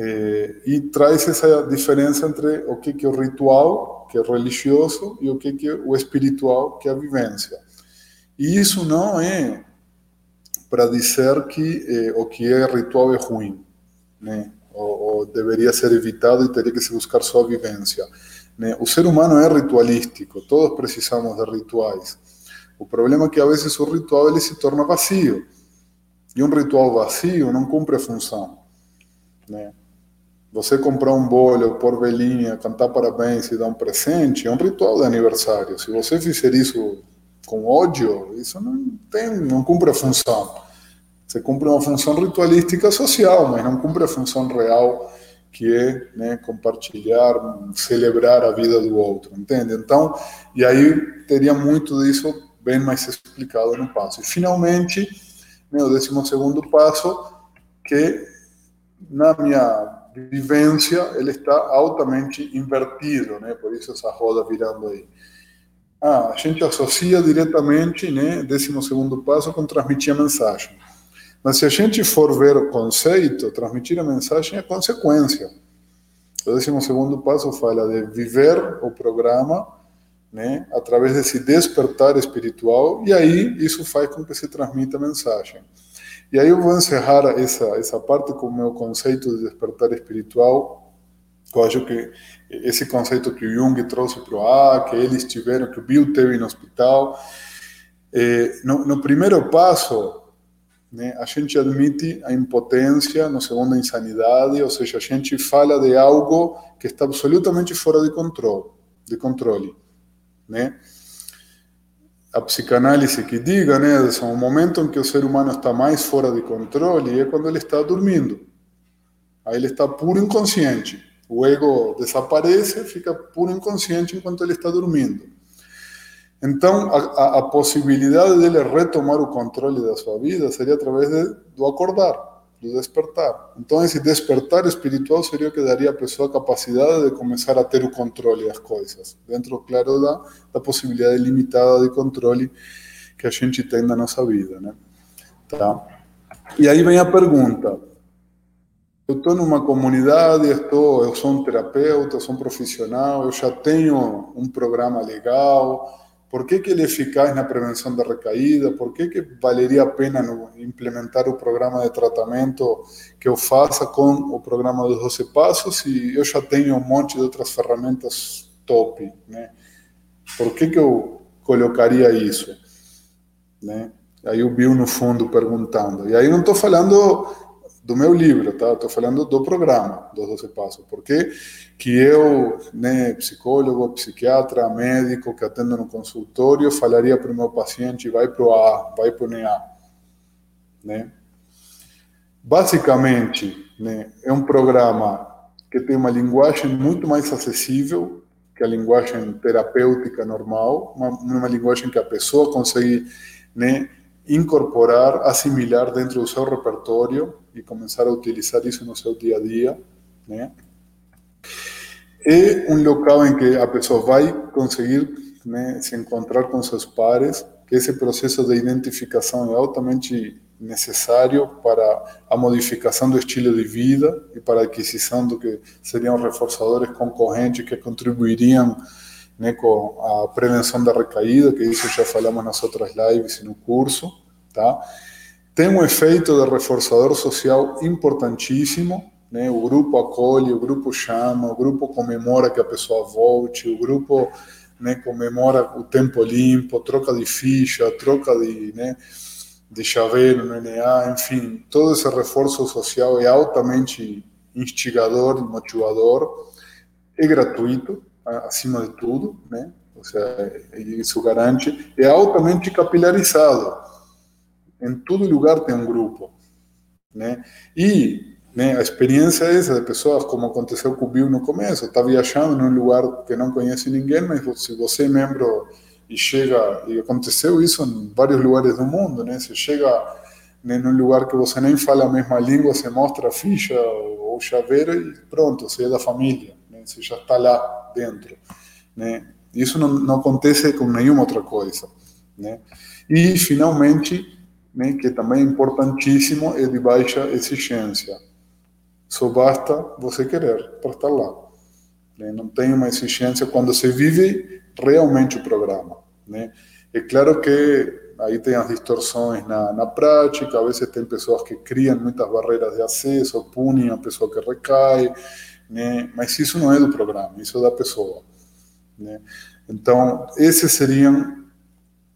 S1: é, e traz essa diferença entre o que, é o ritual que é religioso, e o que é o espiritual, que é a vivência. E isso não é para dizer que eh, o que é ritual é ruim, né? Ou, ou, deveria ser evitado e teria que se buscar só a vivência. Né? O ser humano é ritualístico, todos precisamos de rituais. O problema é que a vezes o ritual ele se torna vazio. E um ritual vazio não cumpre a função. Né? Você comprar um bolo, pôr velhinha, cantar parabéns e dar um presente é um ritual de aniversário. Se você fizer isso com ódio, isso não tem, não cumpre a função. Você cumpre uma função ritualística social, mas não cumpre a função real que é né, compartilhar, celebrar a vida do outro, entende? Então, e aí teria muito disso bem mais explicado no passo. E finalmente, meu décimo segundo passo, que na minha vivência, ele está altamente invertido, né? Por isso essa roda virando aí. Ah, a gente associa diretamente, né, décimo segundo passo com transmitir a mensagem. Mas se a gente for ver o conceito, transmitir a mensagem é consequência. O décimo segundo passo fala de viver o programa, né, através desse despertar espiritual, e aí isso faz com que se transmita a mensagem. E aí eu vou encerrar essa, essa parte com o meu conceito de despertar espiritual. Eu acho que esse conceito que o Jung trouxe para o A, que eles tiveram, que o Bill teve no hospital. É, no, no, primeiro passo, né, a gente admite a impotência, no segundo, a insanidade, ou seja, a gente fala de algo que está absolutamente fora de controle. De controle né? A psicanálise que diga, né, é um momento em que o ser humano está mais fora de controle é quando ele está dormindo. Aí ele está puro inconsciente. O ego desaparece, fica puro inconsciente enquanto ele está dormindo. Então, a, a, possibilidade dele retomar o controle da sua vida seria através de, do acordar, do despertar. Então, esse despertar espiritual seria o que daria à pessoa a capacidade de começar a ter o controle das coisas, dentro, claro, da, da possibilidade limitada de controle que a gente tem na nossa vida, né? Tá? E aí vem a pergunta: eu estou numa comunidade, estou, eu sou um terapeuta, eu sou um profissional, eu já tenho um programa legal, por que, que ele é eficaz na prevenção da recaída? Por que, que valeria a pena implementar o programa de tratamento que eu faça com o programa dos 12 passos e eu já tenho um monte de outras ferramentas top, né? Por que, que eu colocaria isso? Né? Aí o Bill no fundo perguntando. E aí não estou falando do meu livro, tá? Estou falando do programa dos 12 Passos. Por que que eu, né, psicólogo, psiquiatra, médico que atendo no consultório, falaria para o meu paciente, vai para o A, vai para o NEA, né? Basicamente, né, é um programa que tem uma linguagem muito mais acessível que a linguagem terapêutica normal, uma, uma linguagem que a pessoa consegue né, incorporar, assimilar dentro do seu repertório e começar a utilizar isso no seu dia a dia, né? É um local em que a pessoa vai conseguir né, se encontrar com seus pares, que esse processo de identificação é altamente necessário para a modificação do estilo de vida e para a aquisição do que seriam reforçadores concorrentes que contribuiriam né, com a prevenção da recaída, que isso já falamos nas outras lives e no curso, tá? Tem um efeito de reforçador social importantíssimo, né? O grupo acolhe, o grupo chama, o grupo comemora que a pessoa volte, o grupo né, comemora o tempo limpo, troca de ficha, troca de, né, de chaveiro no NA, enfim, todo esse reforço social é altamente instigador motivador, é gratuito, acima de tudo, né? Ou seja, isso garante, é altamente capilarizado. Em todo lugar tem um grupo, né? E né, a experiência é essa de pessoas, como aconteceu com o Bill no começo, está viajando num lugar que não conhece ninguém, mas se você é membro e chega, e aconteceu isso em vários lugares do mundo, né? Você chega né, num lugar que você nem fala a mesma língua, você mostra a ficha ou chaveiro e pronto, você é da família, né? Você já está lá dentro, né? Isso não, não acontece com nenhuma outra coisa, né? E finalmente, né, que também é importantíssimo, é de baixa exigência. Só basta você querer para estar lá. Né? Não tem uma exigência quando se vive realmente o programa, né? É claro que aí tem as distorções na, na prática, a vezes tem pessoas que criam muitas barreiras de acesso, punem a pessoa que recai, né? Mas isso não é do programa, isso é da pessoa, né? Então, esses seriam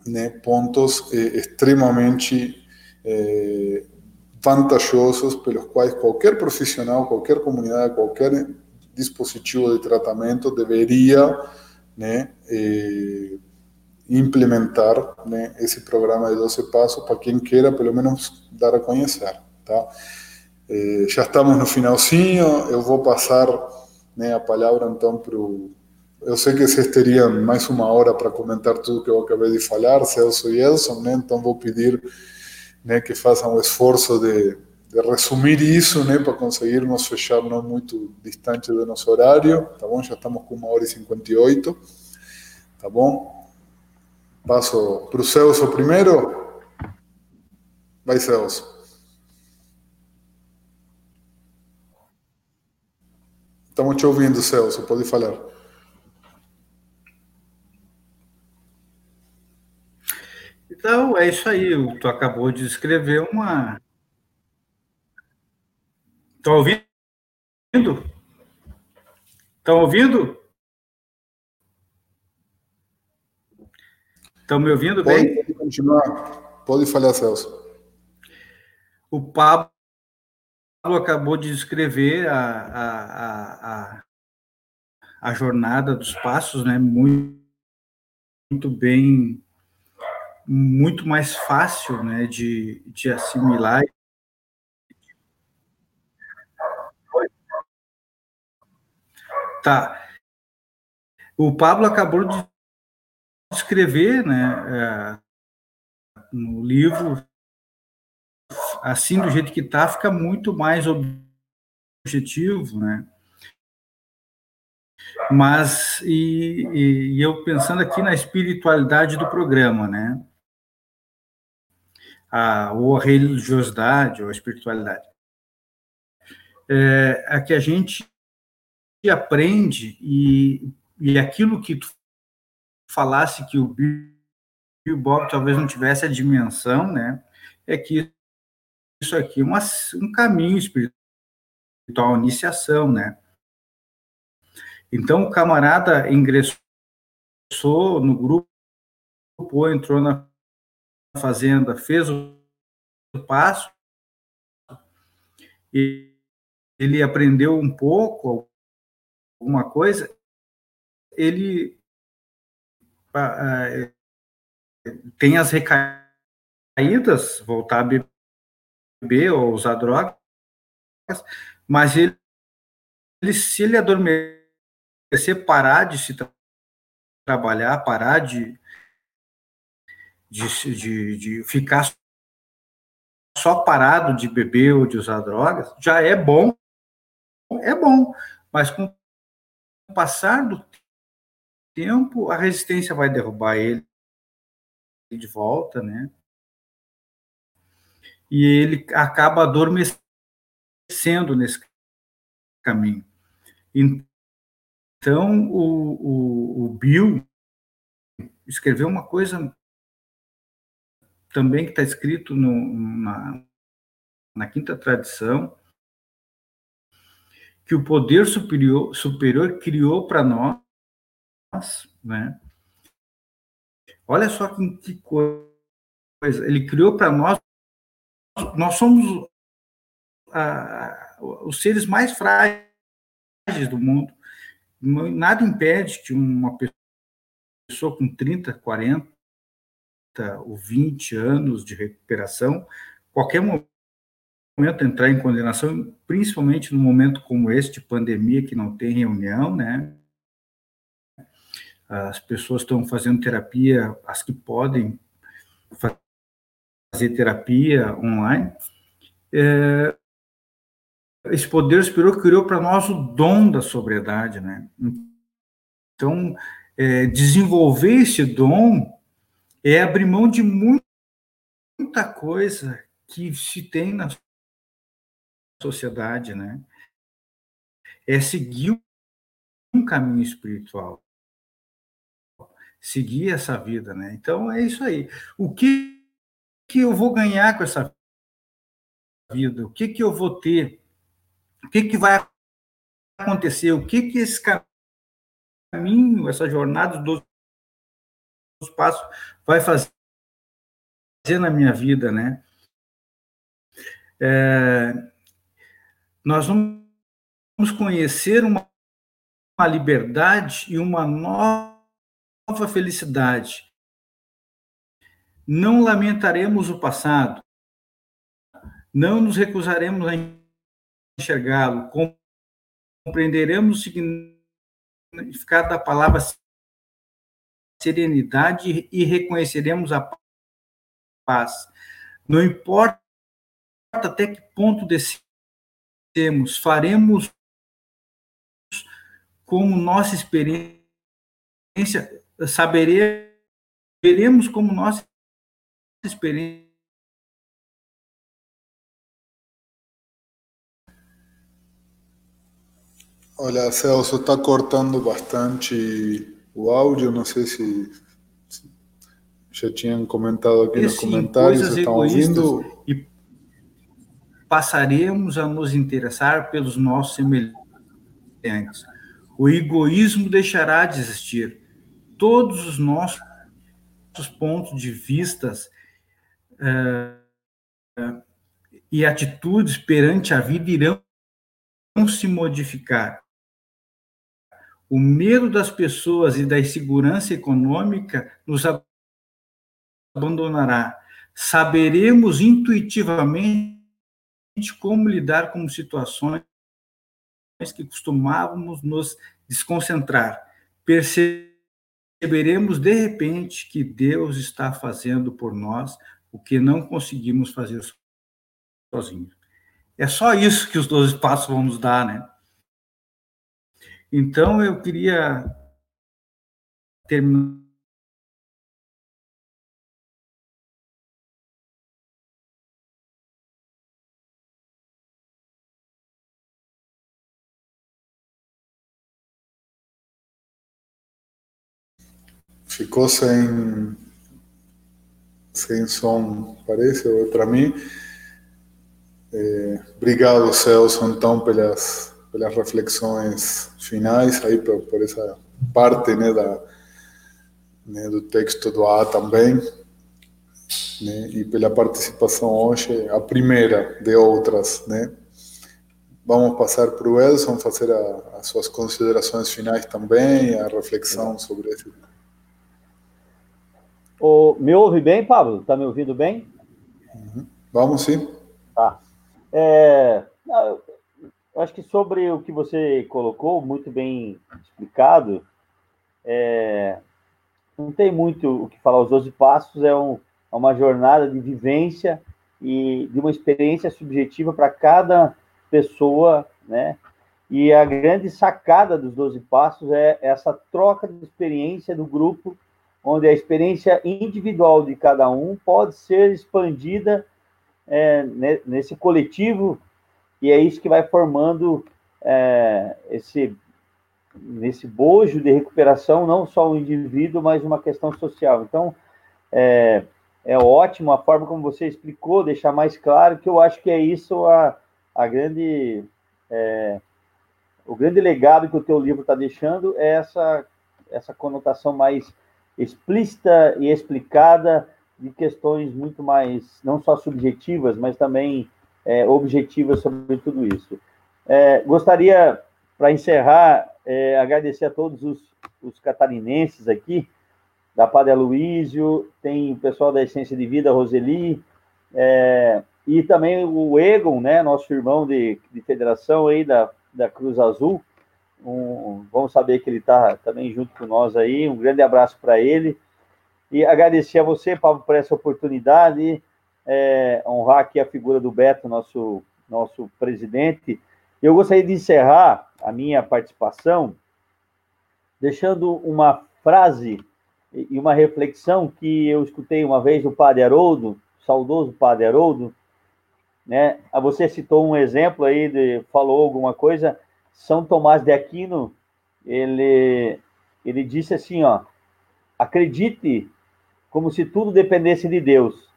S1: né, pontos eh, extremamente eh, vantajosos pelos quais qualquer profissional, qualquer comunidade, qualquer dispositivo de tratamento deveria né, eh, implementar né, esse programa de 12 passos para quem queira, pelo menos, dar a conhecer, tá? Eh, já estamos no finalzinho, eu vou passar né, a palavra então para o. Eu sei que vocês teriam mais uma hora para comentar tudo que eu acabei de falar, Celso e Elson, né? então vou pedir né, que façam o esforço de, de resumir isso né, para conseguirmos fechar não muito distante do nosso horário, tá bom? Já estamos com uma hora e 58, tá bom? Passo para o Celso primeiro. Vai, Celso. Estamos te ouvindo, Celso, pode falar.
S4: Então, é isso aí. Tu acabou de escrever uma. Estão ouvindo? Estão ouvindo? Estão me ouvindo
S1: pode,
S4: bem?
S1: Pode continuar. Pode falar, Celso.
S4: O Pablo acabou de descrever a, a, a, a jornada dos passos, né? Muito, muito bem, muito mais fácil, né? De, de assimilar. Tá. O Pablo acabou de escrever, né, é, no livro, assim do jeito que está, fica muito mais objetivo, né? Mas, e, e, e, eu pensando aqui na espiritualidade do programa, né? A, ou a religiosidade, ou a espiritualidade. É, a que a gente aprende, e, e aquilo que tu falasse que o Bill Bob talvez não tivesse a dimensão, né? É que isso aqui é uma, um caminho espiritual, iniciação, né? Então, o camarada ingressou no grupo, entrou na fazenda, fez o passo, e ele aprendeu um pouco, alguma coisa, ele tem as recaídas, voltar a beber ou usar drogas, mas ele, ele se ele adormecer, parar de se tra trabalhar, parar de, de, de, de ficar só parado de beber ou de usar drogas, já é bom, é bom, mas com o passar do tempo, a resistência vai derrubar ele de volta, né? E ele acaba adormecendo nesse caminho. Então, o, o, o Bill escreveu uma coisa também que está escrito no, na, na quinta tradição, que o poder superior, superior criou para nós né? Olha só que, coisa. Ele criou para nós. Nós somos ah, os seres mais frágeis do mundo. Nada impede que uma pessoa com 30, 40 ou 20 anos de recuperação, qualquer momento entrar em condenação, principalmente num momento como esse de pandemia, que não tem reunião, né? as pessoas estão fazendo terapia, as que podem fazer terapia online. É, esse poder superior criou para nós o dom da sobriedade, né? Então, é, desenvolver esse dom é abrir mão de muita coisa que se tem na sociedade, né? É seguir um caminho espiritual seguir essa vida, né? Então é isso aí. O que que eu vou ganhar com essa vida? O que que eu vou ter? O que que vai acontecer? O que que esse caminho, essa jornada dos passos vai fazer na minha vida, né? É, nós vamos conhecer uma, uma liberdade e uma nova felicidade. Não lamentaremos o passado, não nos recusaremos a enxergá-lo, compreenderemos o significado da palavra serenidade e reconheceremos a paz. Não importa até que ponto descemos, faremos como nossa experiência saberemos, veremos como nossa experiência.
S1: Olha, Celso, está cortando bastante o áudio, não sei se, se já tinham comentado aqui nos comentários, estão ouvindo? E
S4: passaremos a nos interessar pelos nossos semelhantes. O egoísmo deixará de existir todos os nossos pontos de vistas uh, e atitudes perante a vida irão se modificar. O medo das pessoas e da insegurança econômica nos abandonará. Saberemos intuitivamente como lidar com situações que costumávamos nos desconcentrar. Perceberemos de repente que Deus está fazendo por nós o que não conseguimos fazer sozinhos. É só isso que os 12 passos vão nos dar, né? Então, eu queria terminar
S1: Ficou sem, sem som, parece, para mim. É, obrigado, Celso, então, pelas, pelas reflexões finais, aí por, por essa parte né, da, né, do texto do A também, né, e pela participação hoje, a primeira de outras. Né. Vamos passar para o Elson fazer a, as suas considerações finais também, a reflexão sobre esse
S3: o, me ouve bem, Pablo? Está me ouvindo bem?
S1: Uhum. Vamos sim.
S3: Tá. É, eu acho que sobre o que você colocou, muito bem explicado, é, não tem muito o que falar. Os 12 Passos é, um, é uma jornada de vivência e de uma experiência subjetiva para cada pessoa, né? E a grande sacada dos 12 Passos é essa troca de experiência do grupo onde a experiência individual de cada um pode ser expandida é, nesse coletivo, e é isso que vai formando é, esse nesse bojo de recuperação, não só o indivíduo, mas uma questão social. Então, é, é ótimo a forma como você explicou, deixar mais claro que eu acho que é isso a, a grande é, o grande legado que o teu livro está deixando é essa essa conotação mais explícita e explicada de questões muito mais, não só subjetivas, mas também é, objetivas sobre tudo isso. É, gostaria, para encerrar, é, agradecer a todos os, os, catarinenses aqui, da Padre Luísio, tem o pessoal da Essência de Vida, Roseli, é, e também o Egon, né, nosso irmão de, de federação aí da, da Cruz Azul, um, vamos saber que ele está também junto com nós aí. Um grande abraço para ele. E agradecer a você, Pablo, por essa oportunidade. É, honrar aqui a figura do Beto, nosso, nosso presidente. Eu gostaria de encerrar a minha participação deixando uma frase e uma reflexão que eu escutei uma vez do Padre Haroldo, saudoso Padre Haroldo, né? Você citou um exemplo aí, de, falou alguma coisa, são Tomás de Aquino, ele, ele disse assim, ó, acredite como se tudo dependesse de Deus,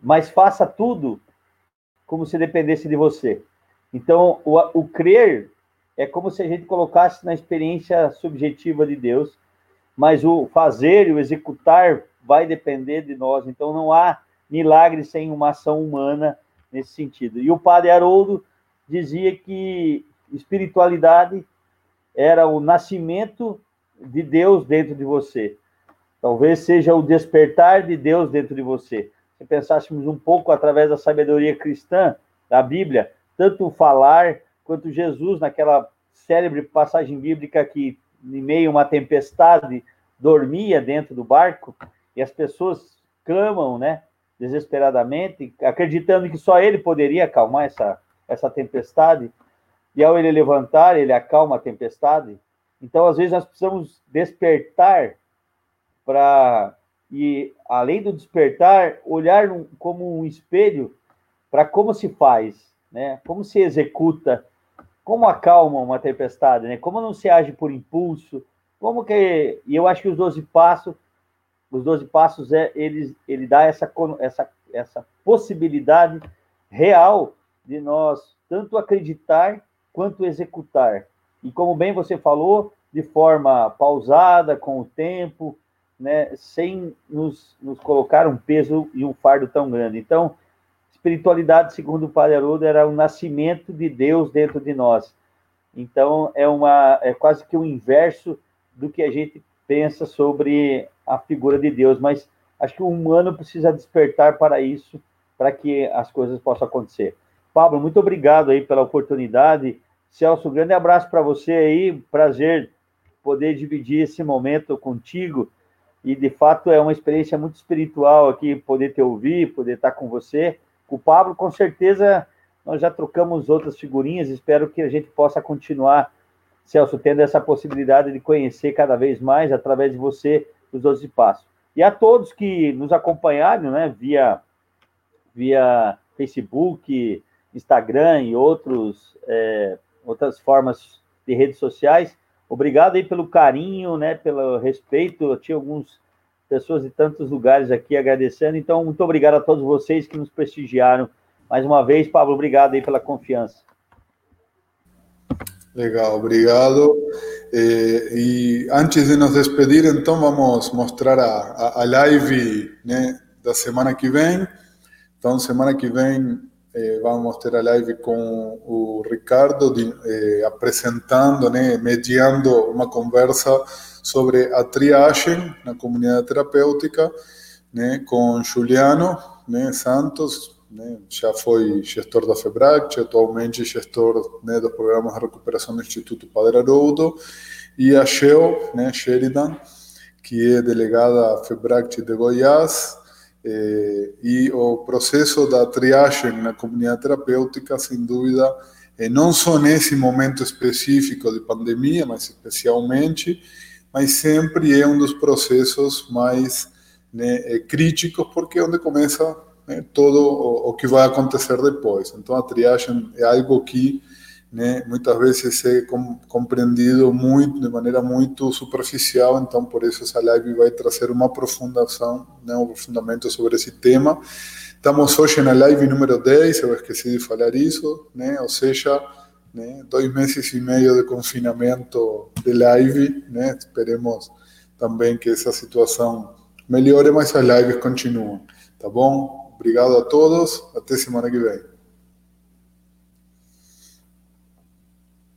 S3: mas faça tudo como se dependesse de você. Então, o, o crer é como se a gente colocasse na experiência subjetiva de Deus, mas o fazer e o executar vai depender de nós. Então, não há milagre sem uma ação humana nesse sentido. E o padre Haroldo dizia que espiritualidade era o nascimento de Deus dentro de você. Talvez seja o despertar de Deus dentro de você. Se pensássemos um pouco através da sabedoria cristã da Bíblia, tanto o falar quanto Jesus naquela célebre passagem bíblica que em meio a uma tempestade dormia dentro do barco e as pessoas clamam, né, desesperadamente, acreditando que só ele poderia acalmar essa essa tempestade e ao ele levantar, ele acalma a tempestade. Então, às vezes, nós precisamos despertar para, e além do despertar, olhar como um espelho para como se faz, né? como se executa, como acalma uma tempestade, né? como não se age por impulso, como que. E eu acho que os 12 passos, os 12 passos, é, ele, ele dá essa, essa, essa possibilidade real de nós tanto acreditar quanto executar. E como bem você falou, de forma pausada, com o tempo, né, sem nos, nos colocar um peso e um fardo tão grande. Então, espiritualidade, segundo o Padre Haroldo, era o nascimento de Deus dentro de nós. Então, é, uma, é quase que o inverso do que a gente pensa sobre a figura de Deus, mas acho que o humano precisa despertar para isso, para que as coisas possam acontecer. Pablo, muito obrigado aí pela oportunidade. Celso, um grande abraço para você aí. Prazer poder dividir esse momento contigo. E de fato é uma experiência muito espiritual aqui poder te ouvir, poder estar com você. Com o Pablo, com certeza, nós já trocamos outras figurinhas. Espero que a gente possa continuar, Celso, tendo essa possibilidade de conhecer cada vez mais através de você os outros passos. E a todos que nos acompanharam, né, via, via Facebook, Instagram e outros, é, outras formas de redes sociais, obrigado aí pelo carinho, né, pelo respeito. Eu tinha algumas pessoas de tantos lugares aqui agradecendo. Então, muito obrigado a todos vocês que nos prestigiaram. Mais uma vez, Pablo, obrigado aí pela confiança.
S1: Legal, obrigado. E antes de nos despedir, então, vamos mostrar a, a live né, da semana que vem. Então, semana que vem eh, vamos ter a live com o Ricardo de, eh, apresentando, né, mediando uma conversa sobre a triagem na comunidade terapêutica, né, com Juliano né, Santos, né, já foi gestor da FEBRAC, atualmente gestor né, dos programas de recuperação do Instituto Padre Haroldo, e a Shell, né, Sheridan, que é delegada FEBRAC de Goiás, eh, e o processo da triagem na comunidade terapêutica, sem dúvida, eh, não só nesse momento específico de pandemia, mas especialmente, mas sempre é um dos processos mais né, eh, críticos, porque é onde começa né, todo o, o, que vai acontecer depois. Então, a triagem é algo que né, muitas vezes é com, compreendido muito de maneira muito superficial, então por isso essa live vai trazer uma aprofundação, né, um aprofundamento sobre esse tema. Estamos hoje na live número 10, eu esqueci de falar isso, né, ou seja, né, dois meses e meio de confinamento de live, né, esperemos também que essa situação melhore, mas as lives continuam, tá bom? Obrigado a todos, até semana que vem.